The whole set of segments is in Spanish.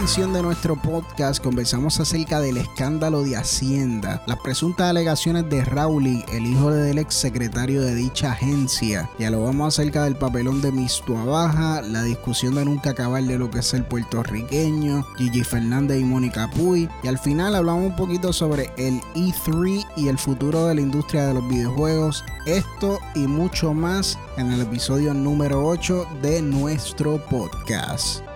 edición de nuestro podcast conversamos acerca del escándalo de Hacienda, las presuntas alegaciones de Rowley, el hijo del ex secretario de dicha agencia. Ya lo vamos acerca del papelón de Mistua Baja, la discusión de nunca acabar de lo que es el puertorriqueño, Gigi Fernández y Mónica Puy. Y al final hablamos un poquito sobre el E3 y el futuro de la industria de los videojuegos. Esto y mucho más en el episodio número 8 de nuestro podcast.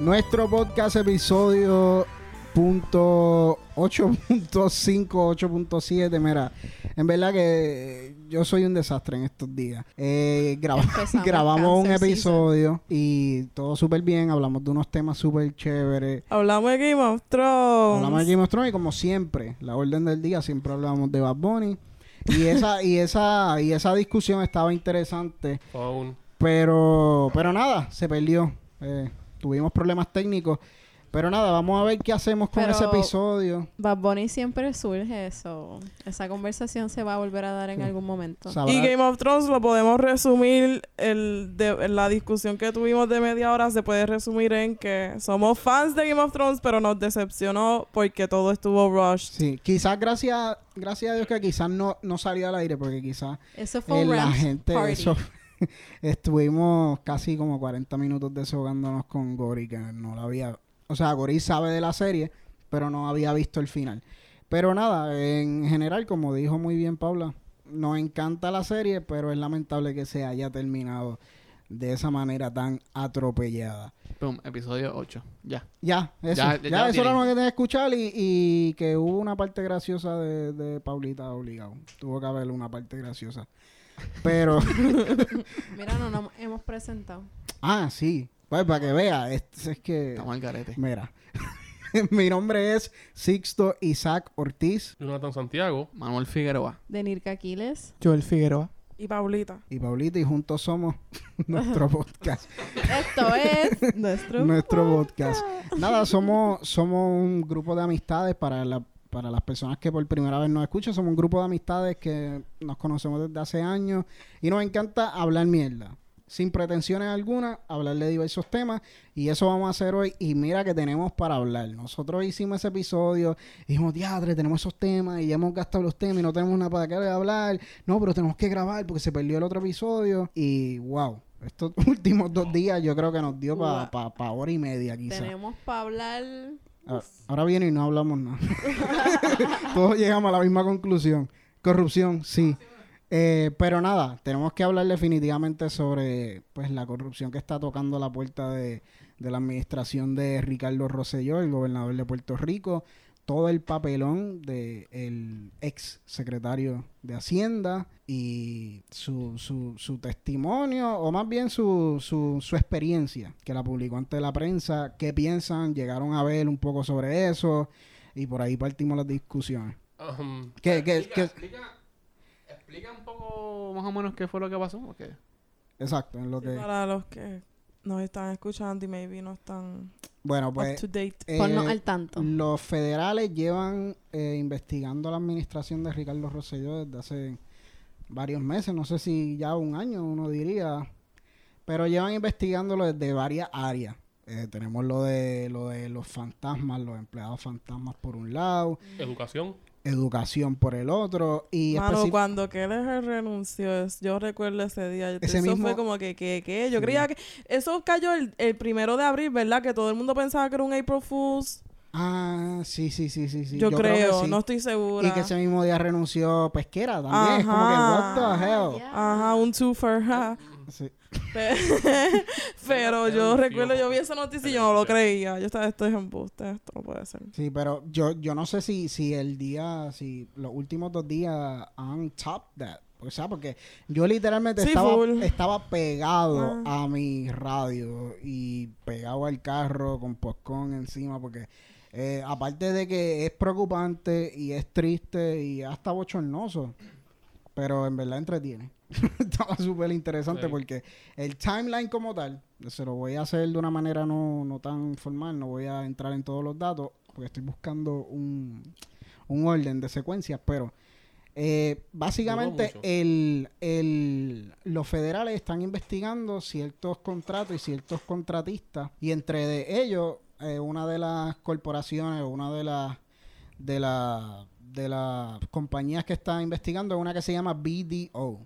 Nuestro podcast episodio punto 8.5, 8.7, mira, en verdad que yo soy un desastre en estos días. Eh, graba- grabamos un episodio y todo súper bien, hablamos de unos temas súper chéveres. Hablamos de Game of Thrones. Hablamos de Game of Thrones y como siempre, la orden del día siempre hablamos de Bad Bunny. Y esa, y esa, y esa discusión estaba interesante. Phone. Pero, pero nada, se perdió. Eh, tuvimos problemas técnicos. Pero nada, vamos a ver qué hacemos con Pero- ese episodio. Bad Bunny siempre surge eso. Esa conversación se va a volver a dar en Sí. algún momento. Sabrá- Y Game of Thrones lo podemos resumir, el de, la discusión que tuvimos de media hora se puede resumir en que somos fans de Game of Thrones, pero nos decepcionó porque todo estuvo rushed. Sí, quizás gracias, gracias a Dios que quizás no, no salió al aire porque quizás Eso fue eh, un la gente party. eso estuvimos casi como 40 minutos deshogándonos con Gori que no la había, o sea, Gori sabe de la serie, pero no había visto el final. Pero nada, en general, como dijo muy bien Paula, nos encanta la serie, pero es lamentable que se haya terminado de esa manera tan atropellada. Pum, episodio 8. Ya. Ya, eso, Ya- ya, ya lo eso era lo que tenía que escuchar y, y que hubo una parte graciosa de, de Paulita obligado. Tuvo que haber una parte graciosa. Pero, Mira, no nos hemos presentado. ah, sí, pues para que vea, es, es que, Estamos al garete. mira, mi nombre es Sixto Isaac Ortiz Jonathan Santiago. Manuel Figueroa. Denirka Aquiles. Joel Figueroa. Y Paulita. y Paulita y juntos somos nuestro podcast. Esto es nuestro. nuestro podcast. Nada, somos, somos un grupo de amistades para la- para las personas que por primera vez nos escuchan. Somos un grupo de amistades que nos conocemos desde hace años y nos encanta hablar mierda. Sin pretensiones alguna, hablar de diversos temas y eso vamos a hacer hoy. Y mira que tenemos para hablar. Nosotros hicimos ese episodio, dijimos, diadre, tenemos esos temas y ya hemos gastado los temas y no tenemos nada para qué hablar. No, pero tenemos que grabar porque se perdió el otro episodio. Y wow, estos últimos dos días yo creo que nos dio para Wow. hora y media quizás. Tenemos para hablar. Ah, Ahora viene y no hablamos nada. Todos llegamos a la misma conclusión. Corrupción, sí. Eh, pero nada, tenemos que hablar definitivamente sobre pues la corrupción que está tocando la puerta de, de la administración de Ricardo Rosselló, el gobernador de Puerto Rico, todo el papelón del ex secretario de Hacienda y su, su, su testimonio, o más bien su, su, su experiencia, que la publicó ante la prensa, qué piensan, llegaron a ver un poco sobre eso, y por ahí partimos las discusiones. Um, ¿Qué, qué, explica, qué? explica, explica un poco más o menos qué fue lo que pasó. porque Exacto, en lo que... Para los que nos están escuchando y maybe no están Bueno, up pues... to date. eh, Ponnos al tanto. Los federales llevan eh, investigando la administración de Ricardo Rosselló desde hace varios meses, no sé si ya un año uno diría, pero llevan investigándolo desde varias áreas. Eh, tenemos lo de lo de los fantasmas, los empleados fantasmas por un lado, educación. Educación por el otro y Mano, cuando Kelleher renunció, yo recuerdo ese día. Ese eso mismo- fue como que, que, que. Yo Sí. creía que. Eso cayó el, el primero de abril, ¿verdad? Que todo el mundo pensaba que era un April Fool's. Ah, sí, sí, sí, sí, sí. yo, creo, sí. no estoy segura. Y que ese mismo día renunció Pesquera también. Es como que, what the Ajá. hell. Ajá, un twofer. ja. Sí. Pe- Pero yo recuerdo, yo vi esa noticia y yo no lo creía. Yo estaba, esto es embuste, esto no puede ser. Sí, pero yo, yo no sé si, si el día, si los últimos dos días han top that. O sea, porque yo literalmente Sí, estaba, full. estaba pegado Ah. a mi radio y pegado al carro con postcón encima porque eh, aparte de que es preocupante y es triste y hasta bochornoso, pero en verdad entretiene. estaba súper interesante Sí. porque el timeline como tal, se lo voy a hacer de una manera no, no tan formal, no voy a entrar en todos los datos porque estoy buscando un, un orden de secuencias, pero eh, básicamente el, el- los federales están investigando ciertos contratos y ciertos contratistas y entre de ellos eh, una de las corporaciones una de las de la de las compañías que está investigando es una que se llama BDO,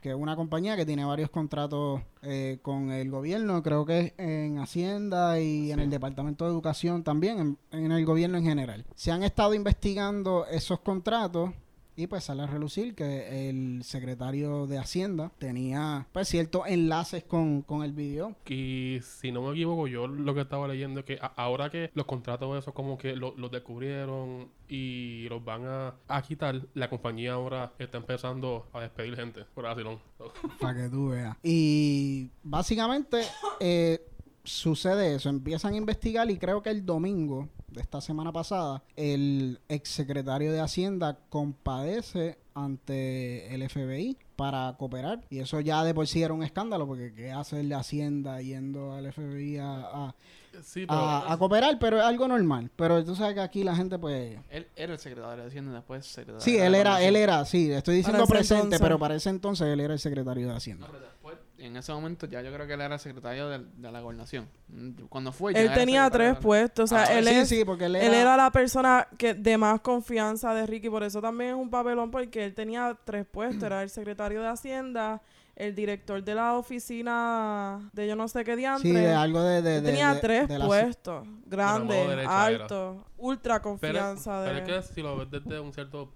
que es una compañía que tiene varios contratos eh, con el gobierno, creo que es en Hacienda y en el Departamento de Educación también, en, en el gobierno en general. Se han estado investigando esos contratos y pues sale a relucir que el secretario de Hacienda tenía pues ciertos enlaces con, con el video. Y si no me equivoco, yo lo que estaba leyendo es que ahora que los contratos esos como que lo- los descubrieron y los van a, a quitar, la compañía ahora está empezando a despedir gente. Por así. Para que tú veas. Y básicamente eh, sucede eso. Empiezan a investigar y creo que el domingo esta semana pasada, el exsecretario de Hacienda compadece ante el FBI para cooperar. Y eso ya de por sí era un escándalo, porque ¿qué hace el de Hacienda yendo al FBI a, a- Sí, pero... a- a cooperar? Pero es algo normal. Pero tú sabes que aquí la gente pues... Él era el secretario de Hacienda, después secretario Sí, él era, él era, sí, estoy diciendo presente, entonces. pero para ese entonces él era el secretario de Hacienda. No, pero después, en ese momento ya yo creo que él era secretario de, de la gobernación. Mm, Cuando fue ya Él tenía tres puestos. O sea, Ah, él, sí, es, sí, porque él era... él era la persona que de más confianza de Ricky. Por eso también es un papelón, porque él tenía tres puestos. Era el secretario de Hacienda, el director de la oficina de yo no sé qué diantre. Sí, de algo de... de- de- tenía de- tres puestos. Era. altos, ultra Pero, confianza pero de... es que si lo ves desde un cierto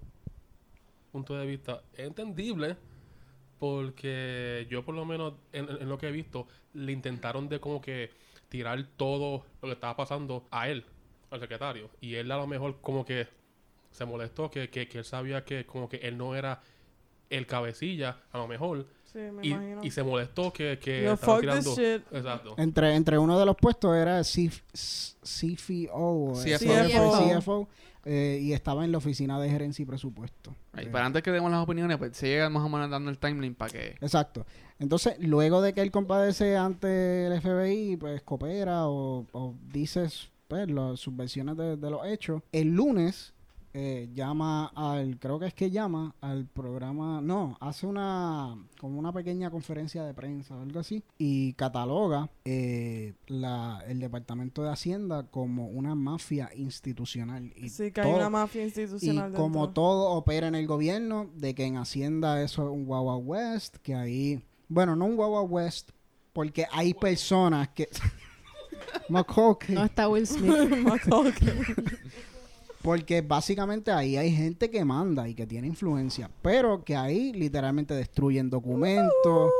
punto de vista, es entendible porque yo por lo menos en, lo que he visto, le intentaron de como que tirar todo lo que estaba pasando a él, al secretario. Y él a lo mejor como que se molestó que, que, que él sabía que como que él no era el cabecilla, a lo mejor. Sí, me Y, imagino. y se molestó que, que Yo, estaban fuck this tirando... shit. Exacto. Entre, entre uno de los puestos era CF CFO, eh, CFO. CFO, eh, y estaba en la oficina de gerencia y presupuesto. Right, Eh, Pero antes que demos las opiniones, pues se llega más o menos dando el timeline para que... Exacto. Entonces, luego de que él compadece ante el FBI, pues coopera o, o dice pues, lo- sus versiones de, de los hechos. El lunes eh, llama al, creo que es que llama al programa, no, hace una, como una pequeña conferencia de prensa o algo así, y cataloga eh, la, el Departamento de Hacienda como una mafia institucional. Y Sí, que hay una mafia y institucional como todo opera en el gobierno, de que en Hacienda eso es un Wawa West, que ahí, bueno, no un Wawa West, porque hay personas que... No está Will Smith. porque básicamente ahí hay gente que manda y que tiene influencia, pero que ahí literalmente destruyen documentos.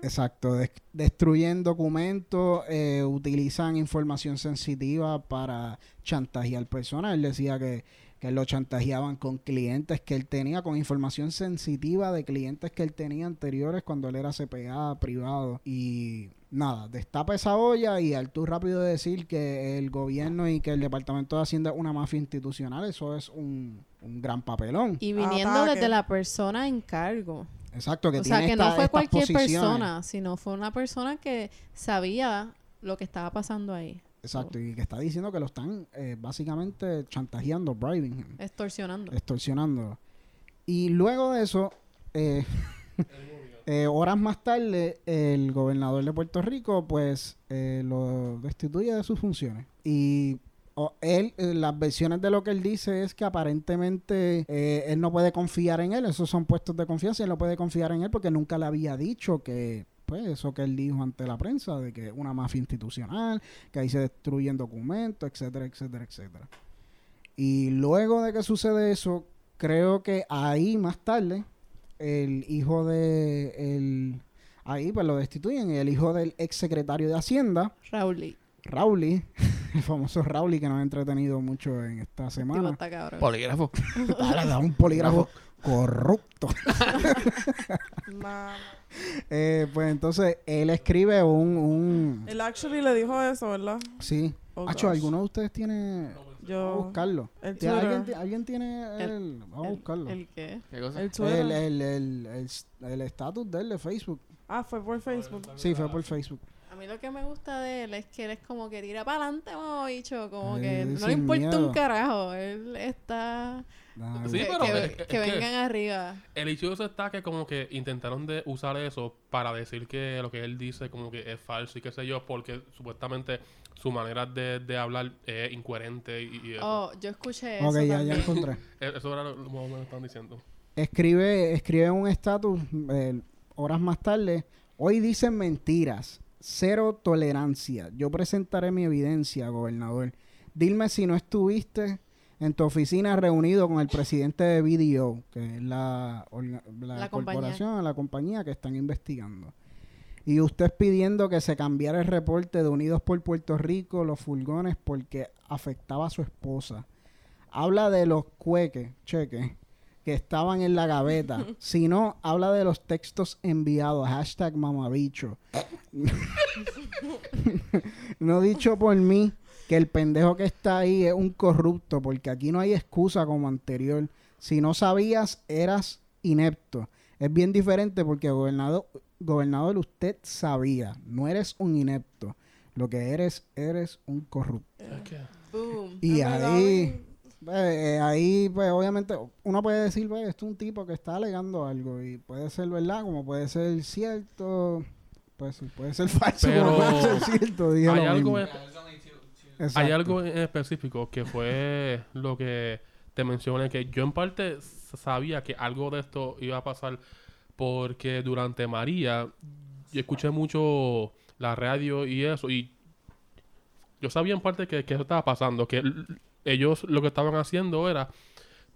Exacto, des- destruyen documentos, eh, utilizan información sensitiva para chantajear personas. Él decía que, que lo chantajeaban con clientes que él tenía, con información sensitiva de clientes que él tenía anteriores cuando él era CPA privado. Y nada, destapa esa olla y al tú rápido decir que el gobierno y que el Departamento de Hacienda es una mafia institucional, eso es un, un gran papelón. Y viniendo Ataque. desde la persona en cargo. Exacto, que o sea, que no fue cualquier posiciones. persona, sino fue una persona que sabía lo que estaba pasando ahí. Exacto, y que está diciendo que lo están eh, básicamente chantajeando, bribing him, Extorsionando. extorsionando. Y luego de eso, eh, eh, horas más tarde, el gobernador de Puerto Rico, pues, eh, lo destituye de sus funciones. Y o- él, eh, las versiones de lo que él dice es que aparentemente eh, él no puede confiar en él. Esos son puestos de confianza y él no puede confiar en él porque nunca le había dicho que, pues, eso que él dijo ante la prensa, de que es una mafia institucional, que ahí se destruyen documentos, etcétera, etcétera, etcétera. Y luego de que sucede eso, creo que ahí más tarde, el hijo de el ahí pues lo destituyen y el hijo del ex secretario de Hacienda, Raúl. Rauli, el famoso Rauli que nos ha entretenido mucho en esta semana. Polígrafo. Ahora da un polígrafo corrupto. Eh, pues entonces él escribe un, un Él actually le dijo eso, ¿verdad? sí. Oh, gosh. ¿alguno de ustedes tiene vamos a Yo... buscarlo? El ¿Tiene- ¿Alguien, tiene El- el, vamos a buscarlo? ¿El qué? ¿Qué cosa? El Twitter. El el el el el estatus de él de Facebook. Ah, fue por Facebook. Sí, fue por Facebook. A mí lo que me gusta de él es que él es como que tira para adelante, bicho. Como Eh, que no le importa miedo. un carajo. Él está Ah, Sí, que, pero que- es- es que que- vengan arriba. El eso está que como que intentaron de usar eso para decir que lo que él dice como que es falso y qué sé yo, porque supuestamente su manera de, de hablar es incoherente y, y eso. Oh, yo escuché eso Ok, ya, ya encontré. E- Eso era lo lo que me estaban diciendo. Escribe, escribe un estatus eh, horas más tarde. Hoy dicen mentiras. Cero tolerancia. Yo presentaré mi evidencia, gobernador. Dime si no estuviste en tu oficina reunido con el presidente de BDO, que es la, orga- la La compañía. corporación, la compañía que están investigando. Y usted pidiendo que se cambiara el reporte de Unidos por Puerto Rico, los furgones, porque afectaba a su esposa. Habla de los cueques, cheques, que estaban en la gaveta. si no, habla de los textos enviados. Hashtag mamabicho. no dicho por mí que el pendejo que está ahí es un corrupto, porque aquí no hay excusa como anterior. Si no sabías, eras inepto. Es bien diferente porque gobernador, gobernador usted sabía, no eres un inepto. Lo que eres, eres un corrupto. Boom. Y ahí, eh, eh, ahí, pues obviamente, esto puede decir, pues, esto es un tipo que está alegando algo y puede ser verdad, como puede ser cierto, pues puede ser falso, Pero como puede ser cierto. hay algo. Hay algo en específico que fue lo que te mencioné, que yo en parte sabía que algo de esto iba a pasar porque durante María yo escuché mucho la radio y eso y yo sabía en parte que, que eso estaba pasando, que ellos lo que estaban haciendo era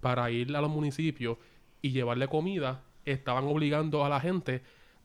para ir a los municipios y llevarle comida, estaban obligando a la gente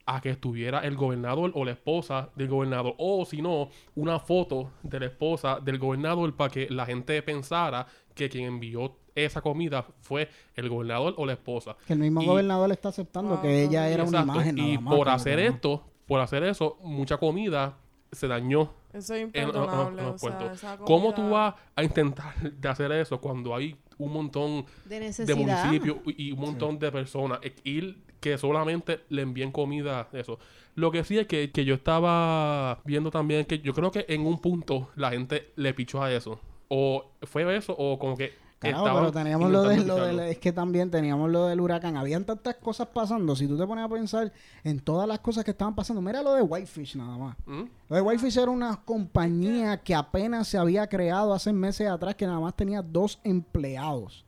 a que estuviera el gobernador o la esposa del gobernador, o si no, una foto de la esposa del gobernador para que la gente pensara que quien envió esa comida fue el gobernador o la esposa. Que el mismo y- gobernador está aceptando Ah, que ella era una imagen. Y más, por hacer no. esto, por hacer eso, mucha comida se dañó Eso es en- en- en- imperdonable. en o sea, ¿Cómo tú vas a intentar de hacer eso cuando hay un montón De de municipios y un montón de personas e- y que solamente le envíen comida eso lo que sí es que, que yo estaba viendo también que yo creo que en un punto la gente le pichó a eso o fue eso o como que estaban pero teníamos lo, de, lo del- es que también teníamos lo del huracán. Habían tantas cosas pasando. Si tú te pones a pensar en todas las cosas que estaban pasando, mira lo de Whitefish nada más. ¿Mm? Lo de Whitefish era una compañía que apenas se había creado hace meses atrás, que nada más tenía dos empleados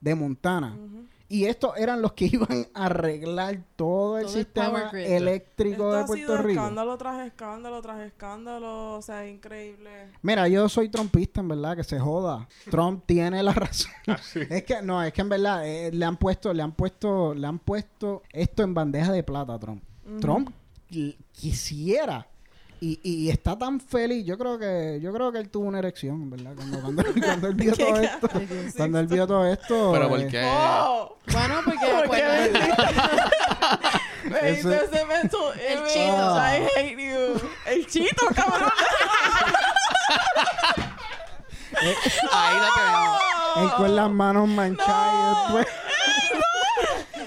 de Montana. Y estos eran los que iban a arreglar todo el Todo sistema eléctrico Esto de ha Puerto sido Rico. escándalo tras escándalo tras escándalo. O sea, es increíble. Mira, yo soy trumpista, en verdad, que se joda. Trump tiene la razón. Ah, Es que no, es que en verdad eh, le han puesto, le han puesto, le han puesto esto en bandeja de plata a Trump. Trump qui- quisiera y, y está tan feliz. Yo creo que, yo creo que él tuvo una erección, verdad, cuando, cuando, cuando él vio todo esto, cuando él vio todo esto. Pero eh, ¿por qué? ¡Oh! Bueno, porque ¿Por qué acuérdate- Me hizo ese mental El chito. I hate you. El chito, cabrón. Ahí la tenemos. él con las manos manchadas y después.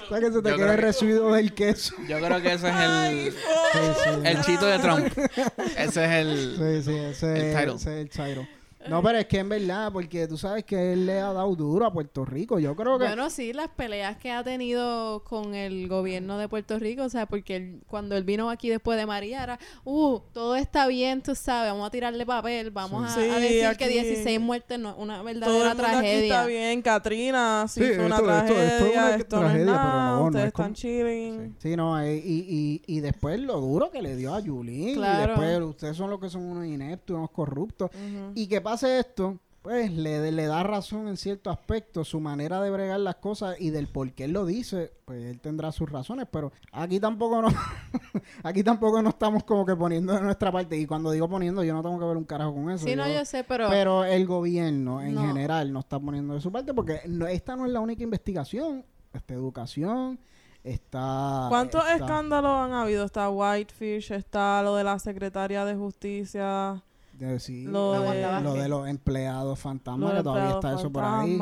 O sea que se te creo el que- residuo del queso. Yo creo que ese es el, Sí, sí. el chito de Trump. Ese es el... Sí, sí, ese, El es- title. ese es el title. No, pero es que en verdad, porque tú sabes que él le ha dado duro a Puerto Rico. Yo creo que. Bueno, sí, las peleas que ha tenido con el gobierno de Puerto Rico, o sea, porque él- cuando él vino aquí después de María era, uh, todo está bien, tú sabes, vamos a tirarle papel, vamos Sí. a, decir aquí- que 16 muertes no es una Todo verdadera el mundo aquí tragedia. está bien. Katrina sí, Sí, fue una esto- esto- esto es tragedia. una Esto, no tragedia, es pero nada. no, no Ustedes es como- están chilling. Sí, no, eh, y, y, y después lo duro que le dio a Yulín. Y Claro. después ustedes son los que son unos ineptos, unos corruptos. Y que pase esto, pues le, le da razón en cierto aspecto, su manera de bregar las cosas y del por qué él lo dice, pues él tendrá sus razones, pero aquí tampoco no, aquí tampoco no estamos como que poniendo de nuestra parte. Y cuando digo poniendo, yo no tengo que ver un carajo con eso. Sí, no, yo- yo sé, pero, pero el gobierno en No. general no está poniendo de su parte porque no- esta no es la única investigación. Esta educación, está... ¿Cuántos está- escándalos han habido? Está Whitefish, está lo de la secretaria de justicia, de- sí, lo lo, de- lo de los empleados fantasmas, que todavía está eso por ahí.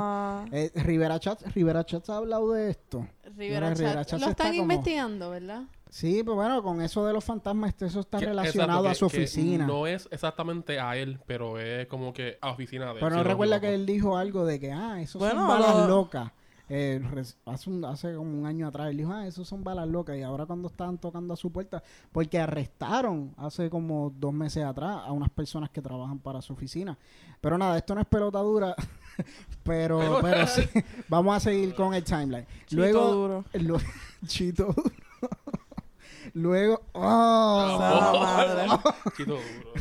Eh, Rivera Chats, Rivera Chats ha hablado de esto. Rivera Mira, Rivera Chat Chat lo está están como- investigando, ¿verdad? Sí, pues bueno, con eso de los fantasmas, esto- eso está Que- relacionado exacto, a su que oficina. no es exactamente a él, pero es como que a oficina de él. Pero no recuerda que él dijo algo de que, ah, esos Bueno, son balas lo- locas. Eh, hace, un- hace como un año atrás, él dijo, ah, esos son balas locas. Y ahora cuando estaban tocando a su puerta, porque arrestaron hace como dos meses atrás a unas personas que trabajan para su oficina. Pero nada, esto no es pelota dura, pero, Pero- pero sí, vamos a seguir con el timeline. Chito Luego, duro. lo- Chito duro. Luego, oh, Sea la madre. Chito duro.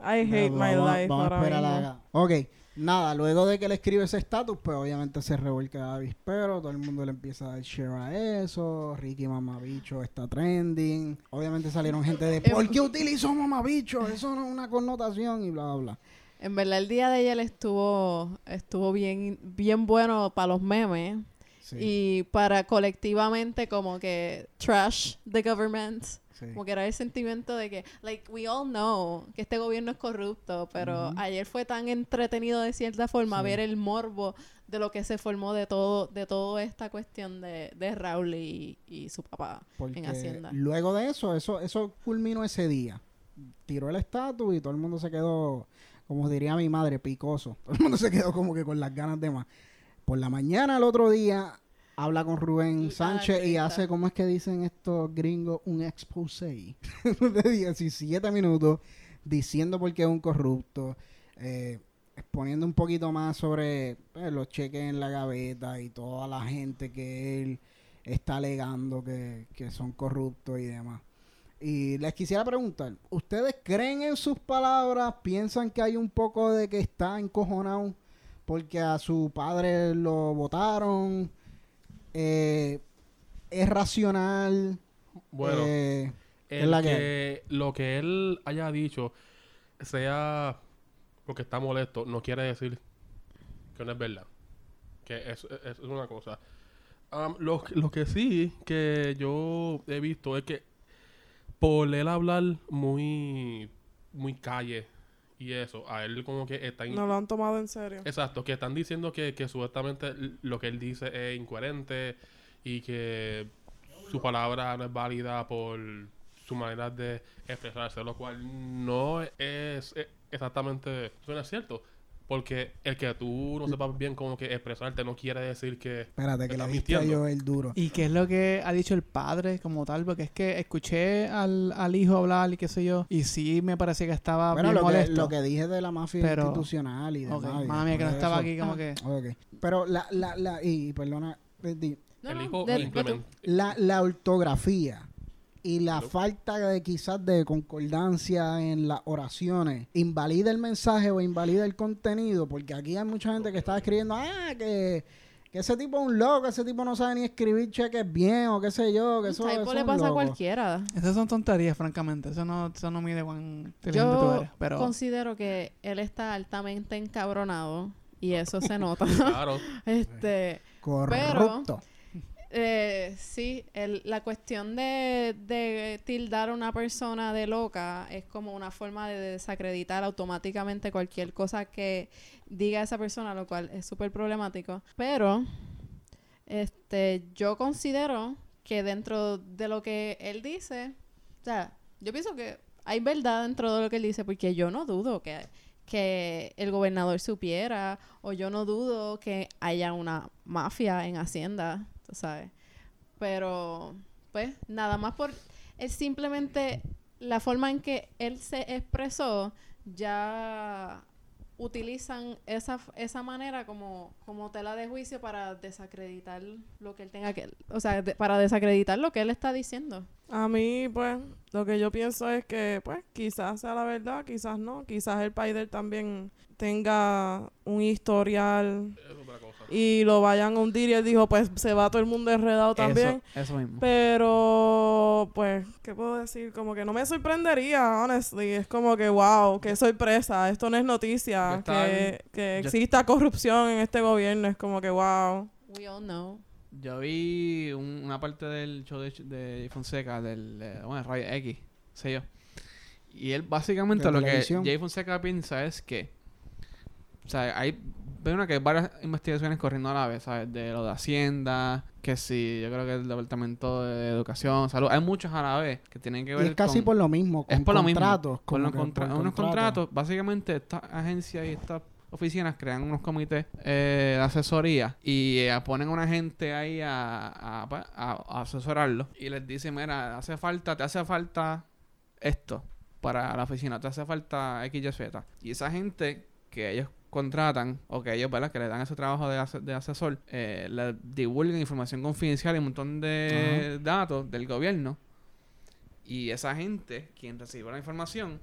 I hate No, my vamos- life vamos a ahora esperar a mismo. la- Ok, nada, luego de que él escribe ese estatus, pues obviamente se revuelca avispero, todo el mundo le empieza a dar share a eso, Ricky Mamabicho está trending, obviamente salieron gente de ¿por qué utilizó Mamabicho? Eso no es una connotación y bla, bla, bla. En verdad, el día de ayer estuvo, estuvo bien, bien bueno para los memes Sí, y para colectivamente como que trash the government. Sí. Como que era el sentimiento de que, like, we all know que este gobierno es corrupto, pero Ujú. ayer fue tan entretenido de cierta forma Sí. ver el morbo de lo que se formó de todo, de toda esta cuestión de, de Raúl y, y su papá Porque en Hacienda. luego de eso, eso, eso culminó ese día. Tiró el estatus y todo el mundo se quedó, como diría mi madre, picoso. Todo el mundo se quedó como que con las ganas de más. Por la mañana, el otro día, habla con Rubén Ah, Sánchez y hace, ¿cómo es que dicen estos gringos? Un exposé de 17 minutos diciendo por qué es un corrupto, eh, exponiendo un poquito más sobre pues, los cheques en la gaveta y toda la gente que él está alegando que, que son corruptos y demás. Y les quisiera preguntar, ¿ustedes creen en sus palabras? ¿Piensan que hay un poco de que está encojonado porque a su padre lo votaron? Eh, ¿Es racional? Bueno, Eh, el es la que lo que él haya dicho sea porque está molesto, no quiere decir que no es verdad. Que es, es- es una cosa. Am, lo, lo que sí que yo he visto es que por él hablar muy muy calle y eso, a él como que está in- No lo han tomado en serio. Exacto, que están diciendo que, que supuestamente lo que él dice es incoherente y que su palabra no es válida por su manera de expresarse, lo cual no es, eh, exactamente, es cierto. Porque el que tú no sepas bien cómo que expresarte no quiere decir que... espérate, que le Estás diste a mintiendo. Joel duro. ¿Y qué es lo que ha dicho el padre como tal? Porque es que escuché al, al hijo hablar y qué sé yo, y sí me parecía que estaba Bueno, bien lo que, molesto. lo que dije de la mafia Pero- institucional y demás. Ok, y Mami, que no de estaba eso- aquí como Ah. que... Ok. Pero la, la, la, y perdona, di- No, el no, hijo de- de implementa... la, la ortografía y la Hello. falta de quizás de concordancia en las oraciones invalida el mensaje o invalida el contenido, porque aquí hay mucha gente que está escribiendo, ah, que, que ese tipo es un loco, ese tipo no sabe ni escribir cheques bien o qué sé yo, que eso, eso le es un pasa a loco". cualquiera. Esas son tonterías, francamente. Eso no, eso no mide cuán tú Yo eres. Pero considero que él está altamente encabronado y eso se nota. Claro, este, Corrupto. Eh, sí, el- la cuestión de, tildar a una persona de loca es como una forma de desacreditar automáticamente cualquier cosa que diga esa persona, lo cual es súper problemático. Pero, este, yo considero que dentro de lo que él dice, o sea, yo pienso que hay verdad dentro de lo que él dice, porque yo no dudo que el gobernador supiera, o yo no dudo que haya una mafia en Hacienda, tú sabes. Pero, pues, nada más por él simplemente la forma en que él se expresó, ya utilizan esa, esa manera como, como tela de juicio para desacreditar lo que él tenga que, o sea, de- para desacreditar lo que él está diciendo. A mí, pues, lo que yo pienso es que, pues, quizás sea la verdad, quizás no. Quizás el país de él también tenga un historial es cosa. y lo vayan a hundir y él dijo, pues, se va todo el mundo enredado también. Eso, eso mismo. Pero, pues, ¿qué puedo decir? Como que no me sorprendería, honestly. Es como que, wow, qué sorpresa. Esto no es noticia. Que, que yo- exista corrupción en este gobierno. Es como que, wow. We all know. Yo vi un- una parte del show de, de Fonseca, del eh, bueno, Radio X, sé yo. Y él básicamente De lo que. Jay Fonseca piensa es que, o sea, hay, veo una que hay varias investigaciones corriendo a la vez, ¿sabes? De lo de Hacienda, que sí, yo creo que el Departamento de Educación, Salud, hay muchos a la vez que tienen que Y ver es casi con, por lo mismo, con es por lo mismo, contratos. con como los contra- por unos contratos. Básicamente, esta agencia y esta oficinas crean unos comités eh, de asesoría y eh, ponen a una gente ahí a, a, pues, a- a asesorarlo y les dicen, mira, hace falta, te hace falta esto para la oficina, te hace falta X, Y, Z. Y esa gente que ellos contratan o que ellos, ¿verdad? Que le dan ese trabajo de, ase- de asesor, eh, le divulgan información confidencial y un montón de datos del gobierno. Y esa gente, quien recibe la información,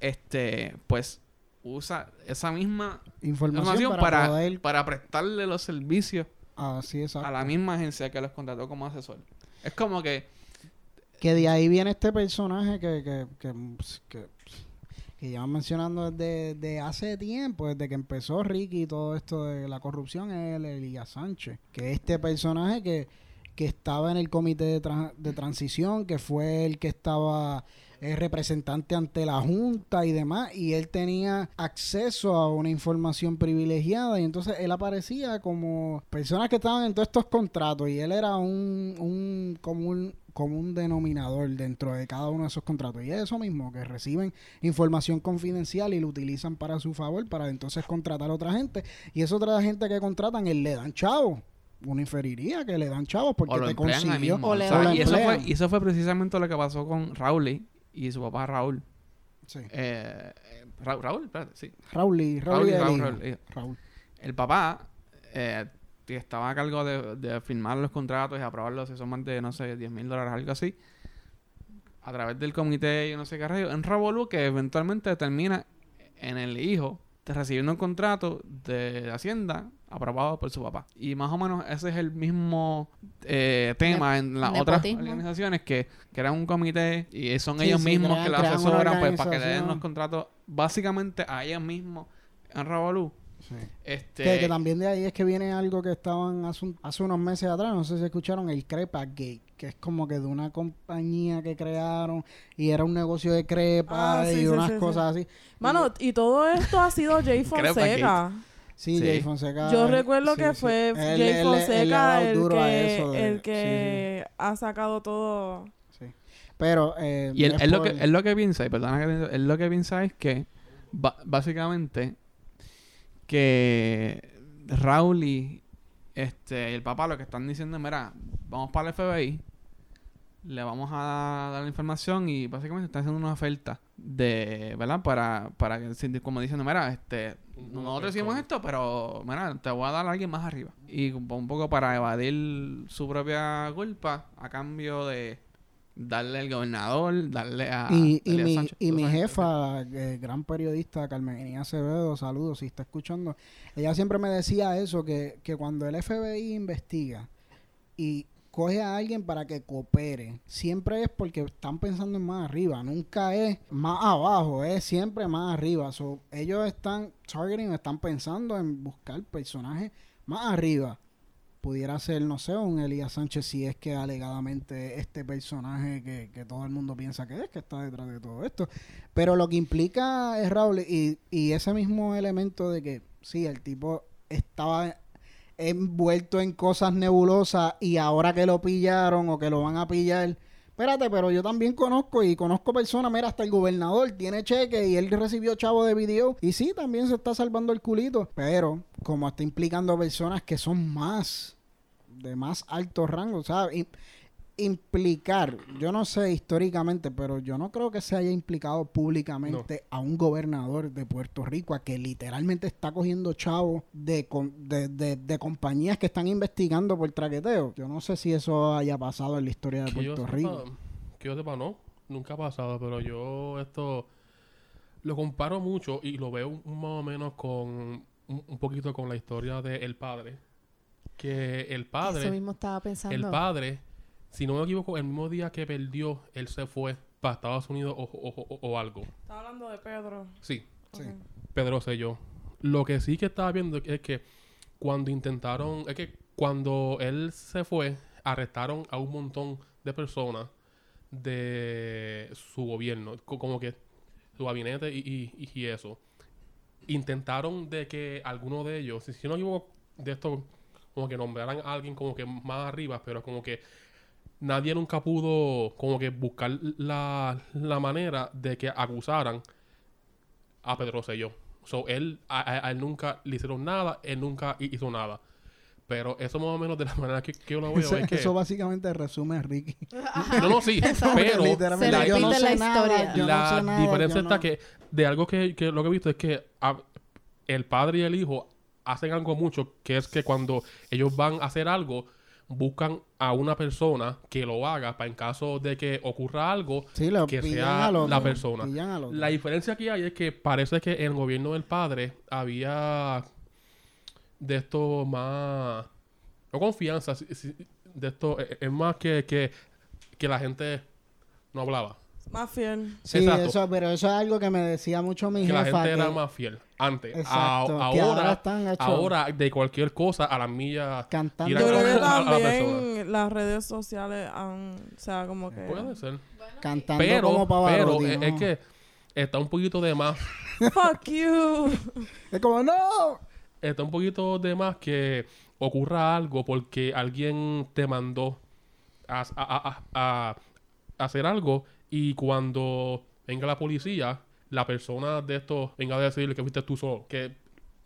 este, pues usa esa misma Información, información para, para, para prestarle los servicios Así es. a la misma agencia que los contrató como asesor. Es como que Que de ahí viene este personaje que, que, que, que, que llevan mencionando desde, desde hace tiempo, desde que empezó Ricky y todo esto de la corrupción, es el Elías Sánchez. Que este personaje que, que estaba en el comité de, tran- de transición, que fue el que estaba eh, representante ante la Junta y demás, y él tenía acceso a una información privilegiada, y entonces él aparecía como personas que estaban en todos estos contratos, y él era un, un común común denominador dentro de cada uno de esos contratos. Y es eso mismo, que reciben información confidencial y lo utilizan para su favor, para entonces contratar a otra gente. Y esa otra gente que contratan, él le dan chavos. Uno inferiría que le dan chavos porque o lo te consiguió. o o le sea, dan- y, eso fue, y eso fue precisamente lo que pasó con Raúl y su papá Raúl. Sí. Eh, eh, Ra- Raúl, espérate, sí. Raúl y Raúl, Raúl y Raúl. Raúl. El papá eh, estaba a cargo de, de firmar los contratos y aprobarlos, si son más de, no sé, 10 mil dólares, algo así, a través del comité y no sé qué rayo, en Revolú, que eventualmente termina en el hijo de recibiendo un contrato de Hacienda aprobado por su papá. Y más o menos ese es el mismo eh, tema en las otras organizaciones que crean un comité y son Sí, ellos sí, mismos crean- que una asesoran pues, para que le den los contratos básicamente a ellos mismos en Revolú. Sí. Este, Que, que también de ahí es que viene algo que estaban hace, un- hace unos meses atrás, no sé si escucharon, el Crepa Gate, que es como que de una compañía que crearon y era un negocio de crepa Ah, y sí, unas sí, sí. cosas así. Mano, y todo esto ha sido Jay Fonseca. Sí, Sí. Jay Fonseca. Yo recuerdo sí, que sí. fue Él- Jay él- él Fonseca dado el que, eso de- el sí, que ha sacado todo. sí. Pero. Eh, Y él, es él lo que, él lo que piensa, y perdona que él lo que piensa es que básicamente que Raúl y este el papá lo que están diciendo, mira, vamos para el FBI, le vamos a dar la información y básicamente están haciendo una oferta de, ¿verdad? Para, para que, como diciendo, mira, este, nosotros hicimos esto, pero, mira, te voy a dar a alguien más arriba. Y un poco para evadir su propia culpa a cambio de darle al gobernador, darle a Y, y mi, Sánchez, y mi jefa, eh, gran periodista, Carmen Acevedo, saludos si está escuchando. Ella siempre me decía eso, que, que cuando el FBI investiga y coge a alguien para que coopere, siempre es porque están pensando en más arriba, nunca es más abajo, es siempre más arriba. So, ellos están targeting, están pensando en buscar personajes más arriba. Pudiera ser, no sé, un Elías Sánchez si es que alegadamente este personaje que, que todo el mundo piensa que es, que está detrás de todo esto. Pero lo que implica es Raúl y, y ese mismo elemento de que sí, el tipo estaba envuelto en cosas nebulosas y ahora que lo pillaron o que lo van a pillar. Espérate, pero yo también conozco y conozco personas, mira, hasta el gobernador tiene cheque y él recibió chavo de video y sí, también se está salvando el culito, pero como está implicando personas que son más, de más alto rango, ¿sabes? Implicar, yo no sé históricamente, pero yo no creo que se haya implicado públicamente a un gobernador de Puerto Rico, a que literalmente está cogiendo chavos de, con- de, de- de compañías que están investigando por traqueteo. Yo no sé si eso haya pasado en la historia de Que yo Puerto sepa- Rico. Que yo sepa, no. Nunca ha pasado, pero yo esto lo comparo mucho y lo veo un- más o menos con un, un poquito con la historia del el padre. Que el Eso padre, mismo estaba pensando. el padre, si no me equivoco, el mismo día que perdió, él se fue para Estados Unidos o, o- o- o algo. Estaba hablando de Pedro. Sí, Sí. Ok. Pedro yo Lo que sí que estaba viendo es que cuando intentaron, es que cuando él se fue, arrestaron a un montón de personas de su gobierno, co- como que su gabinete y, y- y eso. Intentaron de que alguno de ellos, si, si no me equivoco, de esto, como que nombraran a alguien como que más arriba, pero como que nadie nunca pudo como que buscar la, la manera de que acusaran a Pedro Selló So, él, a, él nunca le hicieron nada, él nunca hi- hizo nada. Pero eso más o menos de la manera que, que yo lo veo Eso, es que... eso básicamente resume a Ricky. No, no, sí, pero Literalmente, Se yo no repite sé la nada, historia. yo no la sé nada, diferencia está no- que de algo que, que lo que he visto es que ah, el padre y el hijo hacen algo mucho, que es que cuando ellos van a hacer algo, buscan a una persona que lo haga para en caso de que ocurra algo, Sí, lo que sea otro, la persona. La diferencia que hay es que parece que en el gobierno del padre había de esto más... No confianza, si- si- de esto eh, es más que, que, que la gente no hablaba. Más fiel. Sí, Exacto. eso, pero eso es algo que me decía mucho mi que la gente era más fiel antes. Exacto, ahora, ahora están hechos- ahora de cualquier cosa a las millas Cantando. Yo creo que a- a la persona. también las redes sociales han, o sea, como que... Puede ser. cantando Pero, como Pavarotti, pero es, ¿no? es que está un poquito de más. Fuck you. Es como, ¡no! Está un poquito de más que ocurra algo porque alguien te mandó a, a- a- a- a hacer algo y cuando venga la policía, la persona de esto venga a decirle que fuiste tú solo. Que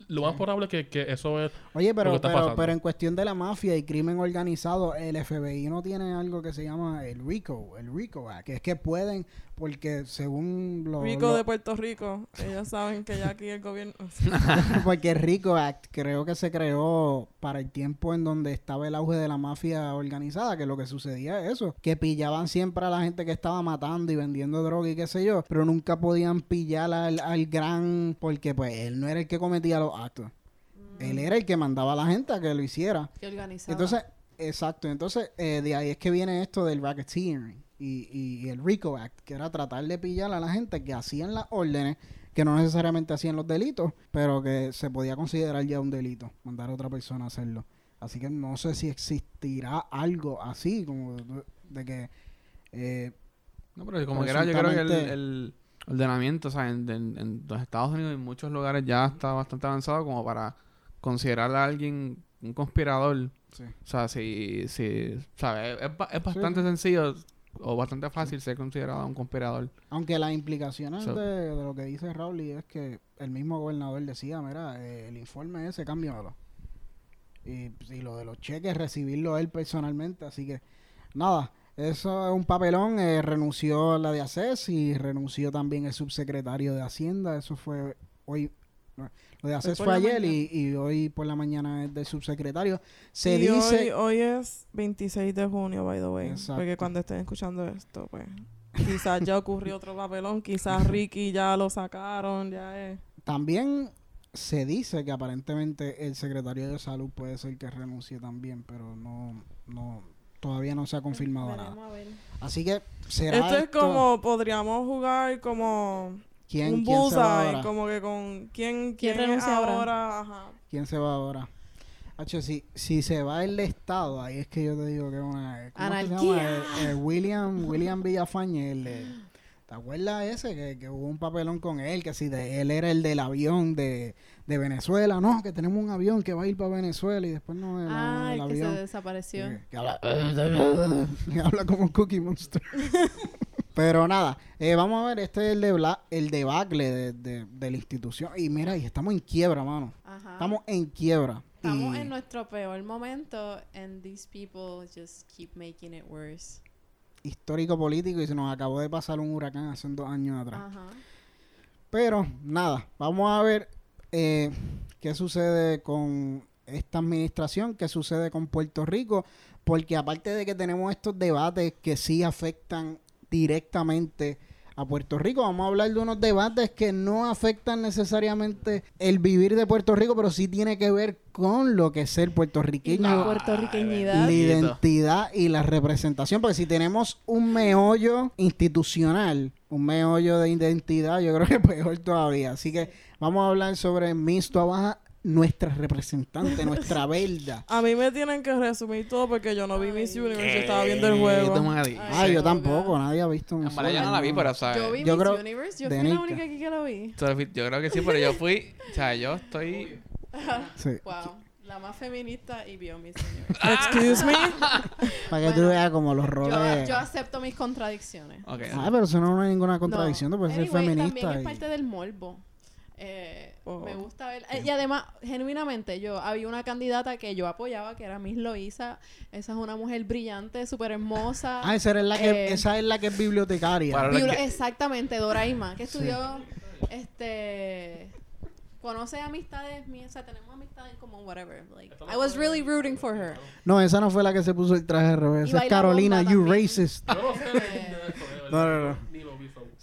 lo más probable es que, que eso es Oye, lo que pero, está pero, pasando. pero en cuestión de la mafia y crimen organizado, el FBI no tiene algo que se llama el RICO, el RICO Act, que es que pueden, porque según lo... Rico lo- de Puerto Rico. Ellos saben que ya aquí el gobierno... porque el RICO Act creo que se creó para el tiempo en donde estaba el auge de la mafia organizada, que lo que sucedía es eso, que pillaban siempre a la gente que estaba matando y vendiendo droga y qué sé yo, pero nunca podían pillar al, al gran, porque pues él no era el que cometía los actos. Él era el que mandaba a la gente a que lo hiciera. Que organizaba. Entonces, exacto. Entonces, eh, de ahí es que viene esto del racketeering y, y- el RICO Act, que era tratar de pillar a la gente que hacían las órdenes, que no necesariamente hacían los delitos, pero que se podía considerar ya un delito, mandar a otra persona a hacerlo. Así que no sé si existirá algo así, como de, de que... eh, No, pero como que era, yo creo que el, ordenamiento, o sea, en, en- en los Estados Unidos y en muchos lugares ya está bastante avanzado como para considerar a alguien un conspirador. sí. O sea, si, si ¿sabes? Es, ba- es bastante sí. sencillo o bastante fácil ser considerado un conspirador. Aunque las implicaciones So- de, de lo que dice Rowley es que el mismo gobernador decía, mira, eh, el informe ese, cámbiamelo. Y, y lo de los cheques, recibirlo él personalmente. Así que, nada, eso es un papelón. eh, renunció la de ACES y renunció también el subsecretario de Hacienda. Eso fue hoy. Lo de ACES fue ayer y, y hoy por la mañana es del subsecretario. Se y dice... Hoy, hoy es 26 de junio, by the way. Exacto. Porque cuando estén escuchando esto, pues... Quizás ya ocurrió otro papelón. Quizás Ricky ya lo sacaron. Ya es... También se dice que aparentemente el secretario de salud puede ser que renuncie también, pero no, no todavía no se ha confirmado nada. Veremos a ver. Así que será Esto es esto- como... Podríamos jugar como... ¿quién, un quién se va ahora? Como que con... ¿Quién, ¿Quién quién, ahora? ahora? Ajá. ¿Quién se va ahora? Hacho, si, si se va el Estado, ahí es que yo te digo que es una... ¿cómo que se llama? Anarquía. Eh, eh, William, William Villafañe, el de- ¿Te acuerdas ese? Que, que hubo un papelón con él, que si de, él era el del avión de, de Venezuela. No, que tenemos un avión que va a ir para Venezuela y después no el, Ah, el el que se avión. desapareció. Que, que habla, que habla como Cookie Monster. Pero nada, eh, vamos a ver, este es el, de el debacle de, de, de la institución. Y mira, y estamos en quiebra, mano. Ajá. Estamos en quiebra. Estamos Y en nuestro peor momento and these people just keep making it worse. histórico político y se nos acabó de pasar un huracán hace dos años atrás. Ajá. Pero nada, vamos a ver eh, qué sucede con esta administración, qué sucede con Puerto Rico, porque aparte de que tenemos estos debates que sí afectan directamente a Puerto Rico, vamos a hablar de unos debates que no afectan necesariamente el vivir de Puerto Rico, pero sí tiene que ver con lo que es ser puertorriqueño la puertorriqueñidad. la identidad y la representación, porque si tenemos un meollo institucional, un meollo de identidad, yo creo que peor todavía. Así que vamos a hablar sobre Miss Baja, nuestra representante, nuestra verda. A mí me tienen que resumir todo porque yo no vi Miss. Universe. Yo estaba viendo el juego. Ay, Ah, yo tampoco, nadie ha visto un En verdad yo no la vi, pero, ¿sabes? Yo vi Yo Miss creo- Universe, yo fui la única aquí que lo vi. Yo creo que sí, pero yo fui, o sea, yo estoy... Sí, Wow. La más feminista y vio Miss Universe. Excuse me. para que tú veas como los roles... yo acepto mis contradicciones. Ok. Ah, pero eso no es ninguna contradicción, tú puedes ser Anyway, feminista. También es y- parte del morbo. Eh, Oh. Me gusta ver. eh, y además, genuinamente, yo había una candidata que yo apoyaba, que era Miss Loisa. Esa es una mujer brillante, súper hermosa. Ah, esa, es la que, Eh, esa es la que es bibliotecaria. Para- Bibli- que- Exactamente, Doraima, que estudió, este, conoce amistades mías, o sea, tenemos amistades en común, whatever. Like, I was really rooting for her. No, esa no fue la que se puso el traje al revés. Esa es Carolina, you racist. Yo no. No, no,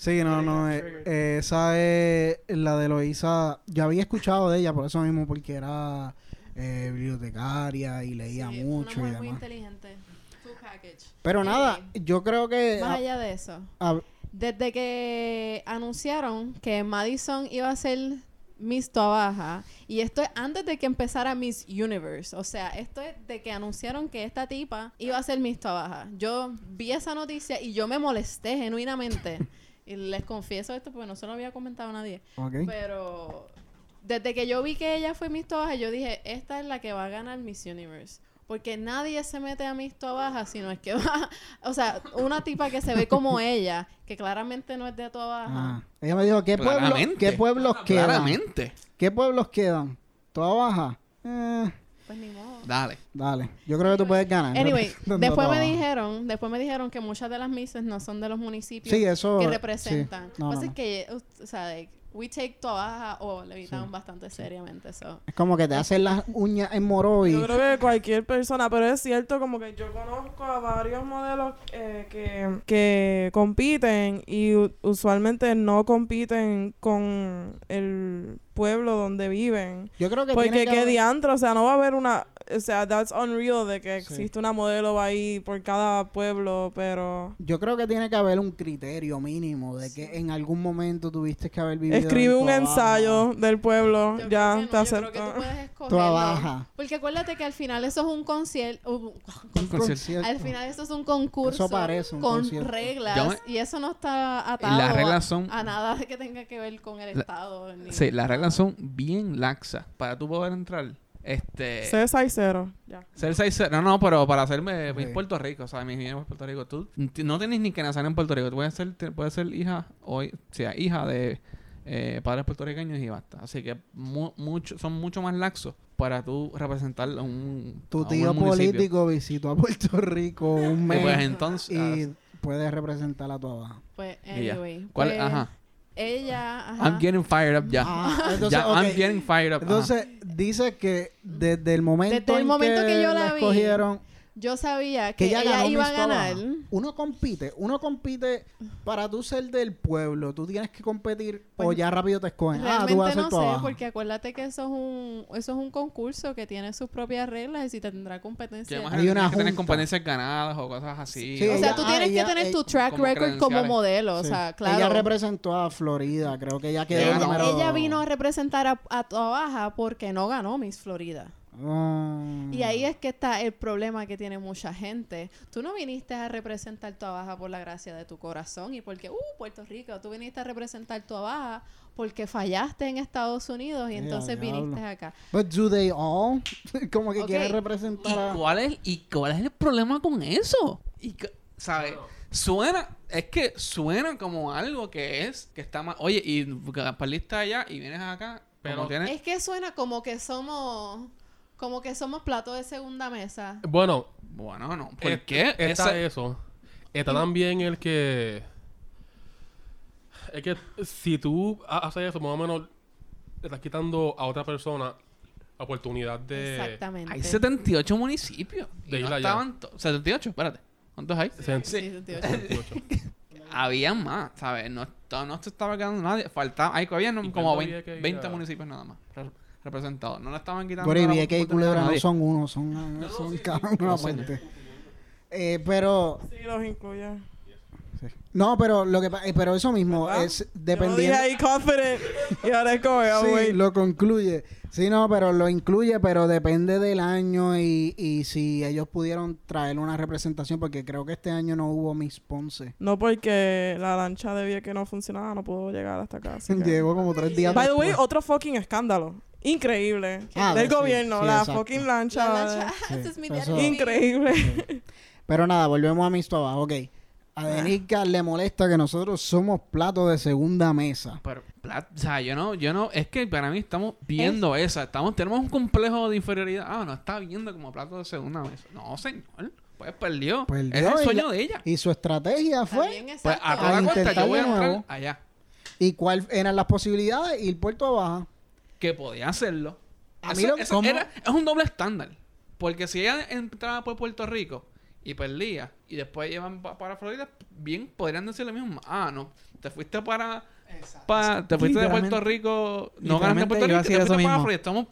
Sí, no, no. eh, eh, esa es la de Loisa. Yo había escuchado de ella por eso mismo, porque era eh, bibliotecaria y leía Sí, mucho una y mujer muy demás. inteligente. Full package. Pero nada, yo creo que. más allá de eso, desde que anunciaron que Madison iba a ser Miss Toa y esto es antes de que empezara Miss Universe, o sea, esto es de que anunciaron que esta tipa iba a ser Miss Toa Yo vi esa noticia y yo me molesté genuinamente. y les confieso esto porque no se lo había comentado a nadie. ok. Pero desde que yo vi que ella fue Miss Toa yo dije, esta es la que va a ganar Miss Universe. Porque nadie se mete a Miss Toa sino es que va... O sea, una tipa que se ve como ella, que claramente no es de Toa Ah, ella me dijo, ¿qué, pueblo, Claramente. ¿qué pueblos quedan? Claramente. ¿Qué pueblos quedan? ¿Toda baja? Eh, Pues ni modo. Dale. dale. Yo creo que tú puedes ganar. Anyway, después me dijeron, después me dijeron que muchas de las misses no son de los municipios Sí, eso. que sí. representan. No, Lo que no, pasa no. es que, o sea, we take Toa o le evitamos bastante seriamente eso. Es como que te hacen las uñas en moro y. Yo creo que cualquier persona, pero es cierto como que yo conozco a varios modelos eh, que, que compiten y usualmente no compiten con el pueblo donde viven. Yo creo que Porque que qué haber- diantre, o sea, no va a haber una, o sea, that's unreal de que Sí. existe una modelo ahí por cada pueblo, pero Yo creo que tiene que haber un criterio mínimo de que en algún momento tuviste que haber vivido. escribe un ensayo Baja. del pueblo, Yo ya creo que te no, creo que acepto. tú puedes Baja. Porque acuérdate que al final eso es un concierto. Un Un concierto. concierto. Al final eso es un concurso Eso parece un con concierto. reglas me- y eso no está atado Las a- reglas son- a, nada que tenga que ver con el La- Estado. ni- Sí, las reglas son bien laxas. Para tú poder entrar, este... Ser cero, ya. Ser seis... No, no, pero para hacerme Sí. en Puerto Rico, o sea, mi familia es Puerto Rico, tú no tienes ni que nacer en Puerto Rico. Tú puedes ser, puedes ser hija o sea hija de eh, padres puertorriqueños y basta. Así que mu- mucho, son mucho más laxos para tú representar a un Tu a un tío municipio. político visitó a Puerto Rico un Y mes pues entonces... y puede representar a Toa Baja. Pues, Y anyway. ¿Cuál? pues, Ajá. Ella. Ajá. I'm getting fired up ya. Ah, entonces, ya. I'm getting fired up. ajá. Entonces, dice que desde el momento, Desde el en momento que, que yo la vi, escogieron, Yo sabía que que, ella, iba a ganar. Baja. Uno compite, uno compite para tú ser del pueblo, tú tienes que competir o Pues, ya rápido te escogen. Ah, Realmente tú vas a no sé, Baja. porque acuérdate que eso es un eso es un concurso que tiene sus propias reglas y si tendrá Que competencia. Hay una tienes que tener competencias ganadas o cosas así. Sí, o ella- sea, tú ah, tienes ella- que tener tu track como record como modelo, o sea, claro. Ella representó a Florida, creo que ella quedó Ella número... Ella vino a representar a, a Toa Baja porque no ganó Miss Florida. Ah. Y ahí es que está el problema que tiene mucha gente. Tú no viniste a representar Toa Baja por la gracia de tu corazón y porque, uh, Puerto Rico. Tú viniste a representar Toa Baja porque fallaste en Estados Unidos y entonces viniste acá. But do they all? Como que Ok. quiere ¿Y representar a... cuál, es, ¿Y cuál es el problema con eso? Y que- ¿Sabes? Suena, es que suena como algo que es, que está más... Oye, y perdiste allá y vienes acá, pero Pero- tienes... Es que suena como que somos como que somos plato de segunda mesa. Bueno, Bueno, no. ¿Por eh, qué? Está eso. Está también el que. Es que si tú ha- haces eso, más o menos le estás quitando a otra persona la oportunidad de. Exactamente. Hay 78 municipios. Y De no isla ya. estaban... to- 78, espérate. ¿Cuántos hay? Sen- Sí, 78. 78. Había más, ¿sabes? No, no se estaba quedando nadie. Faltaba... Hay había no- Y como Puerto 20, Vieques y 20 ya. municipios nada más representados. No le estaban quitando... Por ahí la vi que hay oportunidad a culebra no son uno, son, son cada uno aparte. Eh, pero... Sí, los incluye. No, pero lo que eh, pero eso mismo ¿Verdad? es Yo lo dije dependiendo ahí confident y ahora es como, oh, Sí, wait. lo concluye. Sí, no, pero lo incluye, pero depende del año y, y si ellos pudieron traer una representación, porque creo que este año no hubo Miss Ponce. No porque la lancha de que no funcionaba, no pudo llegar hasta acá. Llegó como tres días By the way, otro fucking escándalo. Increíble. Ah, Del sí, gobierno, sí, la exacto. fucking lancha. La lancha- Sí, ese es mi eso- diario. Increíble. Pero nada, volvemos a Miss Toba. Ok. A Denica le molesta que nosotros somos plato de segunda mesa. Pero, o sea, yo no, yo no, es que para mí estamos viendo esa, estamos, tenemos un complejo de inferioridad. Ah, no está viendo como plato de segunda mesa. No, señor, pues perdió. Perdió es el sueño la- de ella. Y su estrategia fue. Pues a toda costa intentar yo voy a de entrar nuevo. allá. ¿Y cuáles eran las posibilidades? Ir Puerto Abajo. Que podía hacerlo. A Eso- mí lo- eso ¿cómo? era- es un doble estándar. Porque si ella entraba por Puerto Rico y perdía y después llevan pa- para Florida, bien podrían decir lo mismo. Ah, no, te fuiste para... para te fuiste de Puerto Rico, no ganaste Puerto Rico, te fuiste para mismo. Florida. Estamos...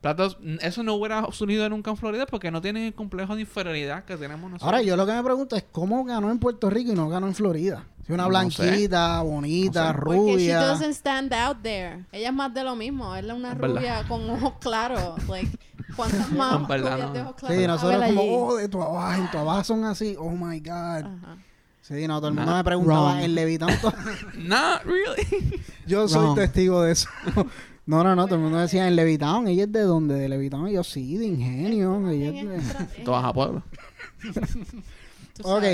Platos, eso no hubiera sucedido nunca en Florida porque no tienen el complejo de inferioridad que tenemos nosotros. Ahora, yo lo que me pregunto es cómo ganó en Puerto Rico y no ganó en Florida. Si una No blanquita, bonita, No sé. Porque she rubia. doesn't stand out there. Ella es más de lo mismo. Ella es una Es verdad. rubia con ojos claros. Like, ¿cuántas más En verdad, rubias no. de ojos claros? Sí, nosotros como, allí? oh, de tu abajo, en tu abajo son así. Oh my God. Ajá. Sí, no, todo el mundo Nah, me preguntaba Levitán. to- Not really. Yo soy Wrong. testigo de eso. No, no, no, todo el mundo decía en Levitown. Ella es de dónde? De Levitown. Y yo sí, de ingenio. Ella es de... Tú vas a pueblo. Ok,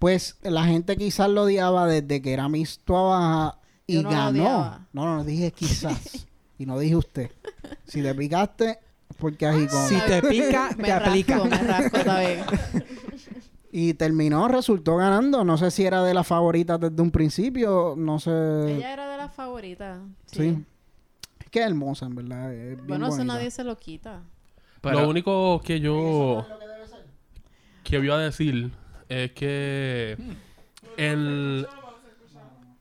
pues la gente quizás lo odiaba desde que era Miss Baja y Yo no lo ganó. No, no, no dije quizás. y no dije usted. Si te picaste, porque así como... Si te pica, Me te aplica. rasco, me rasco también. Y terminó, resultó ganando. No sé si era de las favoritas desde un principio. No sé. Ella era de las favoritas. Sí. Sí. Que es hermosa, en verdad. es bien Bueno, eso bonita. nadie se lo quita. Pero- Lo único que yo que iba a decir es que el,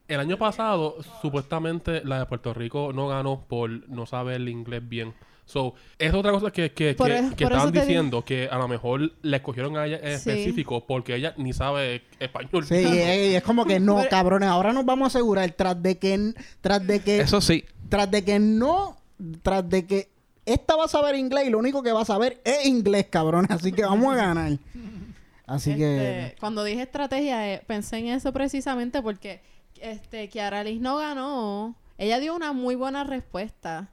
el año pasado supuestamente la de Puerto Rico no ganó por no saber el inglés bien. So, es otra cosa que, que, Por que- es- estaban di- diciendo que a lo mejor le escogieron a ella en Sí. específico porque ella ni sabe español. Sí, y es como que no, Pero- cabrones. Ahora nos vamos a asegurar tras de que, tras de que, Eso sí. tras de que no, tras de que esta va a saber inglés y lo único que va a saber es inglés, cabrones. Así que vamos a ganar. Así que Este, cuando dije estrategia, eh, pensé en eso precisamente porque este, Kiara Liz no ganó. Ella dio una muy buena respuesta,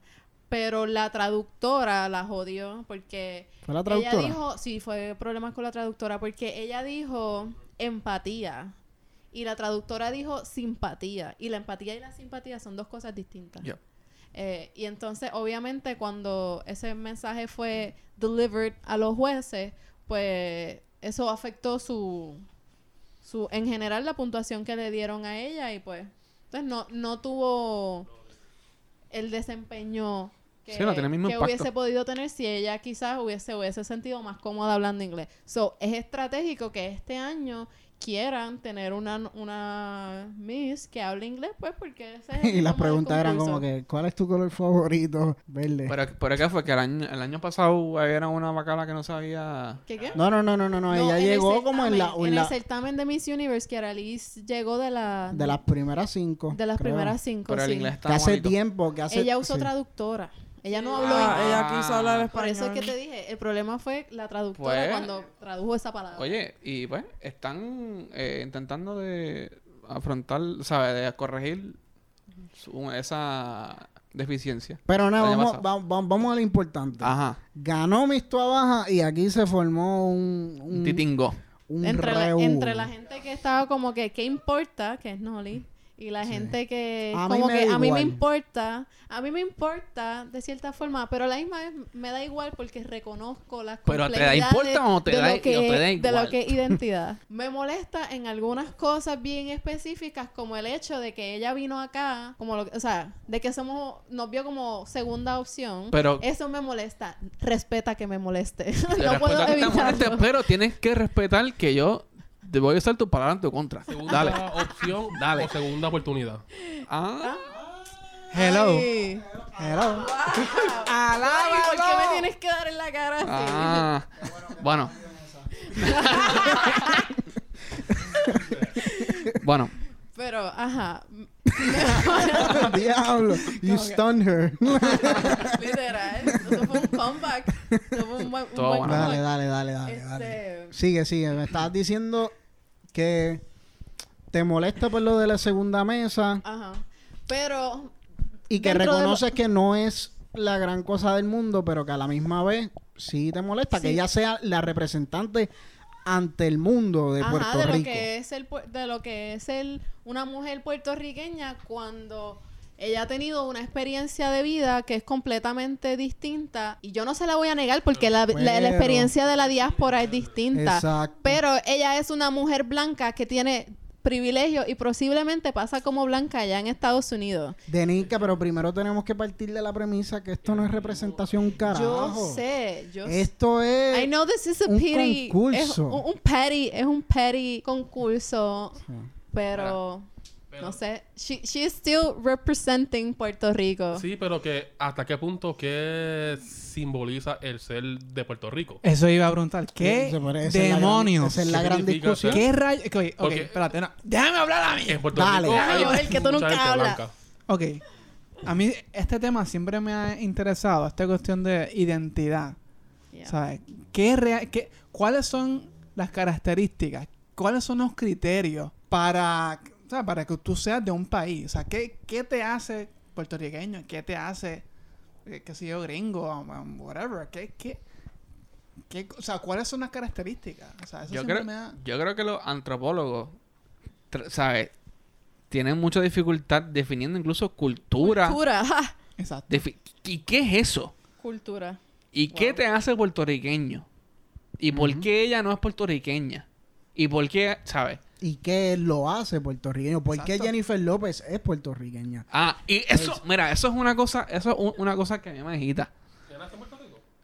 pero la traductora la jodió porque fue la ella dijo, sí, fue problemas con la traductora porque ella dijo empatía y la traductora dijo simpatía y la empatía y la simpatía son dos cosas distintas. Eh, y entonces, obviamente, cuando ese mensaje fue delivered a los jueces, pues eso afectó su, su, en general, la puntuación que le dieron a ella y pues, entonces no, no tuvo el desempeño que, Sí, no tiene el mismo que impacto. hubiese podido tener si ella quizás hubiese, hubiese sentido más cómoda hablando inglés. So, es estratégico que este año quieran tener una, una Miss que hable inglés, pues, porque ese es el y las el preguntas eran como que, ¿cuál es tu color favorito? Verde. Pero, pero ¿qué fue? Que el año, el año pasado era una bacala que no sabía... ¿Qué qué? No, no, no, no, no, no. Ella el llegó como en la, en en la- el certamen de Miss Universe, que Liz llegó de la de las primeras cinco. de las creo. primeras cinco, Pero el sí. inglés Que estaba hace bonito. tiempo, que hace... Ella usó sí. traductora. Ella no habló Ah, inglés. ella quiso hablar Por español. eso es que te dije, el problema fue la traductora Pues, cuando tradujo esa palabra. Oye, y pues están eh, intentando de afrontar, ¿sabes? De corregir su- esa deficiencia. Pero no, vamos, vamos, vamos- vamos a lo importante. Ajá. Ganó Miss Baja y aquí se formó un... un Titingo. un entre, la, entre la gente que estaba como que, ¿qué importa? Que es Noli. Y la gente que, A mí como me que, a mí me importa, a mí me importa de cierta forma, pero a la misma vez me da igual porque reconozco las Pero ¿te da complejidades importa o te de da- lo o que, te da de lo que es identidad. me molesta en algunas cosas bien específicas, como el hecho de que ella vino acá, como lo, que- o sea, de que somos, nos vio como segunda opción. Pero- Eso me molesta. Respeta que me moleste. Te no puedo evitarlo. moleste, pero tienes que respetar que yo te voy a usar tu palabra en tu contra. Segunda Dale. opción Dale. o segunda oportunidad. Ah. Hello. Ay. Hello. Ay, ¿por qué me tienes que dar en la cara así? Ah. Bueno. bueno. Pero, ajá. Diablo. You stunned her. Literal. Eso fue un comeback. Eso fue un buen, un Todo buen bueno. dale, comeback. dale, dale, dale, dale. Este, Sigue, sigue. Me estabas diciendo que te molesta por lo de la segunda mesa ajá. Pero, y que lo- reconoces que no es la gran cosa del mundo, pero que a la misma vez sí te molesta que ella sea la representante ante el mundo de Ajá, Puerto de lo Rico. que es el de lo que es el una mujer puertorriqueña cuando ella ha tenido una experiencia de vida que es completamente distinta y yo no se la voy a negar porque la, la- la Pero- experiencia de la diáspora es distinta Exacto. pero ella es una mujer blanca que tiene privilegios y posiblemente pasa como blanca allá en Estados Unidos Denica, pero primero tenemos que partir de la premisa que esto no es representación carajo. yo sé yo sé Esto es I know this is a un pity es concurso. un, un petty es un petty concurso pero no sé she, she is still representing Puerto Rico Sí, pero que hasta qué punto qué simboliza el ser de Puerto Rico. Eso iba a preguntar. ¿Qué Esa es la gran- demonios? Esa es la ¿Qué gran discusión. ¿Qué rayos? Ok, ok, Porque- espérate. no. Déjame hablar a mí. En Puerto Dale. Rico hay yo, el que tú nunca hablas. blanca. Ok. A mí este tema siempre me ha interesado, esta cuestión de identidad. Yeah. ¿Sabes? ¿Qué rea- qué- ¿Cuáles son las características? ¿Cuáles son los criterios para, o sea, para que tú seas de un país? O sea, ¿qué, qué te hace puertorriqueño? ¿Qué te hace, eh, qué sé yo, gringo? um, um, whatever. ¿Qué, qué, qué- o sea, ¿cuáles son las características? O sea, eso Yo creo, me da... yo creo que los antropólogos, ¿sabes? Tienen mucha dificultad definiendo incluso cultura. cultura Exacto. Defi- ¿Y qué es eso? cultura ¿Y qué te hace puertorriqueño? ¿Y por qué ella no es puertorriqueña? ¿Y por qué, sabes? ¿Y qué lo hace puertorriqueño? ¿Por qué Exacto. Jennifer López es puertorriqueña? Ah, y eso, mira, eso es una cosa, eso es un- una cosa que a mí me agita.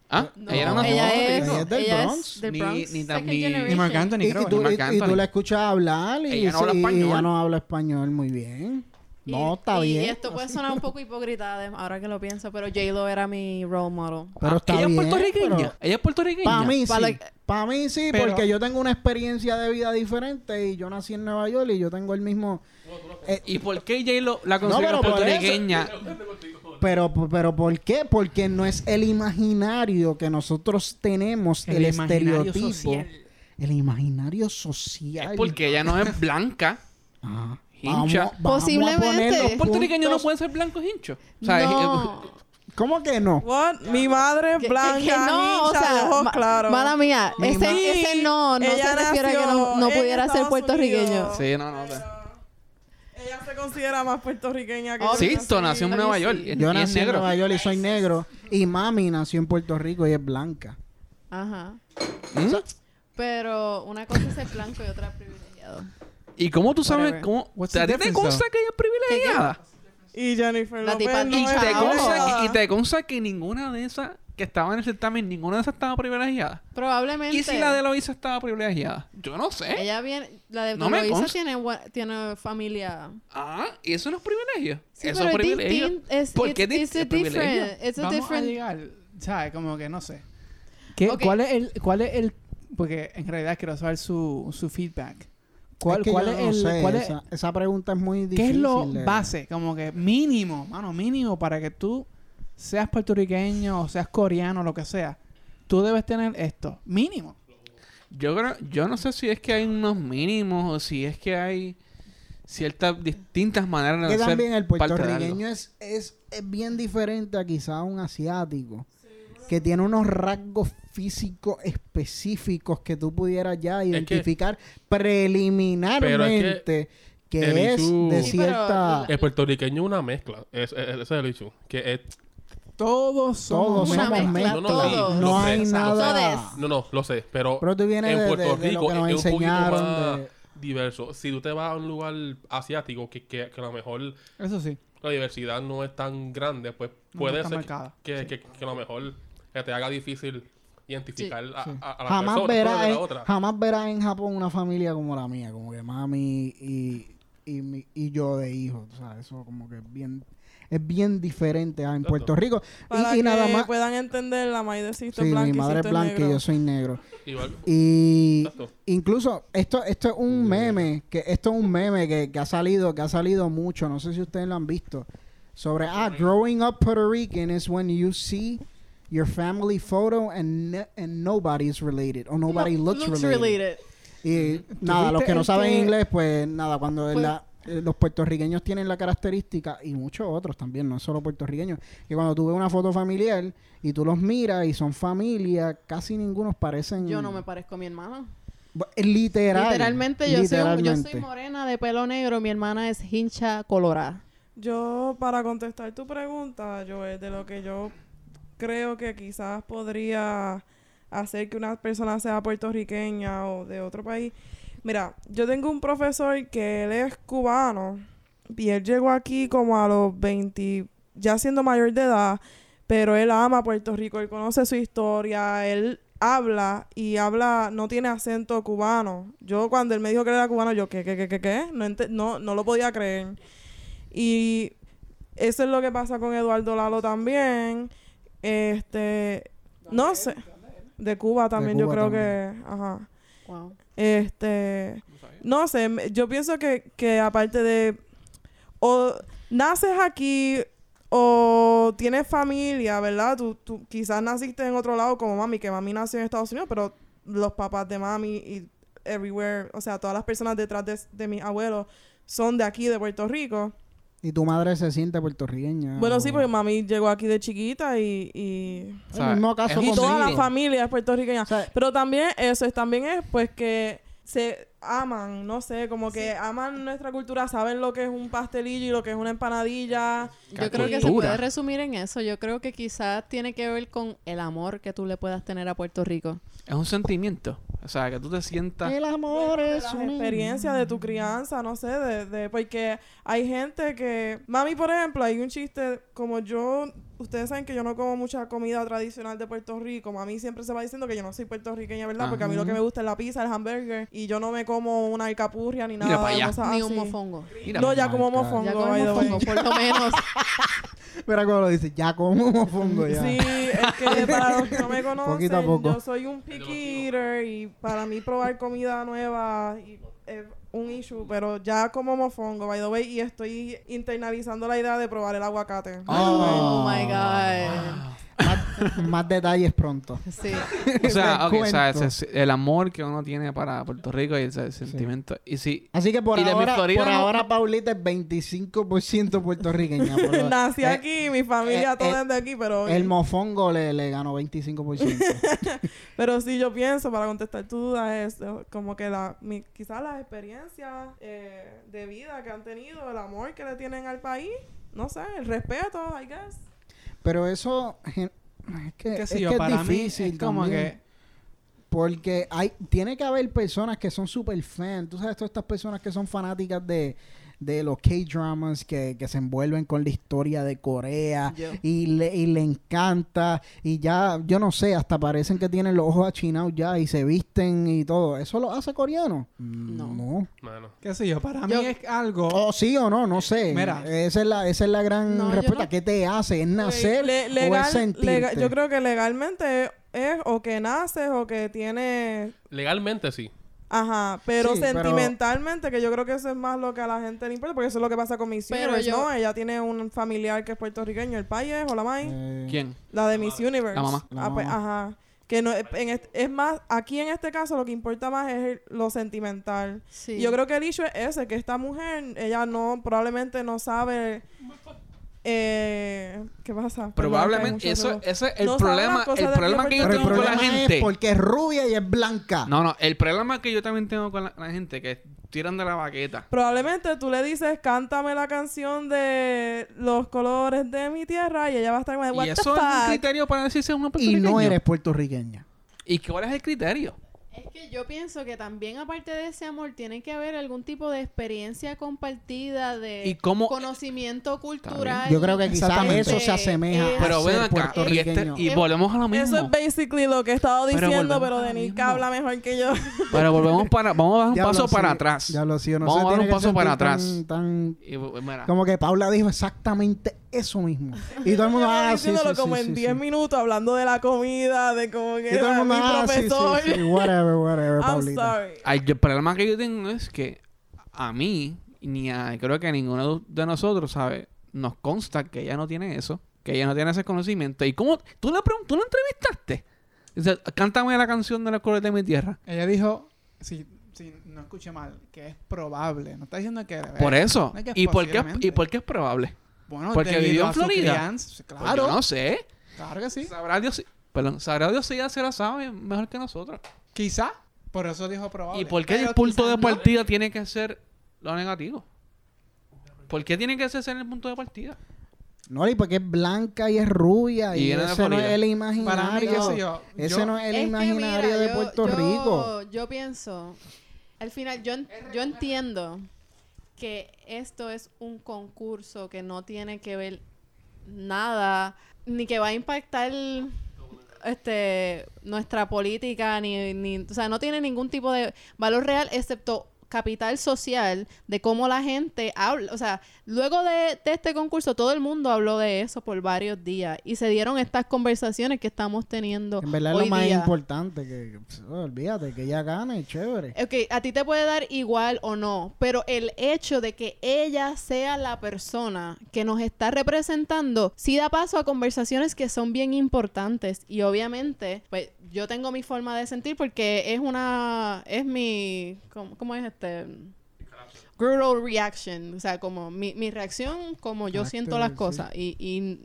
¿Ah? no, ella no ella, es, Ella es del ella Bronx. es del Ni- Bronx ni second tam- ni-. Ni Marc Anthony, Y, creo. y tú, Marc y- y tú la escuchas hablar y, Ella no habla sí, y español. ella no habla español muy bien. Y- No, está y, bien. Y esto puede sonar un poco hipócrita de- ahora que lo pienso, pero J-Lo era mi role model. Pero Ah, está ella bien. es puertorriqueña. pero- Ella es puertorriqueña. Para mí sí. La- Para mí sí, Pero- porque yo tengo una experiencia de vida diferente y yo nací en Nueva York y yo tengo el mismo... eh, ¿Y por qué J-Lo la No, considera puertorriqueña? pero, pero ¿por qué? Porque no es el imaginario que nosotros tenemos, el, imaginario estereotipo. social. El imaginario social. Es porque ella no es blanca. Ajá. Hincha. Vamos- vamos a Posiblemente. los puertorriqueños no pueden ser blancos hinchos. O sea, es- no. ¿Cómo que no? What? Mi madre Que- que- blanca, que no, o sea, de ojos ma- claros. mala mía, Mi ese, ma- ese no, no se refiere a que no, nació pudiera ser puertorriqueño. Unidos. Sí, no, no. Ella se considera más puertorriqueña que Oh, yo. Sí, sí, tú nació en sí. Nueva York. Yo y nací es en. Nueva York y soy negro. Y mami nació en Puerto Rico y es blanca. Ajá. ¿Mm? Pero una cosa es ser blanco y otra privilegiado. ¿Y cómo tú sabes Whatever. cómo? What's ¿A the ti te difference, consta though? que ella es privilegiada? Y Jennifer La López tipa no Y te, es consta, y te consta que ninguna de esas que estaban en el certamen, ninguna de esas estaba privilegiada. Probablemente. ¿Y si la de Loisa estaba privilegiada? Yo no sé. Ella viene, la de No me Loisa consta. tiene, tiene familia. Ah, ¿y eso no es privilegio? Sí, eso pero es es privilegio. distinto. Es, ¿Por qué it's, di- it's a es privilegio? different, it's a Vamos a different llegar, ¿sabes? Como que no sé. ¿Qué, Ok. ¿Cuál es el, cuál es el, porque en realidad quiero saber su, su feedback. ¿Cuál, es que cuál yo es no el, sé, cuál es, esa, esa pregunta es muy difícil. qué es lo de- base? Como que mínimo, mano, mínimo para que tú seas puertorriqueño o seas coreano, lo que sea. Tú debes tener esto, mínimo. Yo creo, yo no sé si es que hay unos mínimos o si es que hay ciertas distintas maneras de Que ser también el de puertorriqueño es, es, es bien diferente a quizá un asiático. Que tiene unos rasgos físicos específicos que tú pudieras ya que- identificar preliminarmente que, el es de Sí, cierta... El puertorriqueño es una mezcla. Es- es- ese es el hecho. Que es, Todos somos Todos somos mezcla, todos. No Lo hay sé, nada... Todes. no, no, lo sé. Pero, Pero tú vienes en de, de- Puerto de lo Rico que nos es un poquito más de... diverso. Si tú te vas a un lugar asiático que, que, que a lo mejor Eso sí. la diversidad no es tan grande, pues puede ser marcada, que, sí. que, que a lo mejor que te haga difícil identificar a, sí. a- a la jamás persona de la en, otra. jamás verás en Japón una familia como la mía, como que mami y, y, y yo de hijos. O sea, eso como que es bien, es bien diferente a en Exacto. Puerto Rico. Para Y, y que nada más. puedan entender, la maíz de Sisto Sí, blanca mi y madre es blanca y yo soy negro. Igual, Y exacto. incluso esto, esto es un meme, que esto es un meme que, que ha salido, que ha salido mucho, no sé si ustedes lo han visto. Sobre ah, growing up Puerto Rican is when you see your family photo and ne- and nobody is related or nobody No, looks, related. Y nada, los que no saben que- inglés, pues nada, cuando Pues- la- eh, los puertorriqueños tienen la característica, y muchos otros también, no es solo puertorriqueños, que cuando tú ves una foto familiar y tú los miras y son familia, casi ninguno parecen... Yo no me parezco a mi hermano. Literal. Literalmente, yo, Soy, un- yo literalmente. soy morena de pelo negro, mi hermana es hincha colorada. Yo, para contestar tu pregunta, Joel, de lo que yo creo que quizás podría hacer que una persona sea puertorriqueña o de otro país. Mira, yo tengo un profesor que él es cubano y él llegó aquí como a los 20, ya siendo mayor de edad, pero él ama Puerto Rico, él conoce su historia, él habla y habla, no tiene acento cubano. Yo cuando él me dijo que era cubano, yo, ¿qué, qué, qué, qué, qué? No, ente- no, no lo podía creer. Y eso es lo que pasa con Eduardo Lalo también. Este, no sé. De Cuba también, yo Cuba creo también. que, ajá. Wow. Este, no sé, yo pienso que, que aparte de o naces aquí o tienes familia, ¿verdad? Tú, tú quizás naciste en otro lado como mami, que mami nació en Estados Unidos, pero los papás de mami y everywhere, o sea, todas las personas detrás de, de mis abuelos son de aquí, de Puerto Rico. Y tu madre se siente puertorriqueña. Bueno, sí, porque mami llegó aquí de chiquita y, y, O sea, el mismo caso y toda la familia es puertorriqueña. O sea, Pero también eso es, también es pues que se aman, no sé, como que aman nuestra cultura, saben lo que es un pastelillo y lo que es una empanadilla. Yo creo que se puede resumir en eso. Yo creo que quizás tiene que ver con el amor que tú le puedas tener a Puerto Rico. Es un sentimiento. O sea, que tú te sientas... el amor de es una- experiencias de tu crianza, no sé, de, de porque hay gente que, mami, por ejemplo, hay un chiste como yo, ustedes saben que yo no como mucha comida tradicional de Puerto Rico, mami siempre se va diciendo que yo no soy puertorriqueña, ¿verdad? Porque a mí lo que me gusta es la pizza, el hamburger y yo no me como una alcapurria ni Mira nada cosas Ni así. un mofongo. Mira, No, ya como mofongo, Ya way. mofongo, por lo menos. Mira cómo lo dice, ya como mofongo ya. Sí, es que para los que no me conocen, Poquito a poco. yo soy un picky eater y para mí probar comida nueva y- es un issue, pero ya como mofongo, by the way, y estoy internalizando la idea de probar el aguacate. Oh, my God. Más, más detalles pronto. Sí. O sea, o el amor que uno tiene para Puerto Rico y ese sentimiento. Y si... Así que por ahora, Florida por no- ahora Paulita es 25% puertorriqueña. por lo- Nací eh, aquí, mi familia eh, toda eh, es de aquí, pero El mofongo le, le ganó 25%. pero sí yo pienso para contestar tu duda es eh, como que la mi, quizás las experiencias eh, de vida que han tenido, el amor que le tienen al país, no sé, el respeto, I guess. Pero eso es que, es, que es mí difícil es como también. que Porque hay, tiene que haber personas que son super fans. Tú sabes, todas estas personas que son fanáticas de, de los K-dramas, que, que se envuelven con la historia de Corea y le, y le encanta. Y ya, yo no sé, hasta parecen que tienen los ojos achinados ya y se visten y todo. ¿Eso lo hace coreano? No. No. Mano. qué sé yo, para Yo- mí es algo O sí o no, no sé. Mira. Esa es la, esa es la gran No, respuesta. no- ¿Qué te hace? ¿Es nacer Le- o legal- es sentirte? legal- yo creo que legalmente es o que naces o que tienes Legalmente sí. Ajá, pero Sí, pero- sentimentalmente, que yo creo que eso es más lo que a la gente le importa, porque eso es lo que pasa con Miss Universe, yo- ¿no? Ella tiene un familiar que es puertorriqueño, el paye o la mai, Eh, ¿Quién? la de Miss Universe. La mamá. La Ah, pues, ajá. Que no, en este- es más, aquí en este caso lo que importa más es el- lo sentimental. Sí. Y yo creo que el issue es ese, que esta mujer, ella no, probablemente no sabe... Eh, ¿Qué pasa? Probablemente eso, es el No problema, el de problema de que yo tengo con la problema es gente. porque es rubia y es blanca. No, no, el problema que yo también tengo con la, la gente que tiran de la baqueta. Probablemente tú le dices, cántame la canción de los colores de mi tierra y ella va a estar como, what y eso es un criterio para decirse una y puertorriqueño. no eres puertorriqueña. ¿Y cuál es el criterio? Es que yo pienso que también aparte de ese amor tiene que haber algún tipo de experiencia compartida de ¿Y cómo- conocimiento cultural. Yo creo que quizás Exactamente. eso se asemeja Eh, a Pero ser acá, y, este- puertorriqueño. y volvemos a lo mismo. Eso es basically lo que he estado Pero diciendo, volvemos pero a lo Denis mismo. habla mejor que yo. Pero volvemos para, vamos a dar un Diablo, paso sí, para atrás. diablo, sí, no Vamos sé, a dar un paso para atrás. Tan, tan- Y, mira, Como que Paula dijo exactamente eso mismo. Y todo el mundo, ah, sí, sí, sí, como sí, en sí. 10 minutos hablando de la comida, de como que Y todo el mundo, mi ah, sí, sí, profesor. sí, whatever, whatever, I'm Paulita. sorry. ay, yo- el problema que yo tengo es que a mí, ni a, creo que a ninguno de nosotros, ¿sabes? Nos consta que ella no tiene eso, que ella no tiene ese conocimiento. ¿Y cómo? ¿Tú pregun- tú la entrevistaste? Dice, cántame la canción de los colores de mi tierra. ella dijo si, si no escuché mal que es probable no está diciendo que Por eso. no es que ¿Y por, qué. ¿Y por qué es probable? Bueno porque vivió en Florida. crianza, Pues claro yo no sé. claro que sí Sabrá Dios si... Perdón, sabrá Dios si ella se la sabe mejor que nosotros. quizá Por eso dijo probable. ¿Y por qué Pero el punto de no. partida tiene que ser lo negativo? ¿Por qué tiene que ser el punto de partida? No, y porque es blanca y es rubia Y ese no es el imaginario. Para mí, qué sé yo. Ese yo- no es el Es que imaginario mira, de yo- Puerto yo- Rico. Yo pienso, al final, yo, yo entiendo que esto es un concurso que no tiene que ver nada, ni que va a impactar este nuestra política, ni, ni, o sea, no tiene ningún tipo de valor real, excepto capital social de cómo la gente habla, o sea, luego de, de este concurso todo el mundo habló de eso por varios días y se dieron estas conversaciones que estamos teniendo En verdad es lo más día. importante. que Olvídate, que ella gane, chévere. Ok, a ti te puede dar igual o no, pero el hecho de que ella sea la persona que nos está representando sí da paso a conversaciones que son bien importantes y obviamente, pues yo tengo mi forma de sentir porque es una, es mi, ¿cómo, cómo es este? Brutal reaction, o sea, como mi, mi reacción, como yo siento las sí. cosas y, y,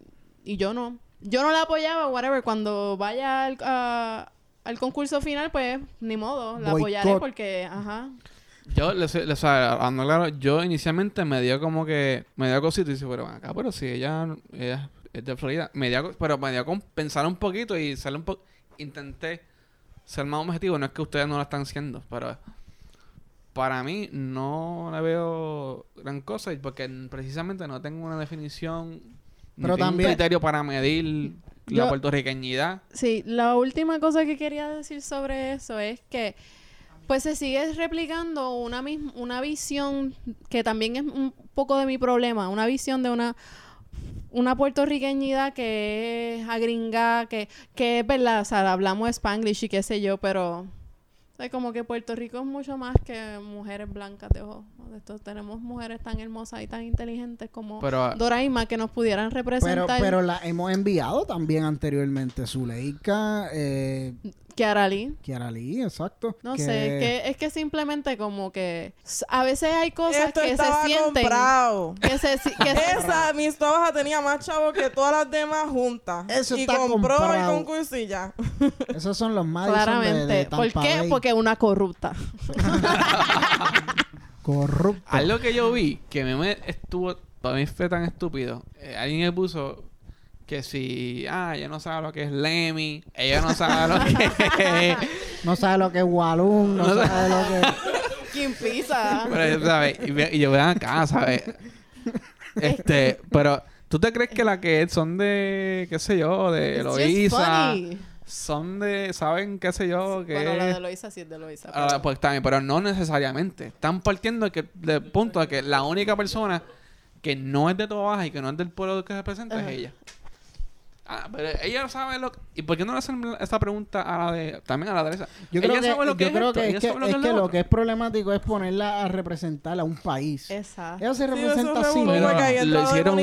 y yo no. Yo no la apoyaba, whatever, cuando vaya al, a- al concurso final, pues ni modo, la apoyaré porque, ajá. Yo, les, les, o sea, hablando claro, yo inicialmente me dio como que, me dio cosito y dije, pero acá, pero si ella, ella es de Florida, me dio, pero me dio con pensar un poquito y ser un poco, intenté ser más objetivo, no es que ustedes no lo están haciendo, pero para mí no le veo gran cosa porque precisamente no tengo una definición, ni Pero también- un criterio para medir Yo- la puertorriqueñidad. Sí, la última cosa que quería decir sobre eso es que pues se sigue replicando una misma una visión que también es un poco de mi problema, una visión de una una puertorriqueñidad que es agringada, que, que es verdad, o sea, hablamos spanglish y qué sé yo, pero sea, como que Puerto Rico es mucho más que mujeres blancas de ojos. de esto. Tenemos mujeres tan hermosas y tan inteligentes como Pero Doraima que nos pudieran Pero, representar. pero la hemos enviado también anteriormente. Zuleika, eh, Kiara Lee. Kiara Lee, exacto. No que- sé, que, es que simplemente como que a veces hay cosas Esto que se sienten comprado. que se que se- Esa, mis tobajas tenía más chavo que todas las demás juntas. Eso y está compró comprado. y ya. Esos son los de, claramente, de ¿por Tampa qué? Bay. Porque una corrupta. Corrupto. Algo que yo vi que me, me estuvo, para mí fue tan estúpido. Eh, alguien me puso que si, ah, ella no sabe lo que es Lemmy, ella no sabe lo que es. No sabe lo que es Walloon, no, No sabe lo que ¿Quién pisa? pero, ¿sabes? Y, yo voy acá, ¿sabes? Este, pero, ¿tú te crees que la que son de, qué sé yo, de funny. son de, ¿saben qué sé yo? Que Bueno, la de Loisa sí es de Loisa. Ah, pero- pues también, pero no necesariamente. Están partiendo de que, del punto de que la única persona que no es de toda baja y que no es del pueblo que representa es ella. Ah, pero ella sabe lo ¿Y por qué no le hacen esta pregunta a la de... También a la Teresa? Yo creo ella que, sabe lo que yo es creo esto, que es que, sabe lo es que es que lo que es problemático es ponerla a representar a un país. Exacto. Ella se representa así. Pero lo hicieron-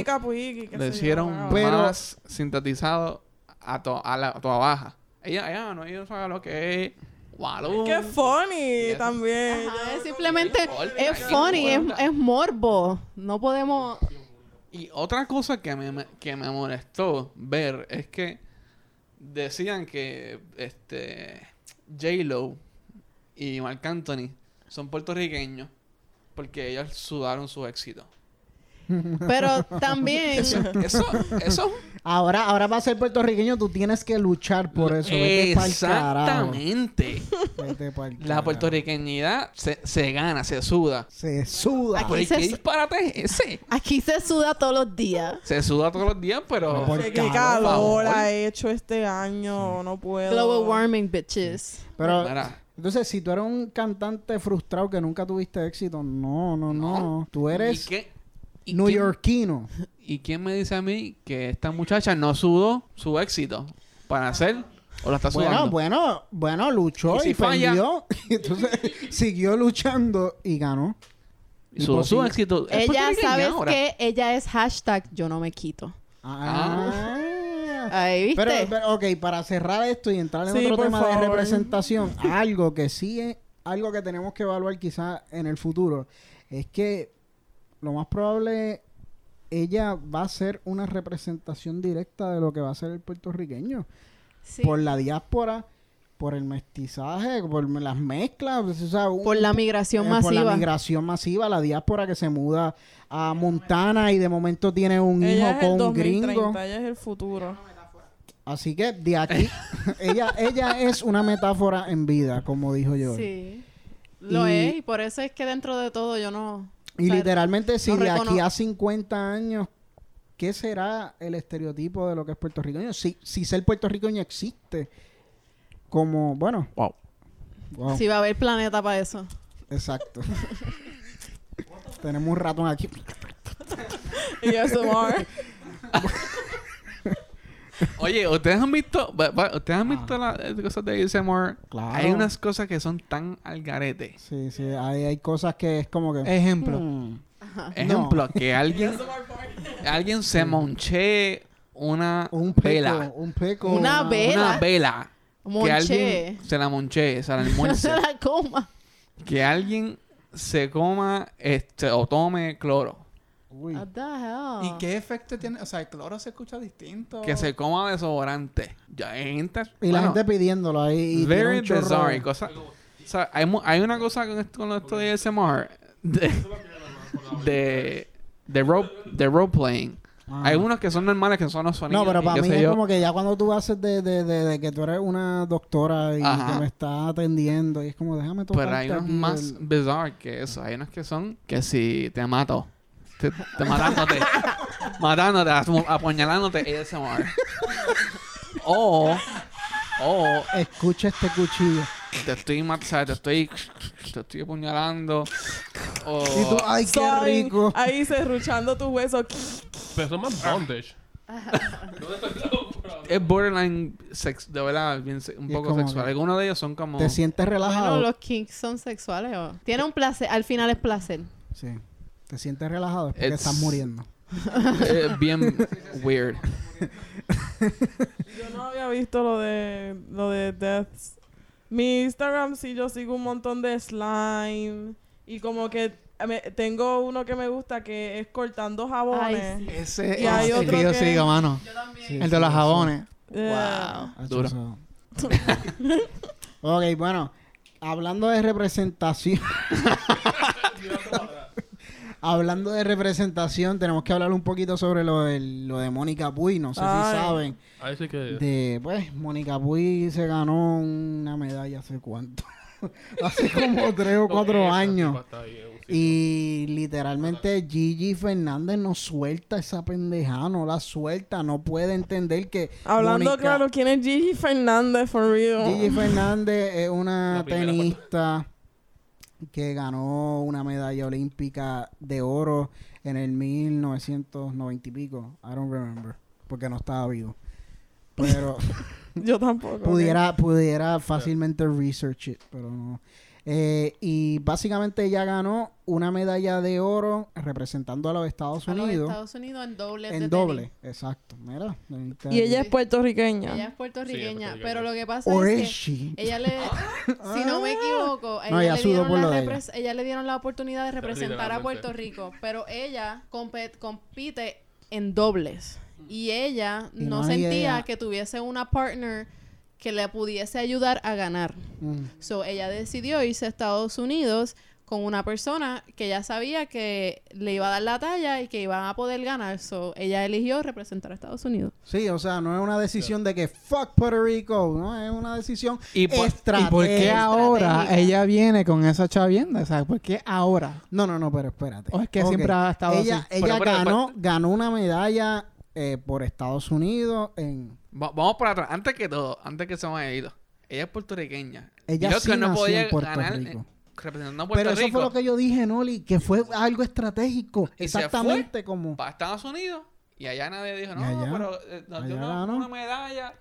Le hicieron wow. Pero- más sintetizado a, to- a la a toda baja. Ella, ella no, ella sabe lo que es... Walloon. Qué funny también. Ajá, es simplemente es ¿qué funny, es, es morbo. No podemos Y otra cosa que me, que me molestó ver es que decían que este J-Lo y Marc Anthony son puertorriqueños porque ellos sudaron su éxito. Pero también Eso, eso, eso Ahora, ahora va a ser puertorriqueño, tú tienes que luchar por eso. Vete exactamente. Vete La puertorriqueñidad se, se gana, se suda. Se suda. Aquí ¿Por se qué disparate es ese? aquí se suda todos los días. Se suda todos los días, pero Por Qué calor, ha hecho este año, no puedo. Global warming, bitches. Pero, Mira, entonces, si tú eres un cantante frustrado que nunca tuviste éxito, no, no, no. Tú ¿y eres qué- y quién- neoyorquino. ¿Y quién me dice a mí que esta muchacha no sudó su éxito para hacer o la está Bueno, sudando? bueno, bueno, luchó ¿Y y, si falla? perdió. Entonces, siguió luchando y ganó. Y sudó su éxito. Es Ella, ¿sabes ahora. qué? Ella es hashtag yo no me quito. Ah. Ahí, ¿viste? Pero, pero, ok, para cerrar esto y entrar en Sí, otro tema de representación, algo que sí es algo que tenemos que evaluar quizás en el futuro, es que lo más probable ella va a ser una representación directa de lo que va a ser el puertorriqueño Sí. por la diáspora por el mestizaje, por las mezclas, o sea, un- Por la migración eh, Por la masiva. migración masiva, la diáspora que se muda a Montana y de momento tiene un Ella hijo con un 2030, gringo. ella es el futuro. Así que de aquí, ella, ella es una metáfora en vida, como dijo yo. Sí. Lo Y- es, y por eso es que dentro de todo yo no... Y o sea, literalmente, si de aquí a 50 años, ¿qué será el estereotipo de lo que es puertorriqueño? Si, si ser puertorriqueño existe como, bueno, Wow. wow, Sí va a haber planeta para eso. exacto. Tenemos un ratón aquí. Y ASMR. Oye, ¿ustedes han visto, ¿ustedes han Ah. visto las eh, cosas de ASMR? Claro. Hay unas cosas que son tan al garete. Sí, sí, hay, hay cosas que es como que... Ejemplo. hmm, Ejemplo, que alguien, alguien se monche una un peco, vela. un peco. Una vela. Una vela. Que Monché. alguien se la monche, se la almuerce. se la coma. que alguien se coma este, o tome cloro. Uy. What the hell? ¿Y qué efecto tiene? O sea, el cloro se escucha distinto. Que se coma desodorante. Ya gente. Y la bueno, gente pidiéndolo ahí. Y tiene Very bizarre. y cosa- o sea, hay, mu- hay una cosa con esto, con esto de ASMR. De, de, de, role, de role playing. Ah. Hay unos que son normales, que son los sonidos. No, pero para mí es yo. como que ya cuando tú haces de, de, de, de que tú eres una doctora y Ajá. que me estás atendiendo y es como déjame tocar Pero hay unos más bizarre que eso. Hay unos que son que si te mato. Te, te matándote. matándote, apu- apuñalándote ASMR. o, o Escucha este cuchillo. te estoy matando, te estoy, te estoy apuñalando. O, Y tú, ay, qué Sorry, rico. Ahí serruchando tu hueso. Pero eso es más bondage. es borderline sex, de verdad, bien se- un Y es poco como sexual. que- Algunos de ellos son como Te sientes relajado. Bueno, los kinks son sexuales. ¿o? Tiene un placer. Al final es placer. Sí. Te sientes relajado es porque It's- estás muriendo. eh, bien weird. Yo no había visto lo de lo de deaths. Mi Instagram sí yo sigo un montón de slime y como que me- tengo uno que me gusta que es cortando jabones. Ay, sí. Ese Y hay es el otro que yo sigo, mano. Sí, El sí, de los jabones. Eh, Ah, Duro. ok, bueno. Hablando de representación. Hablando de representación, tenemos que hablar un poquito sobre lo, del- lo de Mónica Puy. No sé Ay. si saben. Ahí sí que... De, pues, Mónica Puy se ganó una medalla hace cuánto. hace como tres o cuatro años. Y literalmente Gigi Fernández no suelta esa pendeja, no la suelta, no puede entender que Hablando claro, ¿quién es Gigi Fernández for real? Gigi Fernández es una tenista que ganó una medalla olímpica de oro en el 1990 y pico. I don't remember, porque no estaba vivo. Pero Yo tampoco. pudiera, pudiera fácilmente research it, pero no. Eh, y básicamente ella ganó una medalla de oro representando a los Estados A los Unidos Estados Unidos en doble. en doble. Exacto. Mira. Y ella es puertorriqueña. Ella es puertorriqueña, Sí, es puertorriqueña. pero lo que pasa Or es que ella le, si no me equivoco, No, ella, le dieron por la lo de ella. repres- ella le dieron la oportunidad de representar a. Puerto Rico, pero ella compet- compite en dobles y ella Y no, sentía que tuviese una partner que le pudiese ayudar a ganar. Mm. So ella decidió irse a Estados Unidos con una persona que ella sabía que le iba a dar la talla y que iban a poder ganar. So ella eligió representar a Estados Unidos. Sí, o sea, no es una decisión de que fuck Puerto Rico, no, es una decisión Y por- ¿Y por qué ahora ella viene con esa chavienda? O sea, ¿por qué ahora? No, no, no, pero espérate. ¿O es que siempre ha estado ella, así? Ella Pero, pero, ganó, ganó una medalla eh, por Estados Unidos en... Va- vamos por atrás. Antes que todo, antes que se me haya ido. Ella es puertorriqueña. Ella Dijo sí nació en Puerto ganar Rico. eh, representando a Puerto Pero eso Rico fue lo que yo dije, Noli, que fue algo estratégico. Y se exactamente como... para Estados Unidos. Y allá nadie dijo, no, allá- pero eh, nos dio una medalla.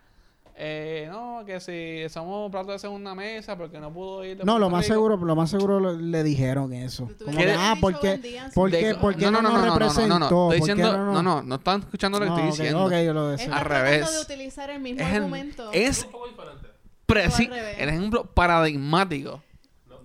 Eh, no, que si somos plato de segunda mesa porque no pudo ir. de No, lo más Rico. seguro, lo más seguro lo- le dijeron eso. Como que ah, porque, su- porque, De- porque no, nos representó. no, no. Estoy ¿Por qué diciendo, no, no, no, no están escuchando lo que No, estoy diciendo. ok, yo lo deseo. Al revés. de utilizar el mismo Es, el- argumento. es un poco diferente. preci- el ejemplo paradigmático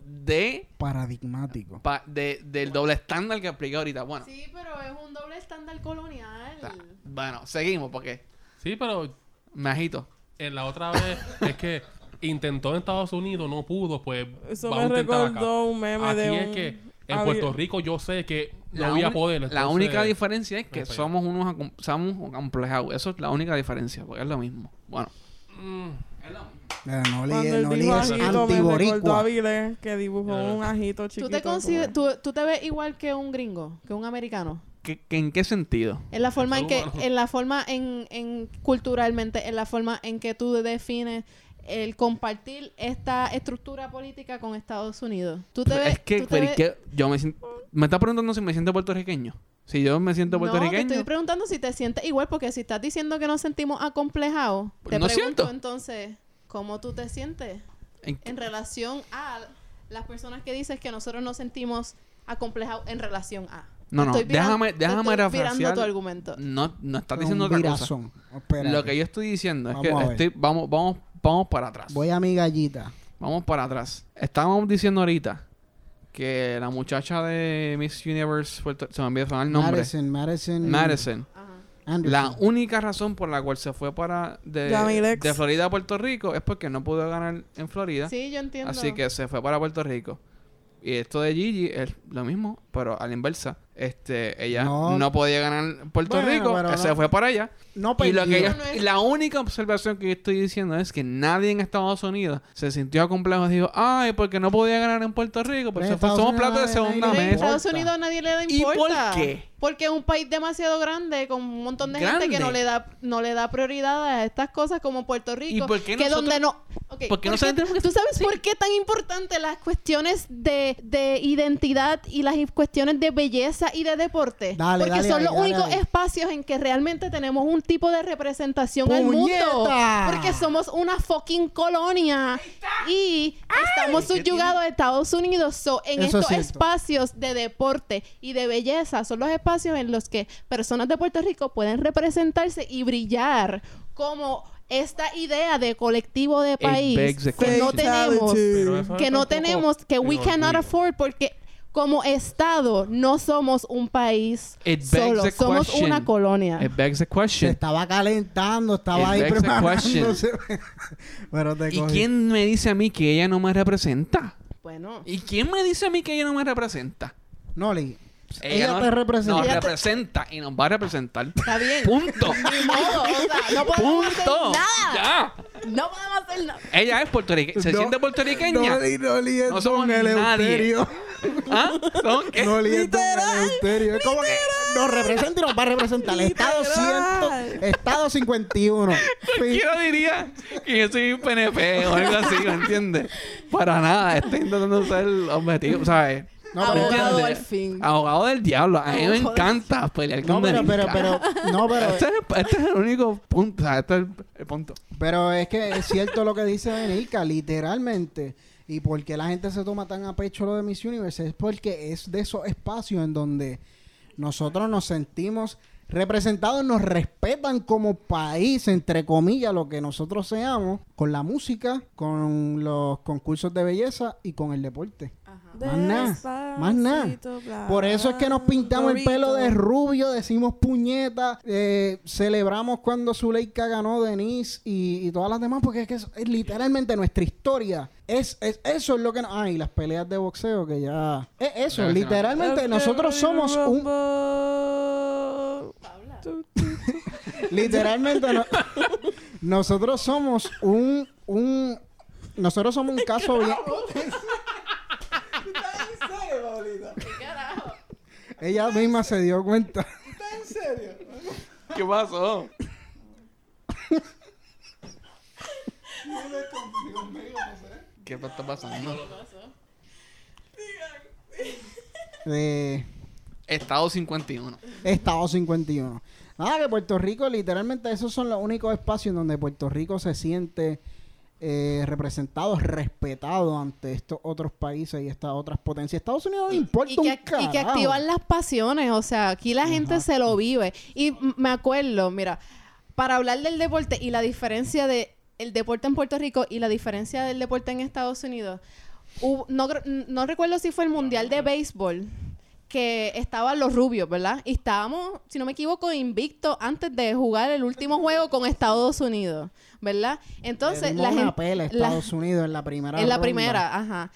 de, Paradigmático. pa- de del doble estándar que apliqué ahorita. Bueno, Sí, pero es un doble estándar colonial. bueno, seguimos porque Sí, pero me agito. En la otra vez es que intentó en Estados Unidos, no pudo, pues Eso vamos me a intentar acá. recordó un meme Aquí de es un- que en había- Puerto Rico yo sé que no La voy a uni- poder. La entonces- única diferencia es que no sé. somos unos acom- somos acomplejados. Eso es la única diferencia, porque es lo mismo. Bueno, Mm, Eh, no Cuando li- él no dijo ligues ajito, me recordó a antiboricua. Vile que dibujó Eh. un ajito chiquito. ¿Tú te, como- consider- tú, tú te ves igual que un gringo, que un americano? ¿Qué- qué- ¿en qué sentido? En la forma en que, humano. en la forma en, en culturalmente, en la forma en que tú defines el compartir esta estructura política con Estados Unidos. Tú te ves, es que, tú te pero es ves- que yo me siento... Me está preguntando si me siento puertorriqueño. Si yo me siento No, te puertorriqueño... estoy preguntando si te sientes igual, porque si estás diciendo que nos sentimos acomplejados, te No pregunto siento. entonces, ¿cómo tú te sientes ¿en- en relación a las personas que dices que nosotros nos sentimos acomplejados en relación a? No, no, déjame, déjame estoy tu argumento. No, no estás diciendo otra cosa. Lo que yo estoy diciendo es Vamos que estoy, vamos, vamos, vamos para atrás. Voy a mi gallita. Vamos para atrás. Estábamos diciendo ahorita que la muchacha de Miss Universe, Puerto- se me olvidó sonar el nombre. Madison, Madison. Madison. Ajá. Anderson. La única razón por la cual se fue para de, de Florida a Puerto Rico es porque no pudo ganar en Florida. Sí, yo entiendo. Así que se fue para Puerto Rico. Y esto de Gigi es lo mismo, pero a la inversa. Este, ella No. no, podía ganar en Puerto Bueno, Rico, se no- fue para allá. No Y lo que perdió. yo- No, no es- la única observación que yo estoy diciendo es que nadie en Estados Unidos se sintió complejo y dijo, ay, porque no podía ganar en Puerto Rico, pues somos plato de segunda Pero en mesa. Estados importa. Unidos nadie le da ¿Y por importa. qué? Porque es un país demasiado grande con un montón de gente que no le da no le da prioridad a estas cosas como Puerto Rico. ¿Y por qué que nosotros- donde no Ok, por qué no ¿por se tenemos que- ¿Tú sabes por qué tan importante las cuestiones de, de identidad y las cuestiones de belleza y de deporte? Dale, Porque dale son los dale únicos espacios en que realmente tenemos un tipo de representación al mundo. ¡Puñeta! Porque somos una fucking colonia y estamos ¿qué subyugados a Estados Unidos. So, en Eso es estos cierto. espacios de deporte y de belleza son los espacios en los que personas de Puerto Rico pueden representarse y brillar como esta idea de colectivo de país que no tenemos que es no tenemos que we cannot afford porque como estado no somos un país It begs solo, somos question. una colonia. It begs the Se question. estaba calentando, estaba It ahí preparándose. Pero te ¿Y quién me dice a mí que ella no me representa? Bueno, ¿Y quién me dice a mí que ella no me representa? Noli, ella, no- te representa. Nos Ella representa y nos va a representar. está bien. Punto. Ni modo, o sea, no podemos hacer Punto. nada. Ya. No podemos hacer nada. Ella es puertorriqueña. ¿Se No, siente puertorriqueña? Noli es No somos don nadie. ¿Ah? ¿Son qué? Es don Eleuterio. Es como que nos representa y nos va a representar. Estado, Literal. 100, estado 51. Fin. Cualquiera diría que yo soy un PNP o algo así, ¿me entiendes? Para nada, estoy intentando ser objetivo, ¿sabes? No, Abogado al fin. Abogado del diablo. A mí me del- encanta pelear con no, pero, pero, pero, no, pero, Este es, el, este es el único punto, o sea, este es el, el punto. pero es que es cierto lo que dice Benica, literalmente. Y por qué la gente se toma tan a pecho lo de Miss Universe es porque es de esos espacios en donde nosotros nos sentimos representados, nos respetan como país, entre comillas, lo que nosotros seamos, con la música, con los concursos de belleza y con el deporte. Más nada, más nada. Por eso es que nos pintamos el pelo de rubio, decimos puñeta, eh, celebramos cuando Zuleika ganó Denise y, y todas las demás, porque es que es, es literalmente nuestra historia. Es, es- eso es lo que nos... Ah, y las peleas de boxeo que ya... Es eso, no. literalmente nosotros somos un... Literalmente no- nosotros somos un... un nosotros somos un caso bien... Ella misma se dio cuenta. ¿Qué pasó? ¿Qué está pasando? de Estado 51. Estado 51. Nada, que Puerto Rico, literalmente, esos son los únicos espacios en donde Puerto Rico se siente eh, representado, respetado ante estos otros países y estas otras potencias. Estados Unidos no le importa y un que, y que carajo. activan las pasiones, o sea, aquí la gente se lo vive. Y me acuerdo, mira, para hablar del deporte y la diferencia de el deporte en Puerto Rico y la diferencia del deporte en Estados Unidos, hubo- no, no recuerdo si fue el Mundial de Béisbol, que estaban los rubios, ¿verdad? Y estábamos, si no me equivoco, invictos antes de jugar el último juego con Estados Unidos, ¿verdad? Entonces, la gente... la- Estados Unidos en la primera en la ronda. primera, ajá.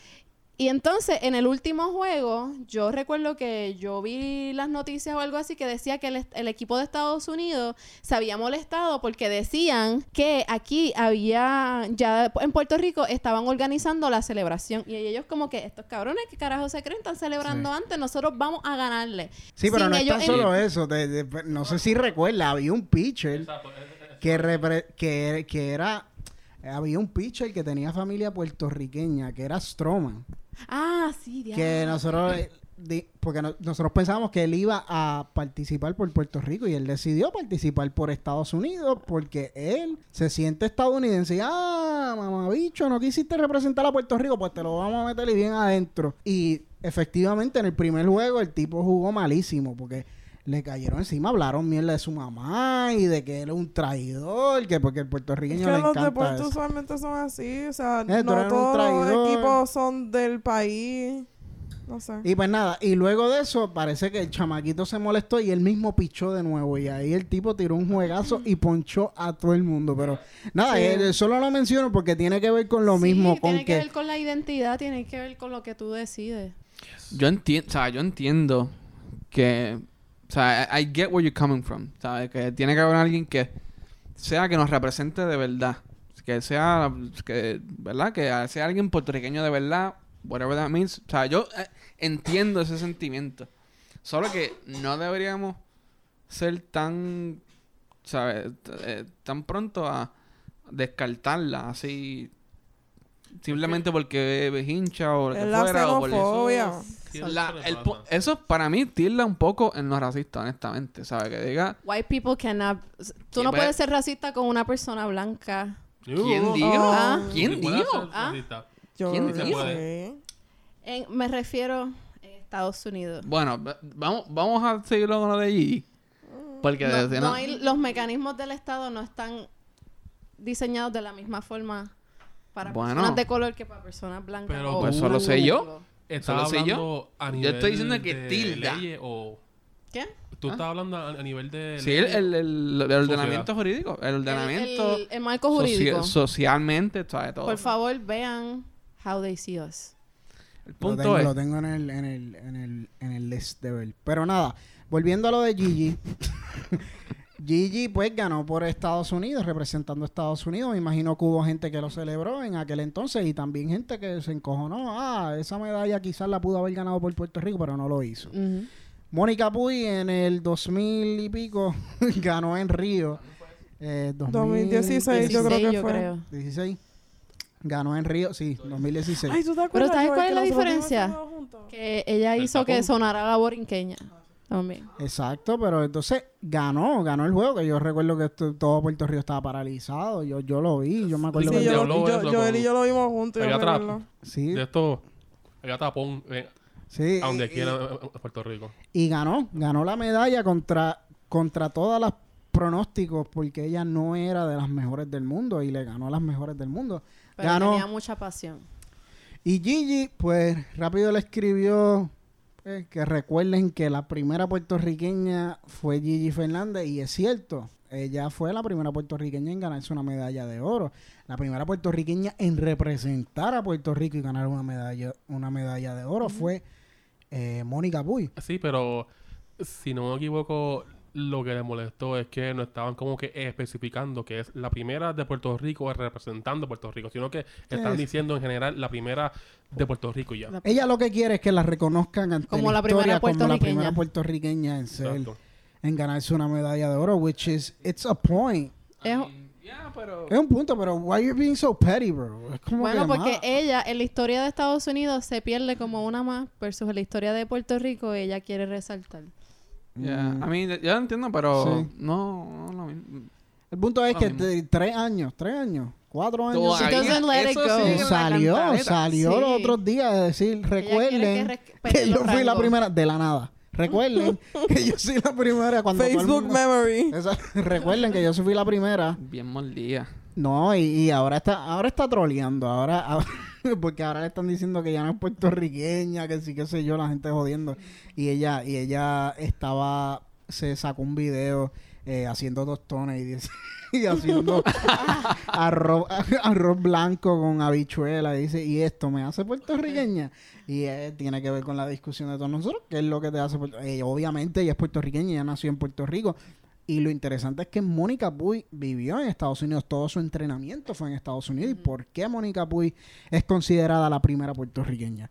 Y entonces, en el último juego, yo recuerdo que yo vi las noticias o algo así que decía que el, equipo de Estados Unidos se había molestado porque decían que aquí había, ya en Puerto Rico estaban organizando la celebración. Y ellos como que, estos cabrones, ¿qué carajo se creen? Están celebrando antes, nosotros vamos a ganarle. Sí, pero Sin no es tan en- solo eso. de- de- no sé si recuerda, había un pitcher Exacto. que, repre- que, que era... Había un pitcher que tenía familia puertorriqueña, que era Stroman. Ah, sí, que diablo. nosotros eh, di- porque no- nosotros pensábamos que él iba a participar por Puerto Rico y él decidió participar por Estados Unidos porque él se siente estadounidense y ah mamabicho no quisiste representar a Puerto Rico pues te lo vamos a meter y bien adentro y efectivamente en el primer juego el tipo jugó malísimo porque le cayeron encima, hablaron mierda de su mamá y de que él es un traidor, que porque el Es puertorriqueño que le los encanta deportes eso. usualmente son así. O sea, Eh, eres no un todos los equipos son del país. No sé. Y pues nada, y luego de eso parece que el chamaquito se molestó y él mismo pichó de nuevo. Y ahí el tipo tiró un juegazo y ponchó a todo el mundo. Pero nada, Sí. eh, solo lo menciono porque tiene que ver con lo Sí, mismo, con tiene que que... ver con la identidad, tiene que ver con lo que tú decides. Yo entiendo, o sea, yo entiendo que, o sea, I, I get where you're coming from, ¿sabes? Que tiene que haber alguien que sea que nos represente de verdad, que sea, que, ¿verdad? Que sea alguien puertorriqueño de verdad, whatever that means. O sea, yo eh, entiendo ese sentimiento. Solo que no deberíamos ser tan, ¿sabes? Eh, tan pronto a descartarla así simplemente porque es hincha o lo que la fuera o por eso. La- eso el para mí tilda un poco en lo racista, honestamente, ¿sabes? Que diga, White people cannot... Tú no puedes ser racista con una persona blanca. ¿quién dijo? Ah. ¿Quién dijo? Ah. Yo ¿Quién dijo? En- me refiero en Estados Unidos. Bueno, va- vamos, vamos a seguirlo con lo de allí. Porque No, de- no no- hay- los mecanismos del Estado no están diseñados de la misma forma para Bueno. personas de color que para personas blancas. Pero o Pues solo sé yo. ¿Estás Solo sé yo. a Yo nivel estoy diciendo que de tilda. o... ¿Qué? ¿Tú Ah. estás hablando a, a nivel de Sí, el, el, el- el ordenamiento jurídico. El ordenamiento el- el marco soci- jurídico. socialmente, ¿sabes? Todo. Por favor, vean How They See Us. El Lo punto tengo, es... lo tengo en el, en el, en el, en el list de ver. Pero nada, volviendo a lo de Gigi. Gigi pues ganó por Estados Unidos, representando a Estados Unidos. Me imagino que hubo gente que lo celebró en aquel entonces y también gente que se encojonó. Ah, esa medalla quizás la pudo haber ganado por Puerto Rico, pero no lo hizo. Mónica Puy en el 2000 y pico ganó en Río. Eh, 2016 yo creo 16, que fue. 2016. Ganó en Río, sí, 2016. Ay, ¿tú te acuerdas, ¿sabes cuál es que la diferencia? Que ella El hizo que sonara la borinqueña. También. Exacto, pero entonces ganó, ganó el juego, que yo recuerdo que esto- todo Puerto Rico estaba paralizado, yo, yo lo vi, yo me acuerdo Sí, que yo- yo, yo, con- y yo lo vimos juntos. atrás. recuerdo. sí, De esto... Allá tapón eh, sí, a donde y- quiera eh, en Puerto Rico. y ganó, ganó la medalla contra contra todas las pronósticos porque ella no era de las mejores del mundo y le ganó a las mejores del mundo. Pero Ganó. tenía mucha pasión. Y Gigi, pues rápido le escribió eh, que recuerden que la primera puertorriqueña fue Gigi Fernández y es cierto, ella fue la primera puertorriqueña en ganarse una medalla de oro, la primera puertorriqueña en representar a Puerto Rico y ganar una medalla, una medalla de oro fue eh, Mónica Puy. Sí, pero si no me equivoco, lo que le molestó es que no estaban como que especificando que es la primera de Puerto Rico representando a Puerto Rico, sino que están Es- diciendo en general la primera de Puerto Rico y ya. La- Ella lo que quiere es que la reconozcan ante Como la, primera como la puertorriqueña. primera puertorriqueña en ser, Exacto. en ganarse una medalla de oro, which is it's a point. Es- Ya, pero... Es un punto, pero why you being so petty, bro? Es como bueno, que, porque ella en la historia de Estados Unidos se pierde como una más versus en la historia de Puerto Rico ella quiere resaltar. Ya, Mm. a mí, yo lo entiendo, pero Sí. no, no lo mismo. El punto es Lo que tres años, tres años, cuatro años. Let it eso go. la salió, salió Sí. los otros días de decir, recuerden que yo fui la primera, de la nada. Recuerden que yo soy la primera cuando Facebook mundo- Memory. Esa- recuerden que yo fui la primera. Bien mordida. No, y, y ahora está, ahora está troleando, ahora, ahora, porque ahora le están diciendo que ya no es puertorriqueña, que sí, qué sé yo, la gente jodiendo. Y ella, y ella estaba, se sacó un video eh, haciendo tostones y, dice- y haciendo arroz, arroz blanco con habichuela. Y dice, y esto me hace puertorriqueña. Y eh, tiene que ver con la discusión de todos nosotros, que es lo que te hace puerto- eh, Obviamente ella es puertorriqueña, ella nació en Puerto Rico. Y lo interesante es que Mónica Puy vivió en Estados Unidos, todo su entrenamiento fue en Estados Unidos. ¿Y por qué Mónica Puy es considerada la primera puertorriqueña?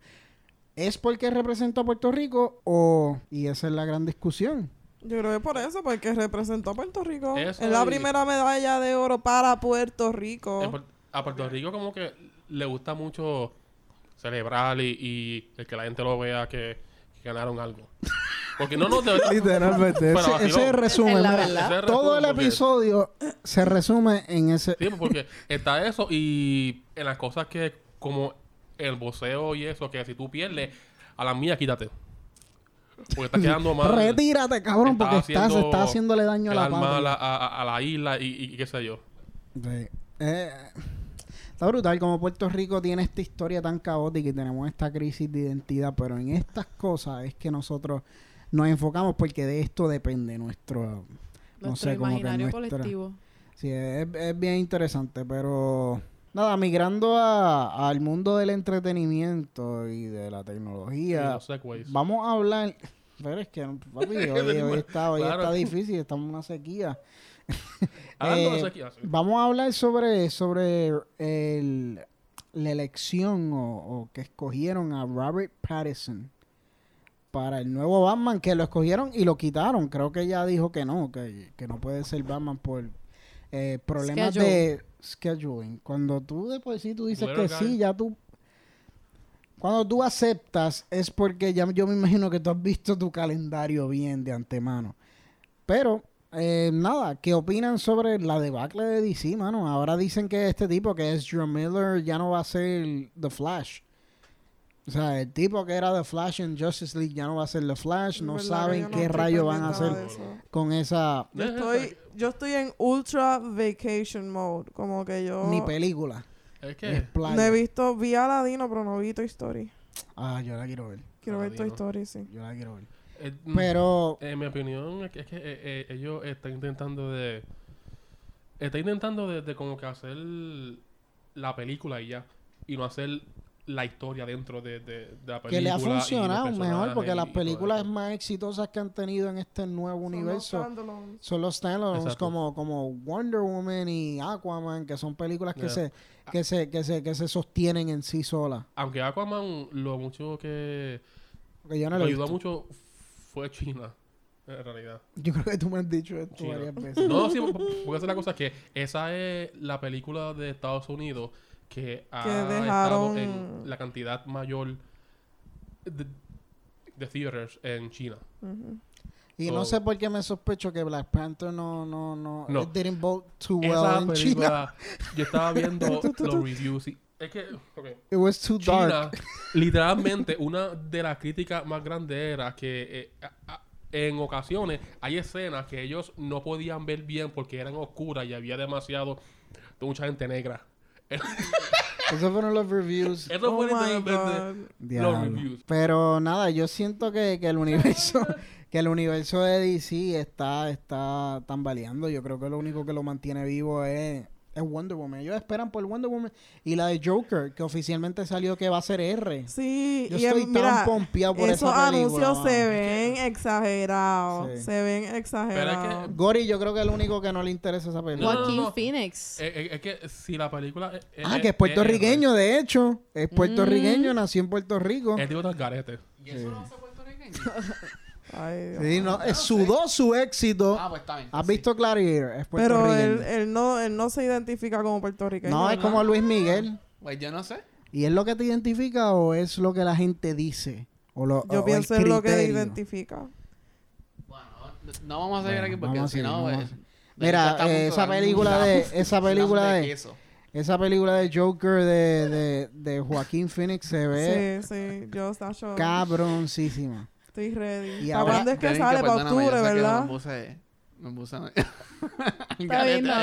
¿Es porque representó a Puerto Rico o...? Y esa es la gran discusión. Yo creo que por eso, porque representó a Puerto Rico. Eso es la y- primera medalla de oro para Puerto Rico. A Puerto Rico como que le gusta mucho celebrar y, y el que la gente lo vea que ganaron algo. Porque no, no, de verdad. Literalmente. Pero ese, ese es el resumen. Es la mira. verdad. Ese es todo el resumen, porque- episodio se resume en ese... Sí, porque está eso y en las cosas que como el voceo y eso, que si tú pierdes, a la mía quítate. Porque está quedando mal. Retírate, cabrón, Está porque estás, está haciéndole daño a la mal a, a- a la isla y, y qué sé yo. Sí. Eh, está brutal como Puerto Rico tiene esta historia tan caótica y tenemos esta crisis de identidad, pero en estas cosas es que nosotros nos enfocamos porque de esto depende nuestro... No Nuestro sé, como que imaginario nuestra- colectivo. Sí, es, es bien interesante, pero... Nada, migrando a- al mundo del entretenimiento y de la tecnología, vamos a hablar... Pero es que, papi, hoy, hoy está, hoy Claro. está difícil, estamos en una sequía. Hablando de Eh, sequía, sí. Vamos a hablar sobre, sobre el, la elección o, o que escogieron a Robert Pattinson para el nuevo Batman, que lo escogieron y lo quitaron. Creo que ella dijo que no, que, que no puede ser Batman por eh, problemas Schedule. de scheduling. Cuando tú después sí tú dices que sí, ya tú... Cuando tú aceptas es porque ya yo me imagino que tú has visto tu calendario bien de antemano. Pero, eh, nada, ¿qué opinan sobre la debacle de DC, mano? Ahora dicen que este tipo, que es Joe Miller, ya no va a ser The Flash. O sea, el tipo que era The Flash en Justice League ya no va a ser The Flash. No ¿Verdad que saben no qué rayo van a hacer con esa... Yo estoy, yo estoy en ultra vacation mode. Como que yo Ni película. Es Es que playa. no he visto, vi Aladino, pero no vi Toy Story. Ah, yo la quiero ver. Quiero ver Toy. Story, sí. Yo la quiero ver. eh, mm, Pero... En mi opinión es que, es que, eh, eh, ellos están intentando de... Están intentando de, de como que hacer la película y ya. Y no hacer la historia dentro de, de, de la película. Que le ha funcionado mejor porque las películas más exitosas que han tenido en este nuevo universo standalones. son los standalones como, como Wonder Woman y Aquaman, que son películas que Yeah. se que se que se que se sostienen en sí solas. Aunque Aquaman lo mucho que Porque yo no lo ayudó visto. mucho fue China, en realidad. Yo creo que tú me has dicho esto China. varias veces. No, sí, porque esa es la cosa que esa es la película de Estados Unidos que ha dejaron- estado en la cantidad mayor de, de theaters en China. Ujú. Y no Oh. sé por qué me sospecho que Black Panther no no no, No. it didn't vote too well in China. yo estaba viendo los reviews y es que, ok, It was too China, dark. literalmente, una de las críticas más grandes era que eh, a- a- en ocasiones hay escenas que ellos no podían ver bien porque eran oscuras y había demasiado, mucha gente negra. Esos fueron los reviews. Eso Oh fue my literalmente God. Diablo. los reviews. Pero nada, yo siento que, que el universo que el universo de DC está está tambaleando. Yo creo que lo único que lo mantiene vivo es, es Wonder Woman. Ellos esperan por Wonder Woman y la de Joker, que oficialmente salió que va a ser R. Sí, Yo y estoy em, tan pompeado por esos esa película. anuncios se ven exagerados. Sí. Se ven exagerados. Gori, yo creo que es el único que no le interesa esa película. No, no, Joaquín no. Phoenix. Eh, eh, es que si la película... eh, ah, que es puertorriqueño, de hecho. Es puertorriqueño, Mm. nació en Puerto Rico. El tipo del garete. ¿Y eso no hace puertorriqueño? Ay, Dios Sí, no, eh, sudó su éxito. ah, pues está bien. ¿Has sí. visto? Es Pero él, él no, él no se identifica como puertorriqueño. no, es como Luis Miguel. Pues yo no sé. ¿Y es lo que te identifica o es lo que la gente dice? O lo, o Yo el pienso en lo que criterio? identifica. Bueno, no vamos a seguir Bueno, aquí porque si no... pues, Mira, eh, esa película de- esa película de-. Esa película de Joker de, de, de Joaquín Phoenix se ve Sí, sí. Yo Sacho, cabroncísima. Estoy ready. Y ¿Para ahora- cuándo es que sale? Para perdóname, yo octubre, que ¿verdad? me puse- Me puse... al Está bien, no,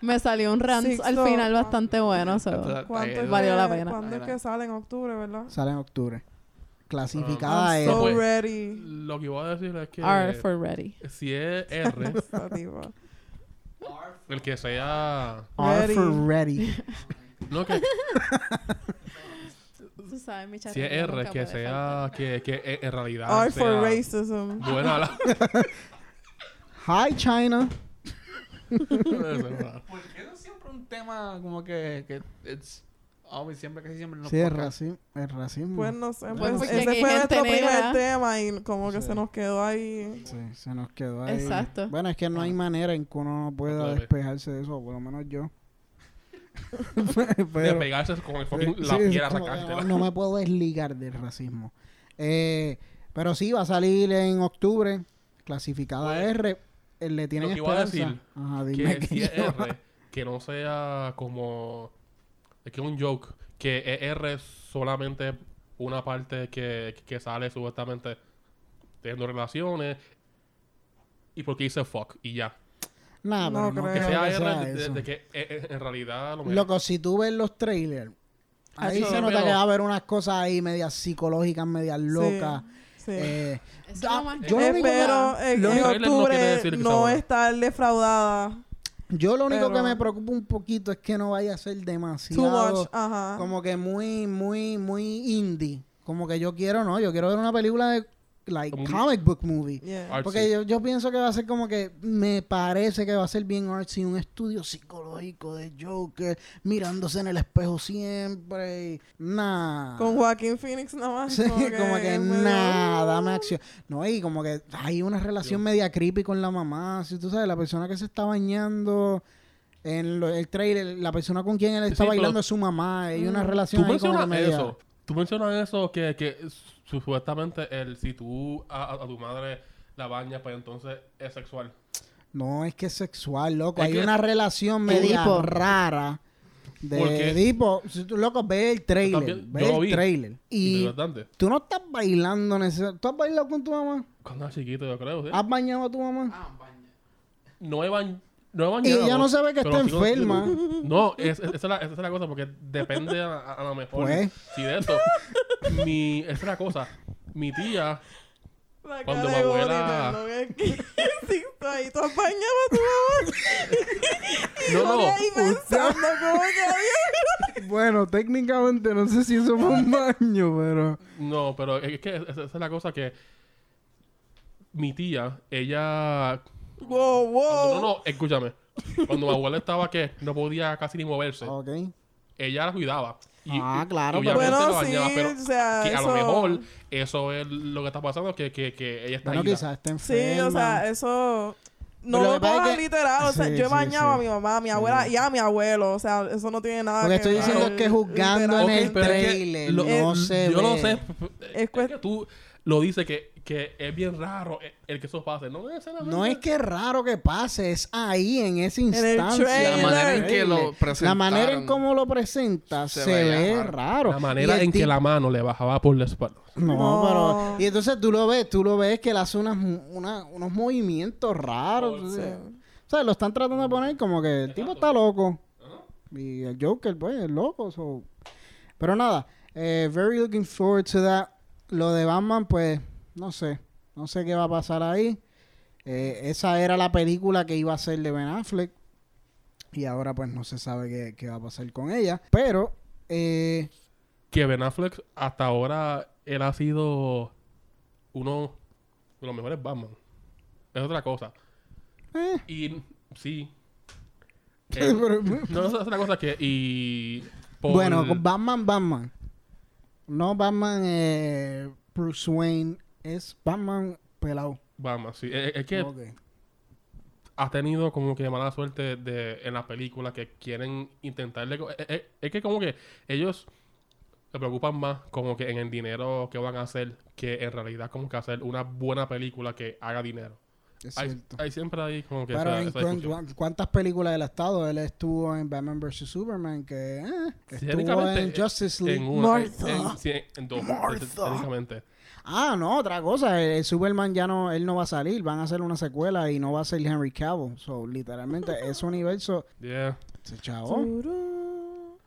me salió un rant Sixto, al final bastante bueno. so. ¿Cuánto Valió que- la pena. ¿Cuándo es que sale en octubre, verdad? Sale en octubre. Clasificada es. so pues. ready. Lo que iba a decir es que R for ready. si es R, el que sea... R for Ready. ready. No, que Tú sabes, mi si es R, que sea... faltar. Que, que en- en realidad R for racism. buena la... Hi, China. ¿Por qué no siempre un tema como que... que it's always, siempre, casi siempre Sí, es racismo. Es racismo. Pues no sé, Pues pues ese fue nuestro primer tema y como que Sí. se nos quedó ahí. Sí, se nos quedó ahí. Exacto. Bueno, es que no hay manera en que uno no pueda despejarse de eso, por lo menos yo. De Pero, pegarse con el fucking, Sí, la es piedra no, no me puedo desligar del racismo. Eh, pero sí, va a salir en octubre, clasificada Pues, R. eh, le tienen lo que iba a esperanza. decir, Ajá, dime que que R, que no sea como... Es que es un joke. Que es R solamente una parte que, que sale supuestamente teniendo relaciones y porque dice fuck y ya. Nah, No pero no creo. Que sea que R sea de, de- eso. de que eh, eh, en realidad lo Loco, si tú ves los trailers, ahí Eso se nota que va a haber unas cosas ahí medias psicológicas, medias locas. Sí. Eh, yo lo único que- Espero en, no no estar defraudada. Yo lo único que me preocupa un poquito es que no vaya a ser Too demasiado much. Ajá. como que muy, muy, muy indie. Como que yo quiero, no, yo quiero ver una película de like Como comic book movie. Yeah. Porque yo, yo pienso que va a ser como que me parece que va a ser bien artsy, un estudio psicológico de Joker, mirándose en el espejo siempre. y Nah. Con Joaquín Phoenix nada más. Sí, como que medio- nada, dame acción. No, y como que hay una relación media creepy con la mamá. Si tú sabes, la persona que se está bañando en lo- el trailer, la persona con quien él está Sí, bailando pero- es su mamá. Hay una Mm. relación Tú ahí como que mencionas media... eso. Tú mencionas eso que, que su- supuestamente el si tú a, tu madre la bañas, pues entonces es sexual. No, es que es sexual, loco. Es hay que- una relación media Edipo. rara de Edipo. Si tú, loco, ve el trailer. también- Ve yo lo el vi. trailer. Y tú no estás bailando necesariamente. ¿Tú has bailado con tu mamá? Cuando era chiquito, yo creo, ¿sí? ¿Has bañado a tu mamá? Ah, baña. No he bañado. No Y ella no se ve que pero está enferma. No, es- es- esa, es la, esa es la cosa, porque depende a, a- a lo mejor. Pues. Si de eso, mi, esa es la cosa. Mi tía, La Cuando mi abuela- ahí, tú apañabas a tu mamá. no, no, ahí pensando como que había... Bueno, técnicamente no sé si eso fue un baño, pero... no, pero es que esa, esa es la cosa que mi tía, ella Wow, wow. No, no, escúchame. Cuando mi abuela estaba que no podía casi ni moverse, Ok. ella la cuidaba. Y, Ah, claro, y pero- obviamente Bueno, la bañaba, sí, pero o sea, que a lo eso- mejor eso es lo que está pasando, que, que, que ella está Bueno, ida. quizás está Sí, enferma. o sea, eso... No Pero lo lo que pasa pongas es que- literal, o sea, Sí, yo he sí, bañado sí. a mi mamá, a mi abuela y a mi abuelo, o sea, eso no tiene nada Lo que estoy ver, diciendo es que juzgando literal. en el pero es que trailer lo- no se Yo ve. lo sé. Es, cuest- que tú lo dices que, que es bien raro el, el que eso pase. No. No es que es raro que pase, es ahí, en esa instancia. La manera en que lo. La manera en cómo lo presenta se, ve raro. raro. La manera en que la mano le bajaba por la espalda. No, No. pero... Y entonces tú lo ves, tú lo ves que él hace unas, una- unos movimientos raros. Sabes. O sea, lo están tratando de poner como que el tipo está loco. Y el Joker, pues, es loco. so. Pero nada, eh, very looking forward to that. Lo de Batman, pues, no sé. No sé qué va a pasar ahí. Eh, esa era la película que iba a ser de Ben Affleck. Y ahora, pues, no se sabe qué, qué va a pasar con ella. Pero, eh, Que Ben Affleck, hasta ahora, él ha sido uno de los mejores Batman. Es otra cosa. eh, Y sí. Él- no, es otra cosa que. Y. por- Bueno, Batman, Batman. No Batman eh, Bruce Wayne. Es Batman pelado. Batman, sí. Es, es que Ok. has tenido como que mala suerte de, en las películas que quieren intentarle... Es, es- es que como que ellos se preocupan más como que en el dinero que van a hacer que en realidad como que hacer una buena película que haga dinero. Es Hay, cierto. hay siempre ahí como que Pero esa, en esa cuan- ¿cuántas películas él ha estado? Él estuvo en Batman vs. Superman, que, eh, estuvo Técnicamente, en Justice League. En una, Martha. En, sí, en dos, Martha. técnicamente. Ah, no, otra cosa. El, el Superman ya no, él no va a salir. Van a hacer una secuela y no va a ser Henry Cavill. So, literalmente, ese universo Yeah. se chavó. Turú.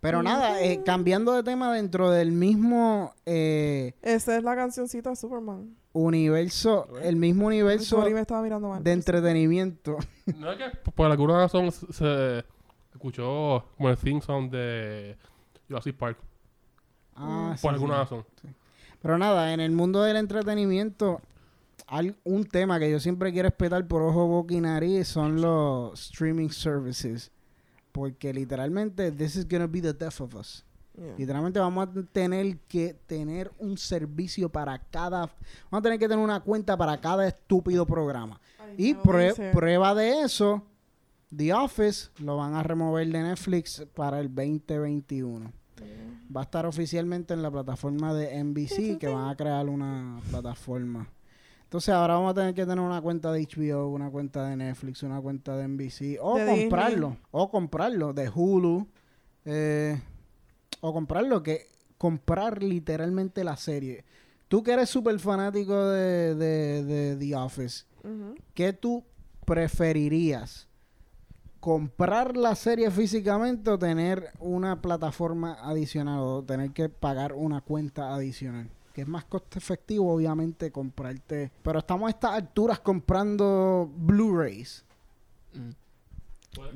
Pero nada, eh, cambiando de tema dentro del mismo eh, Esa es la cancioncita de Superman. universo, el mismo universo me estaba mirando mal. de entretenimiento. No es que p- por alguna razón se- escuchó como el theme song de Jurassic Park. Ah, sí, por alguna sí. razón. Pero nada, en el mundo del entretenimiento, hay un tema que yo siempre quiero respetar por ojo, boca y nariz son los streaming services. Porque literalmente, this is gonna be the death of us. Yeah. Literalmente vamos a tener que tener un servicio para cada... Vamos a tener que tener una cuenta para cada estúpido programa. Ay, Y no prue- prueba de eso, The Office lo van a remover de Netflix para el 2021. Va a estar oficialmente en la plataforma de NBC, que van a crear una plataforma. Entonces ahora vamos a tener que tener una cuenta de HBO, una cuenta de Netflix, una cuenta de NBC, o De Disney. comprarlo, o comprarlo de Hulu, eh, o comprarlo, que comprar literalmente la serie. Tú que eres súper fanático de, de, de The Office. ¿qué tú preferirías? ¿Comprar la serie físicamente o tener una plataforma adicional o tener que pagar una cuenta adicional? Que es más costo efectivo, obviamente, comprarte. Pero estamos a estas alturas comprando Blu-rays. Mm.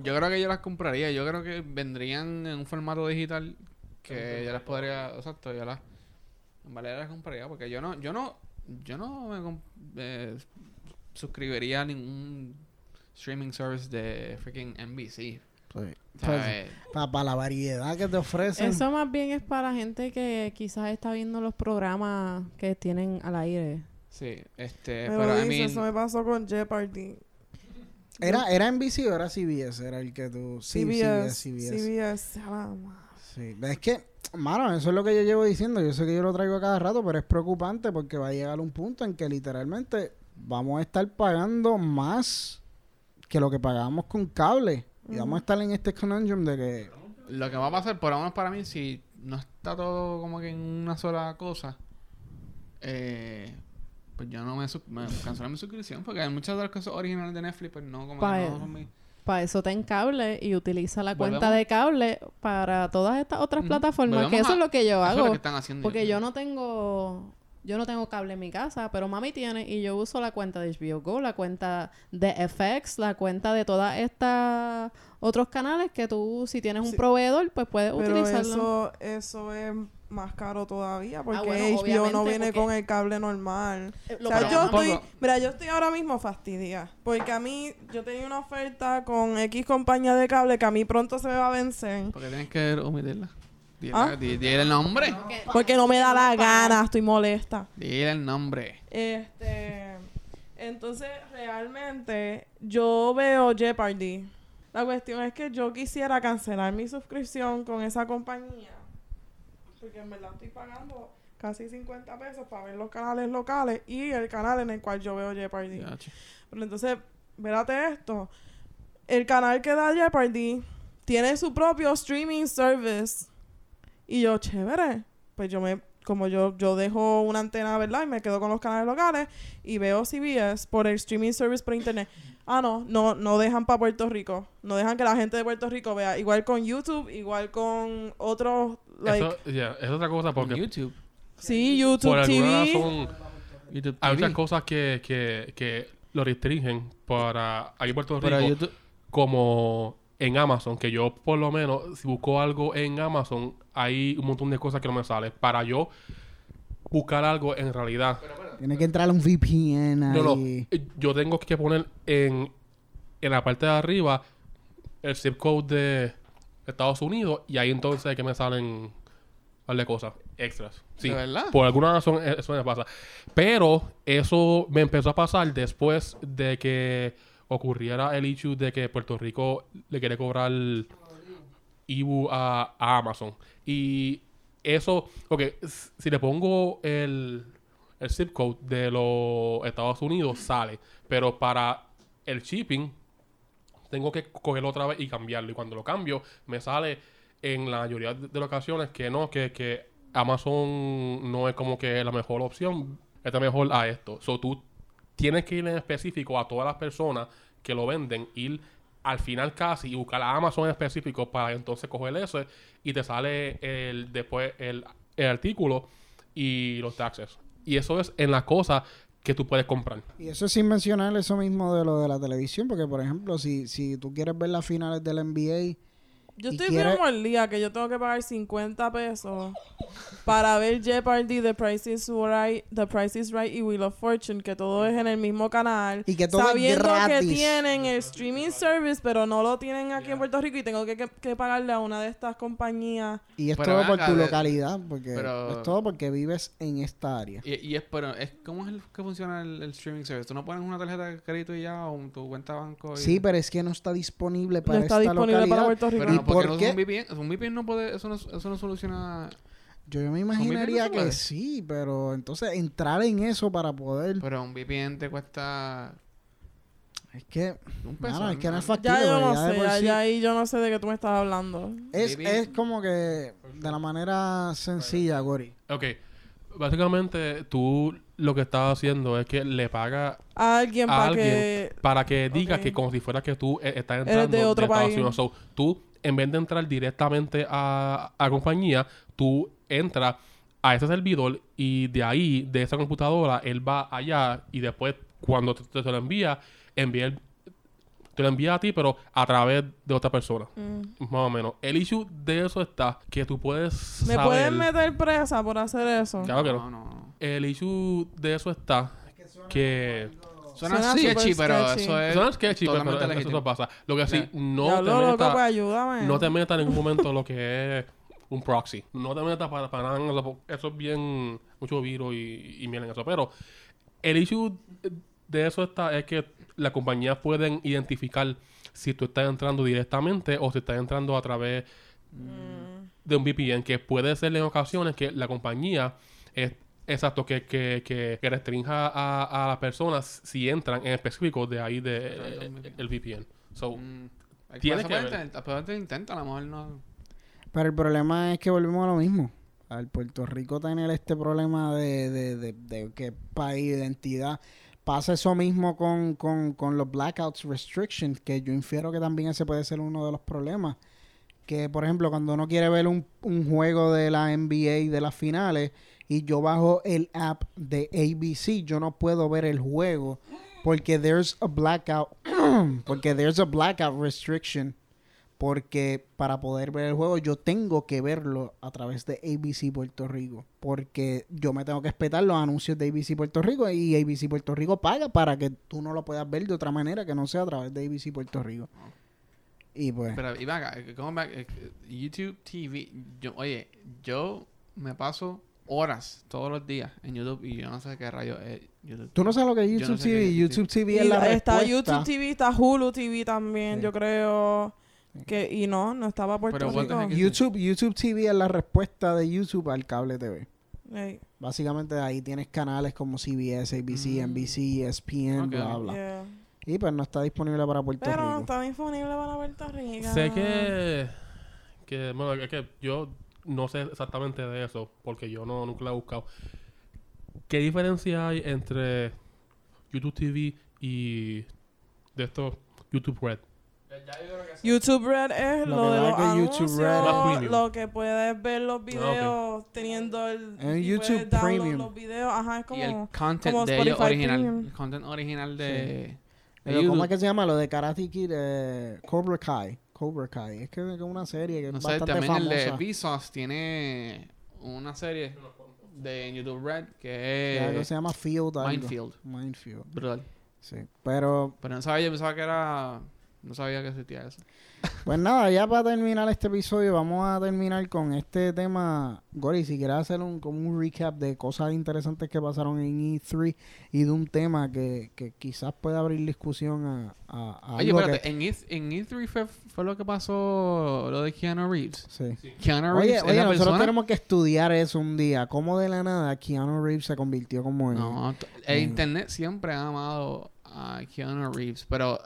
Yo creo que yo las compraría. Yo creo que vendrían en un formato digital que yo las podría... Exacto, yo las... En las compraría porque yo no... Yo no... Yo no me eh, suscribiría a ningún streaming service de freaking NBC. ¿sabes? para la variedad que te ofrecen. Eso más bien es para gente que quizás está viendo los programas que tienen al aire. Sí, este... Pero, Pero, I dice, mean... eso me pasó con Jeopardy. ¿Era, ¿Era NBC o era CBS? Era el que tú... Sí, CBS. CBS. CBS. Sí, es que, mano, eso es lo que yo llevo diciendo. Yo sé que yo lo traigo a cada rato, pero es preocupante porque va a llegar un punto en que literalmente vamos a estar pagando más que lo que pagábamos con cable. Y vamos a estar en este conundrum de que, Lo que va a pasar, por lo menos para mí, si no está todo como que en una sola cosa, eh, pues yo no me, me cancelé mi suscripción porque hay muchas de las cosas originales de Netflix, pues no, como que Pa- no son mi- Para eso ten cable y utiliza la Volvemos- cuenta de cable para todas estas otras plataformas, que eso a- es lo que yo Eso es hago. lo que están haciendo. Porque yo no tengo yo no tengo cable en mi casa, pero mami tiene y yo uso la cuenta de HBO Go, la cuenta de FX, la cuenta de todas estas otros canales que tú si tienes un Sí. proveedor, pues puedes Pero utilizarlo. eso, eso es más caro todavía porque Ah, bueno, HBO no viene porque- con el cable normal. Eh, O lo sea, yo estoy, mira, yo estoy ahora mismo fastidiada. Porque a mí, yo tenía una oferta con X compañía de cable que a mí pronto se me va a vencer. Porque tienes que omitirla. Dile, ¿Ah? di- dile el nombre. Porque no me da la gana, estoy molesta. Dile el nombre. Este, entonces, realmente, yo veo Jeopardy. La cuestión es que yo quisiera cancelar mi suscripción con esa compañía. Porque en verdad estoy pagando casi 50 pesos para ver los canales locales y el canal en el cual yo veo Jeopardy. Ya, che. Pero entonces, vérate esto. El canal que da Jeopardy tiene su propio streaming service. Y yo, chévere. Pues yo me, como yo, yo dejo una antena, ¿verdad? Y me quedo con los canales locales y veo CBS por el streaming service por internet. Ah, no, no, no dejan para Puerto Rico. No dejan que la gente de Puerto Rico vea. Igual con YouTube, igual con otros, like, Eso, yeah, es otra cosa porque YouTube. sí, YouTube por TV. razón YouTube hay TV. muchas cosas que, que, que lo restringen para aquí en Puerto Rico YouTube... como en Amazon, que yo por lo menos si busco algo en Amazon hay un montón de cosas que no me sale. Para yo buscar algo en realidad tiene que entrar a un VPN No, no. Eh, Yo tengo que poner en, en la parte de arriba el zip code de Estados Unidos y ahí entonces es que me salen par de cosas extras. Sí, ¿De verdad? por alguna razón e- eso me pasa. Pero eso me empezó a pasar después de que ocurriera el issue de que Puerto Rico le quiere cobrar IBU a, Amazon. Y eso, ok, si le pongo el, el zip code de los Estados Unidos sale. Pero para el shipping, tengo que cogerlo otra vez y cambiarlo. Y cuando lo cambio, me sale en la mayoría de las ocasiones que no, que, que Amazon no es como que la mejor opción. Está mejor a esto. So, tú tienes que ir en específico a todas las personas que lo venden, ir al final casi y buscar a Amazon en específico para entonces coger ese y te sale el después el, el artículo y los taxes. Y eso es en las cosas que tú puedes comprar. Y eso sin mencionar eso mismo de lo de la televisión, porque por ejemplo, si, si tú quieres ver las finales del NBA, Yo estoy quiere- bien mordida que yo tengo que pagar 50 pesos para ver Jeopardy, The Price is Right, The Price is Right y Wheel of Fortune, que todo es en el mismo canal. Y que todo es sabiendo gratis. que tienen el streaming service, pero no lo tienen aquí en Puerto Rico y tengo que, que- que pagarle a una de estas compañías. y es Pero todo por acá, tu de- localidad, porque pero- es todo porque vives en esta área. Y, y es, pero, es, ¿cómo es el- que funciona el, el streaming service? ¿Tú no pones una tarjeta de crédito y ya o tu cuenta de banco? Y... Sí, pero es que no está disponible para no está esta disponible localidad. para Puerto Rico. Pero ¿Y no, porque por no qué? es un VPN. Un VPN no puede... Eso no, eso no soluciona... Yo me imaginaría que sí, pero entonces entrar en eso para poder... Pero un VPN te cuesta Es que... un peso. Es que no es factible. Ya yo no ya sé, ya, sí- ya ahí yo no sé de qué tú me estás hablando. Es, es como que de la manera sencilla, Gori. Ok. Básicamente, tú lo que estás haciendo es que le pagas A alguien a para alguien que... para que diga Ok. que como si fuera que tú eh, estás Eres entrando de otro país. Unidos. So, tú, en vez de entrar directamente a, a la compañía, tú entras a ese servidor y de ahí, de esa computadora, él va allá y después, cuando te, te- te lo envía, envía el- te lo envía a ti, pero a través de otra persona. Mm. Más o menos. El issue de eso está que tú puedes ¿Me saber... pueden meter presa por hacer eso? Claro que No, no. no, no. El issue de eso está que... Suena, Suena sketchy, pero sketchy. eso es Suena sketchy, pero eso, eso pasa. Lo que sí, no te loco, pues no te metas en ningún momento lo que es un proxy. No te metas para, para nada en eso. es bien mucho virus y, y miel en eso. Pero el issue de eso está es que las compañías pueden identificar si tú estás entrando directamente o si estás entrando a través Mm. de un VPN, que puede ser en ocasiones que la compañía es exacto que, que, que, que restrinja a, a las personas si entran en específico de ahí de el VPN. So, Mm. Tienes que ver. intenta, a lo mejor no... Pero el problema es que volvemos a lo mismo. Al Puerto Rico tener este problema de, de, de, de que país, identidad, pasa eso mismo con, con, con los blackouts restrictions, que yo infiero que también ese puede ser uno de los problemas. Que, por ejemplo, cuando uno quiere ver un, un juego de la NBA de las finales y yo bajo el app de ABC, yo no puedo ver el juego porque there's a blackout, porque there's a blackout restriction porque para poder ver el juego yo tengo que verlo a través de ABC Puerto Rico, porque yo me tengo que respetar los anuncios de ABC Puerto Rico y ABC Puerto Rico paga para que tú no lo puedas ver de otra manera que no sea a través de ABC Puerto Rico. Y pues, Pero, y venga, eh. Eh, YouTube TV. Oye, yo me paso horas todos los días en YouTube y yo no sé qué rayo es YouTube. tú no sabes lo que es Yo YouTube no sé qué TV, es YouTube TV es la está respuesta. YouTube TV, está Hulu TV también, Sí. yo creo. Que, y no, no estaba Puerto Pero Rico. YouTube, YouTube TV es la respuesta de YouTube al cable TV. Básicamente ahí tienes canales como CBS, ABC, Mm. NBC, ESPN, Ok. bla, bla. yeah. Y pues no está disponible para Puerto Pero no Rico. está disponible para Puerto Rico. Sé que, que, bueno, es que yo no sé exactamente de eso, porque yo no nunca lo he buscado. ¿Qué diferencia hay entre YouTube TV y de estos YouTube Red? YouTube Red es Lo lo, que de los anuncios, Red- lo que puedes ver los videos teniendo el En y YouTube Premium. los videos, ajá, es y el como content como de ellos original. Premium. El content original de, de Pero YouTube. ¿Cómo es que se llama? Lo de Karate Kid, eh, Cobra Kai. Cobra Kai. Es que es una serie que No es sé, bastante también el de famosa. Vsauce tiene una serie de YouTube Red Ya que se llama Field algo. Minefield. Minefield. Brutal. Sí. Pero Pero no sabía, yo pensaba que era No sabía que existía eso. Pues nada, ya para terminar este episodio, vamos a terminar con este tema. Gori, si quieres hacer un, como un recap de cosas interesantes que pasaron en E3 y de un tema que, que quizás pueda abrir discusión a, a, a Oye, algo espérate, que- en, E, en E3 fue, fue lo que pasó lo de Keanu Reeves. Sí. Keanu Oye, Reeves es oye, la nosotros persona... tenemos que estudiar eso un día. ¿Cómo de la nada Keanu Reeves se convirtió como en... No, el internet siempre ha amado a Keanu Reeves, pero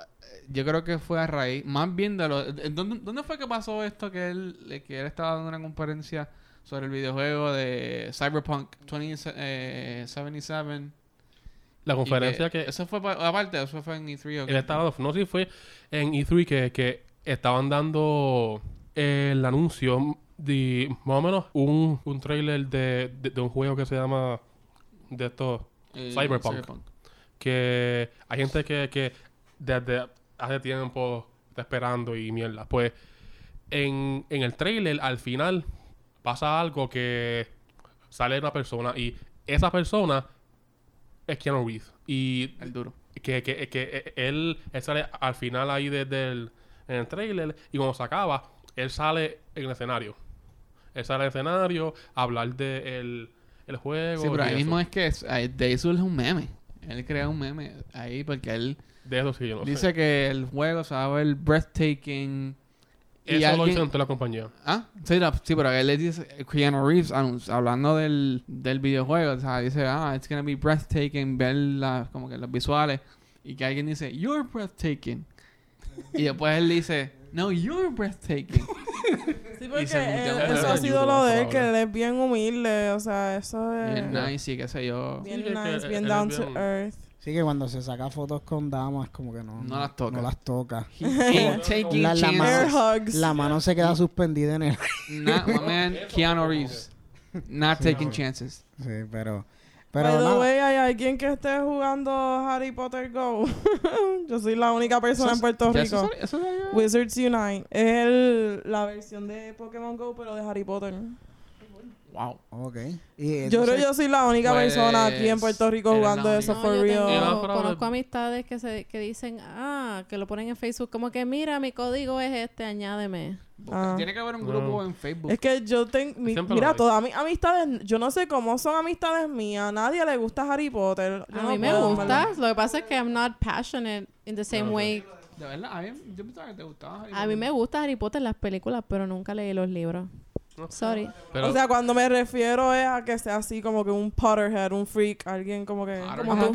yo creo que fue a raíz, más bien de lo... de- ¿Dónde, dónde fue que pasó esto que él, que él estaba dando una conferencia sobre el videojuego de Cyberpunk 2077? La Y conferencia que, Eso fue, pa- aparte, eso fue en E3 o qué? él estaba no sé si fue en E3 que, que estaban dando el anuncio de más o menos un, un trailer de, de, de un juego que se llama de estos Eh, Cyberpunk. que hay gente que, que desde hace tiempo está esperando y mierda. Pues en, en el trailer, al final, pasa algo que sale una persona y esa persona es Keanu Reeves. Y El duro. que, que, que él, él sale al final ahí desde el, en el trailer y cuando se acaba, él sale en el escenario. Él sale en el escenario a hablar de el, el juego. Sí, pero ahí eso. mismo es que es- de eso es un meme. Él crea un meme ahí porque él De eso sí, yo no sé. dice que el juego se va a ver breathtaking. Y Eso lo alguien- hizo entre la compañía. Ah, sí, la- sí, pero él le dice, Keanu Reeves, anun- hablando del, del videojuego, o sea, dice, ah, it's gonna be breathtaking, ver la, como que los visuales, y que alguien dice, you're breathtaking. y después él dice, no, you're breathtaking. Sí, porque él- multiplica eso ha sido lo de él, que él es bien humilde, o sea, eso Bien es nice y qué sé yo. bien nice, bien down to bien- earth. Sí, que cuando se saca fotos con damas, como que no, No las toca. No las toca. La- la mano- hugs. La mano se queda suspendida en el... Not my man, Keanu Reeves. Not taking chances. Sí, pero... By Pero the nada. way, hay alguien que esté jugando Harry Potter Go. Yo soy la única persona en Puerto eso Rico. eso Wizards Unite. Es el- la versión de Pokémon Go, pero de Harry Potter. Wow. Ok. Y Yo creo que yo soy la única Pues, persona aquí en Puerto Rico jugando eso. No, for yo real. tengo- conozco amistades que se que dicen, ah, que lo ponen en Facebook, como que mira, mi código es este, añádeme. Ah. Tiene que haber un No. grupo en Facebook. Es que yo tengo... Mira, todas mis amistades... Yo no sé cómo son amistades mías. A nadie le gusta Harry Potter. Yo A no mí me gusta, lo que pasa es que I'm not passionate in the same Claro, way. De verdad, a mí, yo pensaba que te gustaba. Harry A mí Potter. me gusta Harry Potter las películas, pero nunca leí los libros. No. Sorry. Pero O sea, cuando me refiero es a que sea así como que un Potterhead, un freak, alguien como que... Como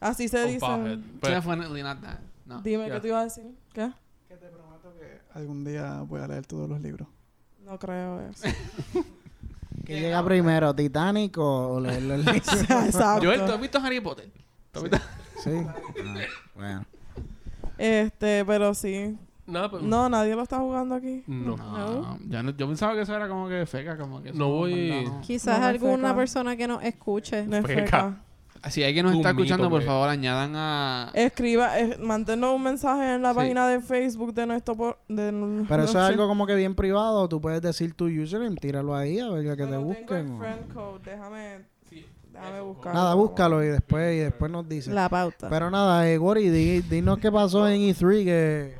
Así se dice. pothead. Definitely not that. No. Dime, Ya. ¿qué te iba a decir? ¿Qué? Que te prometo que algún día voy a leer todos los libros. No creo eso. ¿Qué llega primero, Titanic o, leer los libros? Exacto. Joel, ¿tú has visto Harry Potter? ¿Tú has visto? Sí. Ah, bueno. Este, pero sí. Nada, pues, No, nadie lo está jugando aquí. no. No, ya no- yo pensaba que eso era como que feca, como que No voy-. Quizás No alguna feca. persona que nos escuche. No es Feca. feca. Si alguien nos está escuchando, por que- favor, añadan a... Escriba, eh, mántenos un mensaje en la Sí. página de Facebook de nuestro... por- de, Pero no eso es algo como que bien privado. Tú puedes decir tu username, tíralo ahí a ver que te Pero tengo busquen. el friend code, déjame... Déjame buscarlo. Nada, búscalo y después, y después nos dice. La pauta. Pero nada, eh, Gori, di- dinos qué pasó en E3 que...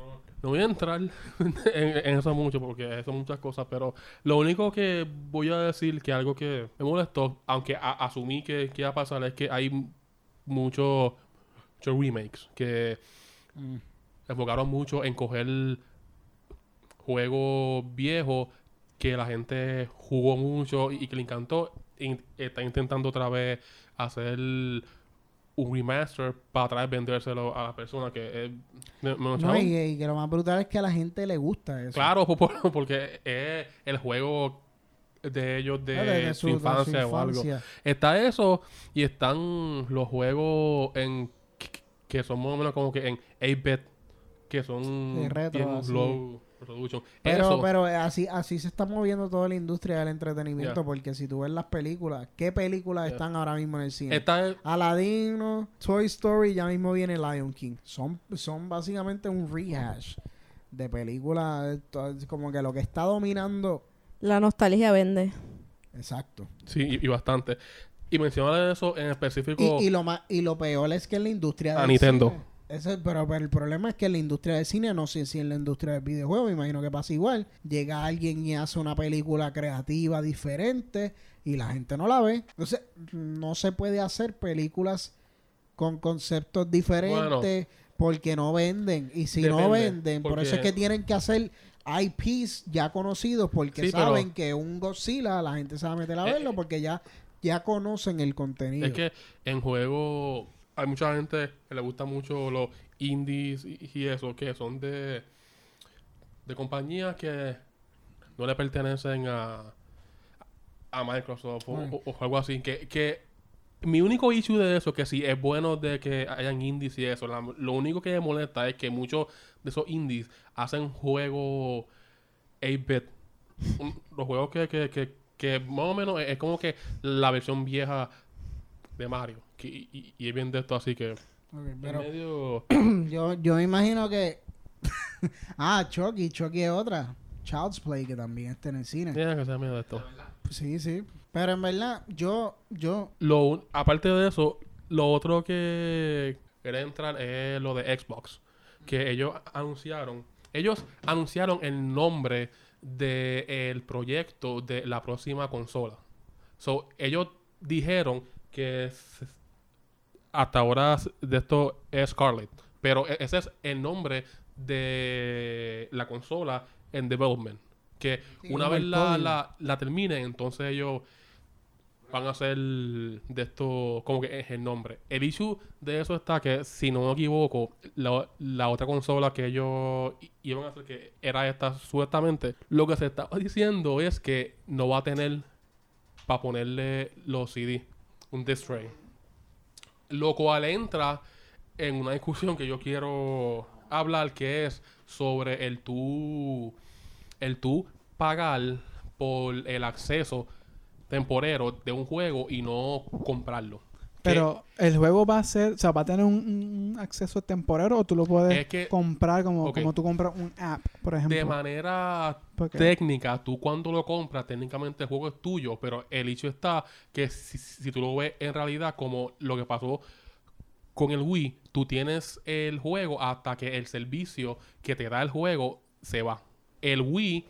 No voy a entrar en, en eso mucho porque son muchas cosas, pero lo único que voy a decir que algo que me molestó, aunque a- asumí que, que iba a pasar, es que hay muchos remakes que Mm. enfocaron mucho en coger juegos viejos que la gente jugó mucho y, y que le encantó. y está intentando otra vez hacer un remaster para atrás vendérselo a la persona que es me- No, y, y que lo más brutal es que a la gente le gusta eso. Claro, por- por- porque es el juego de ellos de, Ah, de- de su, de infancia o algo. Está eso y están los juegos en que- son más o menos como que en 8-bit que son retro, bien low resolution. Pero, Eso, pero eh, así, así se está moviendo toda la industria del entretenimiento, porque si tú ves las películas, ¿qué películas están ahora mismo en el cine? está es- Aladino, Toy Story, ya mismo viene Lion King. Son, son básicamente un rehash de películas, como que lo que está dominando. La nostalgia vende. Exacto. sí, y, y bastante. Y mencionar eso en específico Y, y lo más, y lo peor es que en la industria a Nintendo. cine- Ese, pero, pero el problema es que en la industria del cine, no sé si en la industria del videojuego, me imagino que pasa igual. Llega alguien y hace una película creativa diferente y la gente no la ve. Entonces, no se puede hacer películas con conceptos diferentes porque no venden. Y si no venden, por eso es que tienen que hacer IPs ya conocidos porque Sí, pero- saben que un Godzilla la gente se va a meter a Eh, verlo eh. porque ya, ya conocen el contenido. Es que en juego hay mucha gente que le gusta mucho los indies y, y eso, que son de, de compañías que no le pertenecen a, a Microsoft o, Mm. o- o algo así. Que, que mi único issue de eso, que sí es bueno de que hayan indies y eso, la- lo único que me molesta es que muchos de esos indies hacen juegos 8-bit. Un- Los juegos que, que, que, que más o menos es, es como que la versión vieja de Mario. Que- y, es bien de esto, así que Ok, en pero medio... yo, yo me imagino que... ah, Chucky, Chucky es otra. Child's Play que también está en el cine. Tiene que ser miedo de esto. Sí, sí. Pero en verdad, yo, yo, Lo, aparte de eso, lo otro que quería entrar es lo de Xbox. Que ellos anunciaron. Ellos anunciaron el nombre del proyecto de la próxima consola. So, ellos dijeron que hasta ahora de esto es Scarlet. Pero e- ese es el nombre de la consola en development. Que Sí, una vez la, la, la terminen, entonces ellos van a hacer de esto como que es el nombre. El issue de eso está que, si no me equivoco, la, la otra consola que ellos iban a hacer, que era esta supuestamente, lo que se estaba diciendo es que no va a tener para ponerle los CD, un disc tray. Lo cual entra en una discusión que yo quiero hablar, que es sobre el tú, el tú pagar por el acceso temporero de un juego y no comprarlo. Pero el juego va a ser, o sea, va a tener un, un acceso temporero o tú lo puedes Es que- comprar como, Ok. como tú compras un app, por ejemplo. de manera técnica, tú cuando lo compras, técnicamente el juego es tuyo, pero el hecho está que si, si tú lo ves en realidad como lo que pasó con el Wii, tú tienes el juego hasta que el servicio que te da el juego se va. El Wii,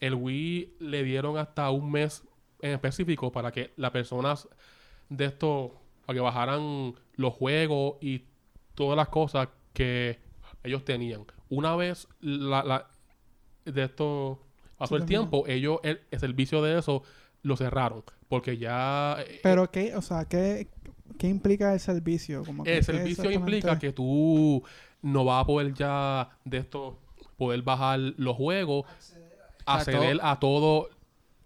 el Wii le dieron hasta un mes en específico para que las personas de esto, para que bajaran los juegos y todas las cosas que ellos tenían. Una vez la, la- de esto pasó el tiempo, ellos el, el servicio de eso lo cerraron porque ya eh, Pero qué, o sea, ¿qué, qué implica el servicio? Como que el servicio implica que tú no vas a poder ya de esto poder bajar los juegos, acceder a todo.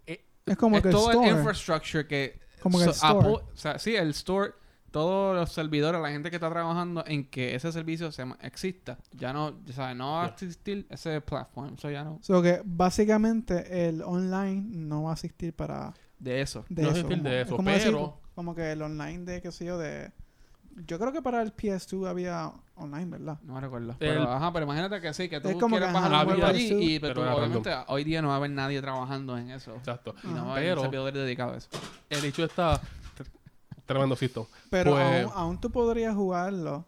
eh, es como es que todo el store. infrastructure que... Como que el so- store. Apple- o sea, sí, el store, todos los servidores, la gente que está trabajando en que ese servicio se exista. Ya no, o sea, no va a Ya. existir ese platform. Eso ya no... So que básicamente el online no va a asistir para De eso. de No eso. existir de como- es eso, como decir, pero- como que el online de, qué sé yo, de... Yo creo que para el PS2 había online, ¿verdad? No me recuerdo. El- Pero, ajá, pero imagínate que sí, que tú Es como quieres que, bajar un juego allí y pero, pero obviamente hoy día no va a haber nadie trabajando en eso. Exacto. Y no va a haber un servidor dedicado a eso. El hecho está tr- tremendo sisto. Pero Pues- aún, aún tú podrías jugarlo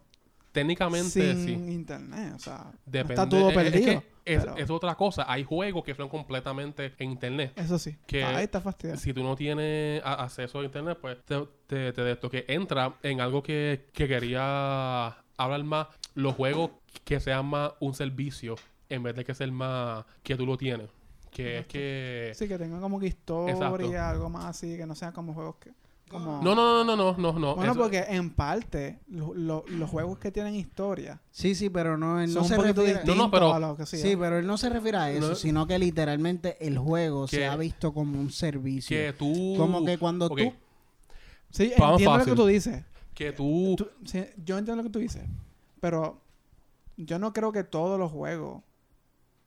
Técnicamente sin sí. internet, o sea, Depende. está todo es- es perdido. que es, pero- es otra cosa. Hay juegos que son completamente en internet. Eso sí. que- Ahí está fastidiado. Si tú no tienes acceso a internet, pues te, te, te de esto que entra en algo que, que quería hablar más. Los juegos que sean más un servicio en vez de que ser más que tú lo tienes. Que es que. Sí, que tenga como que historia, Exacto. algo más así, que no sean como juegos que... Como... No, no, no, no, no, no. no. Bueno, Eso- porque en parte lo- lo- los juegos que tienen historia sí, sí, pero no, él no se refiere... No, no, pero- a lo que sí. Sí, pero él no se refiere a eso, No. sino que literalmente el juego se Que- ha visto como un servicio. que tú. Como que cuando Ok, tú... Sí, Vamos entiendo lo fácil. que tú dices. Que tú. Tú- sí, yo entiendo lo que tú dices. Pero yo no creo que todos los juegos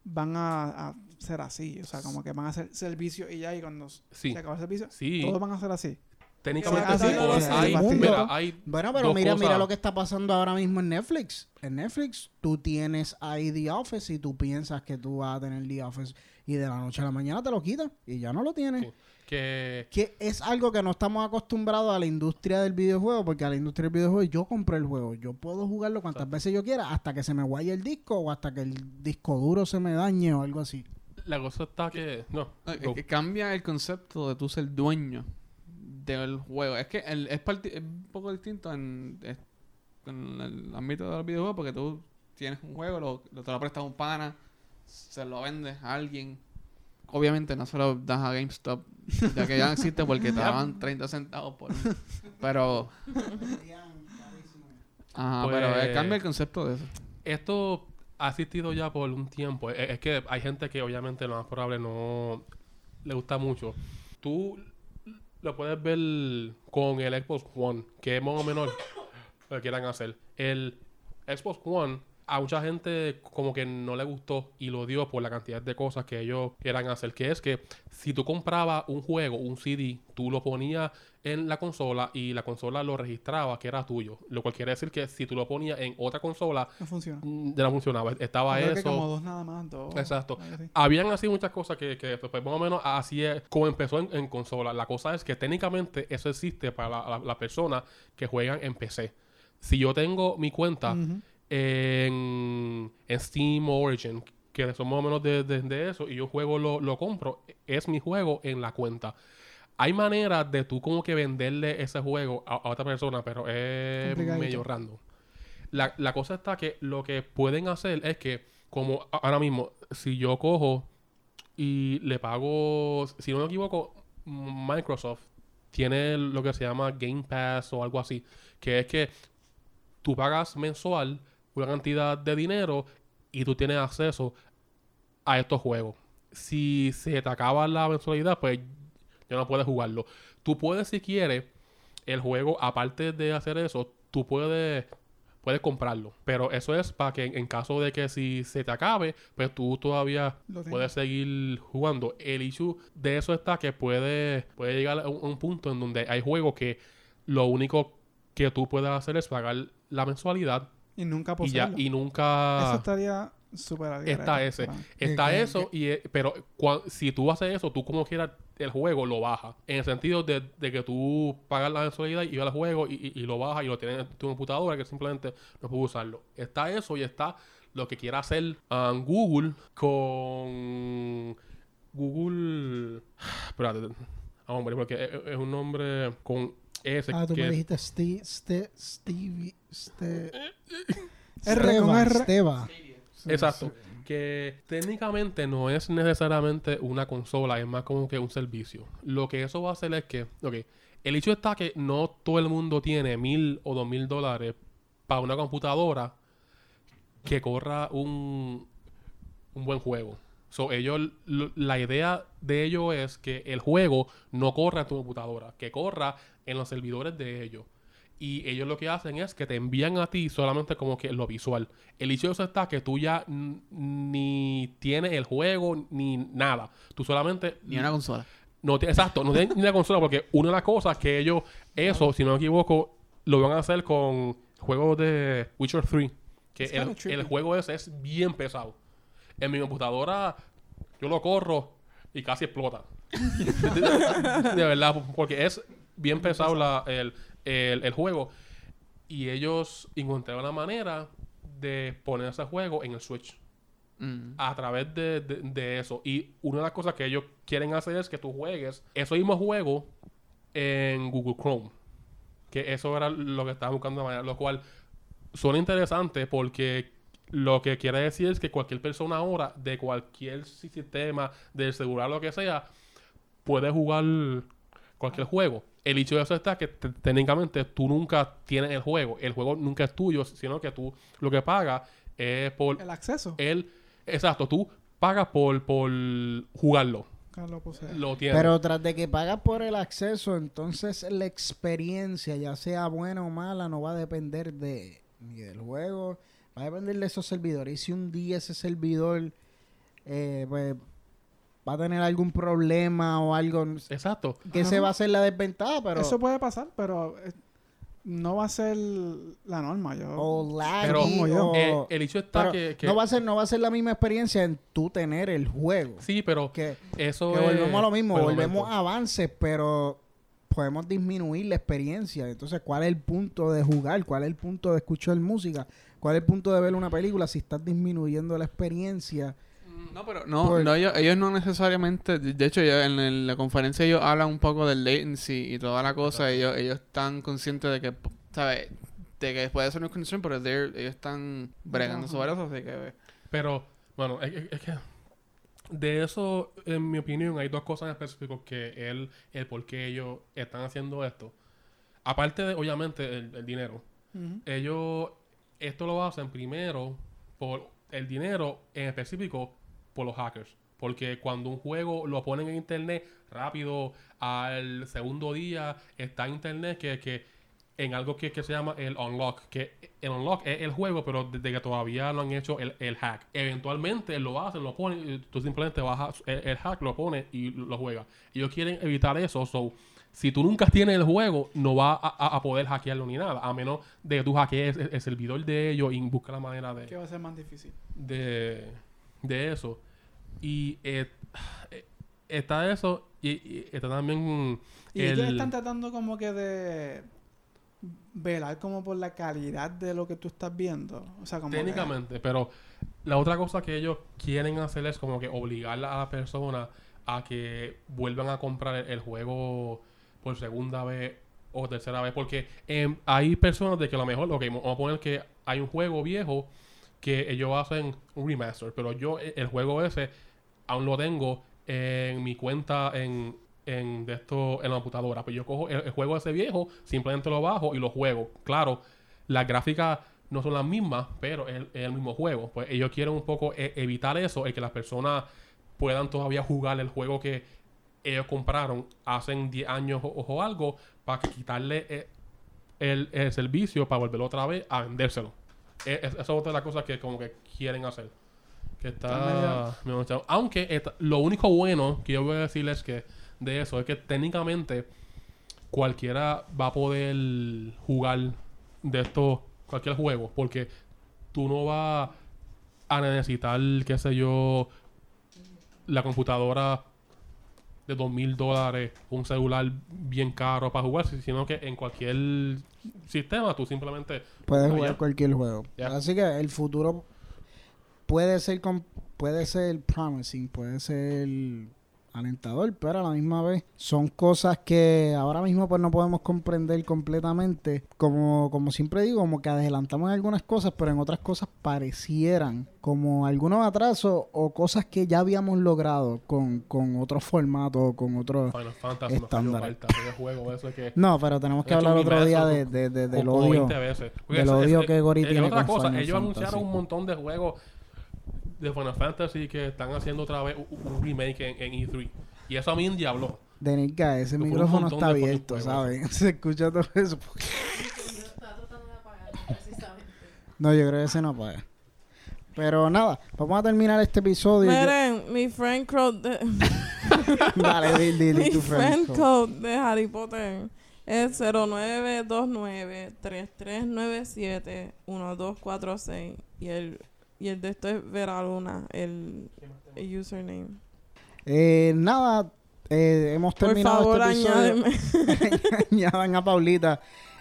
van a, a ser así. O sea, como que van a ser servicios y ya, y cuando Sí. se acaba el servicio, Sí. todos van a ser así. Técnicamente Sí, sí. así o es, hay, mira, hay Bueno, pero dos mira, mira lo que está pasando ahora mismo en Netflix. En Netflix tú tienes ahí The Office y tú piensas que tú vas a tener The Office y de la noche a la mañana te lo quitas y ya no lo tienes. Sí. que Que es algo que no estamos acostumbrados a la industria del videojuego, porque a la industria del videojuego yo compré el juego, yo puedo jugarlo cuantas Exacto. veces yo quiera, hasta que se me guaye el disco o hasta que el disco duro se me dañe o algo así. la cosa está que... No, No, es go. que cambia el concepto de tú ser dueño del juego. Es que el- es, un poco distinto en, es- en el ámbito del videojuego porque tú tienes un juego, lo, lo- te lo prestas a un pana, se lo vendes a alguien. Obviamente no se lo das a GameStop, ya que ya no existe porque te daban 30 centavos por... Pero... Ajá, Pues- pero eh, cambia el concepto de eso. Esto ha existido ya por un tiempo. Es, es que hay gente que obviamente lo más probable no le gusta mucho. Tú lo puedes ver con el Xbox One, que es más o menos lo que quieran hacer. El Xbox One, a mucha gente como que no le gustó y lo dio por la cantidad de cosas que ellos quieran hacer. Que es que si tú comprabas un juego, un CD, tú lo ponías en la consola y la consola lo registraba que era tuyo. Lo cual quiere decir que si tú lo ponías en otra consola, No funciona. mm, ya no funcionaba. Estaba Creo que eso. como dos nada más, dos. Exacto. así. Habían así muchas cosas que, que pues, más o menos así es como empezó en, en consola. La cosa es que técnicamente eso existe para la, la- la persona que juegan en PC. Si yo tengo mi cuenta. En, en Steam Origin, que son más o menos de, de- de eso, y yo juego lo, lo compro, es mi juego en la cuenta. Hay maneras de tú como que venderle ese juego a, a otra persona, pero es medio random. La, la cosa está que lo que pueden hacer es que, como ahora mismo, si yo cojo y le pago, si no me equivoco, Microsoft tiene lo que se llama Game Pass o algo así, que es que tú pagas mensual una cantidad de dinero y tú tienes acceso a estos juegos. Si se te acaba la mensualidad, pues ya no puedes jugarlo. Tú puedes, si quieres, el juego, aparte de hacer eso, tú puedes, puedes comprarlo. Pero eso es para que en, caso de que si se te acabe, pues tú todavía puedes seguir jugando. El issue de eso está que puede, puede llegar a un, a un punto en donde hay juegos que lo único que tú puedes hacer es pagar la mensualidad Y nunca y ya poseerlo. y nunca Eso estaría súper está ese está eso y eh, pero cua- si tú haces eso tú como quieras el juego lo bajas en el sentido de, de que tú pagas la mensualidad y vas al juego y, y- y lo bajas y lo tienes en tu computadora que simplemente no puedes usarlo. Está eso y está lo que quiera hacer um, Google con Google espérate ah, hombre porque es, es un nombre con Ah, tú que me dijiste Steve, Ste- Stevie, Ste- R con R. Steva. Exacto. Que técnicamente no es necesariamente una consola, es más como que un servicio. Lo que eso va a hacer es que, ok, el hecho está que no todo el mundo tiene mil o dos mil dólares para una computadora que corra un, un buen juego. So, ellos, lo- la idea de ellos es que el juego no corra en tu computadora, que corra en los servidores de ellos. Y ellos lo que hacen es que te envían a ti solamente como que lo visual. El hecho está que tú ya ni tienes el juego ni nada. Tú solamente Ni una consola. no exacto, no tienen ni la consola porque una de las cosas que ellos, eso, si no me equivoco, lo van a hacer con juegos de Witcher 3. Que el, el juego ese es bien pesado. En mi computadora yo lo corro y casi explota. de, verdad, porque es bien pesado la- el, el- el juego. Y ellos encontraron la manera de poner ese juego en el Switch Mm. a través de, de- de eso. Y una de las cosas que ellos quieren hacer es que tú juegues ese mismo juego en Google Chrome. Que eso era lo que estaban buscando de manera. Lo cual suena interesante porque lo que quiere decir es que cualquier persona ahora, de cualquier si- sistema, del celular, lo que sea, puede jugar cualquier juego. El hecho de eso está que te- técnicamente tú nunca tienes el juego. El juego nunca es tuyo, sino que tú lo que pagas es por El acceso. él, exacto, tú pagas por, por jugarlo. que lo. Lo tienes. Pero tras de que pagas por el acceso, entonces la experiencia, ya sea buena o mala, no va a depender de ni del juego, va a depender de esos servidores. Y si un día ese servidor eh, pues, va a tener algún problema o algo, Exacto. que Ajá. se va a hacer la desventaja, pero Eso puede pasar, pero eh, no va a ser la norma. Yo, O laggy, Pero yo. eh, el hecho está pero que, que- no va a ser no va a ser la misma experiencia en tú tener el juego. Sí, pero Que, eso que es... volvemos a lo mismo, volvemos momento. a avances, pero podemos disminuir la experiencia. Entonces, ¿cuál es el punto de jugar? ¿Cuál es el punto de escuchar música? ¿Cuál es el punto de ver una película si estás disminuyendo la experiencia? No, pero no, Por- no ellos, ellos no necesariamente, de hecho ellos en, la conferencia ellos hablan un poco del latency y toda la cosa, ellos, ellos están conscientes de que, ¿sabes? De que puede ser una concern, pero ellos están bregando sobre eso, así que... Pero, bueno, es, que de eso, en mi opinión, hay dos cosas en específico que él, el por qué ellos están haciendo esto. Aparte de, obviamente, el, el dinero. Ellos, esto lo hacen primero por el dinero, en específico, por los hackers. Porque cuando un juego lo ponen en internet rápido, al segundo día está en internet que, que en algo que, que se llama el unlock. Que el unlock es el juego, pero desde que todavía no han hecho el, el hack. Eventualmente lo hacen, lo ponen, tú simplemente bajas el, el hack, lo pones y lo juegas. Ellos quieren evitar eso, so si tú nunca tienes el juego, no vas a, a- a poder hackearlo ni nada. A menos de que tú hackees el, el servidor de ellos y busques la manera de ¿Qué va a ser más difícil? de, de eso. Y eh, eh, está eso y, y está también Y el... ellos están tratando como que de velar como por la calidad de lo que tú estás viendo. O sea, como que- técnicamente, pero la otra cosa que ellos quieren hacer es como que obligar a la persona a que vuelvan a comprar el, el juego por segunda vez o tercera vez, porque em, hay personas de que a lo mejor, ok, vamos a poner que hay un juego viejo que ellos hacen un remaster, pero yo eh, el juego ese aún lo tengo en mi cuenta en, en de esto en la computadora. Pues yo cojo el, juego ese viejo, simplemente lo bajo y lo juego. Claro, las gráficas no son las mismas, pero es, el mismo juego. Pues ellos quieren un poco e- evitar eso, el que las personas puedan todavía jugar el juego que ellos compraron hace 10 años o, o algo, para quitarle eh, el, el servicio para volverlo otra vez a vendérselo. E- es- Esa es otra de las cosas que como que quieren hacer. Que está... chavo. Aunque lo único bueno que yo voy a decirles que de eso es que técnicamente cualquiera va a poder jugar de esto, cualquier juego, porque tú no vas a necesitar, qué sé yo, la computadora de dos mil dólares, un celular bien caro para jugar, si- sino que en cualquier sistema tú simplemente Puedes jugar ya. cualquier juego. Así que el futuro puede ser com- puede ser promising, puede ser alentador, pero a la misma vez son cosas que ahora mismo pues no podemos comprender completamente. Como, como siempre digo, como que adelantamos en algunas cosas, pero en otras cosas parecieran como algunos atrasos o cosas que ya habíamos logrado con, con otros formatos, con otros... Final Fantasy nos cayó Estándar. falta ese juego, eso es que No, pero tenemos que hablar otro día inmenso de, de- de- del odio. 20 veces. Porque del odio que Gori es- tiene con cosa, ellos anunciaron un montón de juegos de Final Fantasy que están haciendo otra vez un, un remake en, en E3. Y eso a mí me habló. Denica, ese un micrófono está abierto. ¿sabes? Se escucha todo eso. Estaba tratando de apagarlo, precisamente. No, yo creo que ese no puede. Pero nada, vamos a terminar este episodio. Yo- Miren, mi friend code de, Dale, di, di, di mi tu friend friend code. code de Harry Potter es 0929-3397-1246 y el y el de esto es Vera Luna, el, el username. Eh, nada, eh, hemos Por terminado favor, este episodio. añádeme. Añadan a Paulita.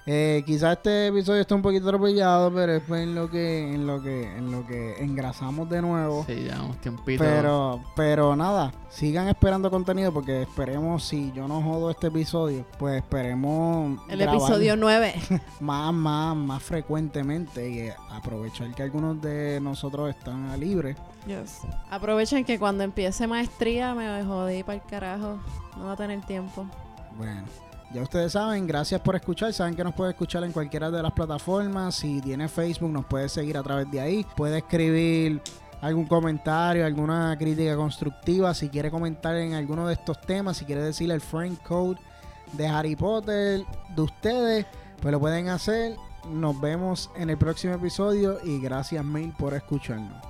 Eh, quizás este episodio esté un poquito atropellado, pero es en lo que, en lo que, en lo que engrasamos de nuevo. Sí, ya un tiempito. Pero, pero nada, sigan esperando contenido porque esperemos, si yo no jodo este episodio, pues esperemos El episodio 9. más, más, más frecuentemente y aprovechar que algunos de nosotros están libres. Yes. Aprovechen que cuando empiece maestría me jodí para el carajo. No va a tener tiempo. Bueno, ya ustedes saben, gracias por escuchar. Saben que nos puede escuchar en cualquiera de las plataformas. Si tiene Facebook, nos puede seguir a través de ahí. Puede escribir algún comentario, alguna crítica constructiva. Si quiere comentar en alguno de estos temas, si quiere decirle el friend code de Harry Potter de ustedes, pues lo pueden hacer. Nos vemos en el próximo episodio y gracias mil por escucharnos.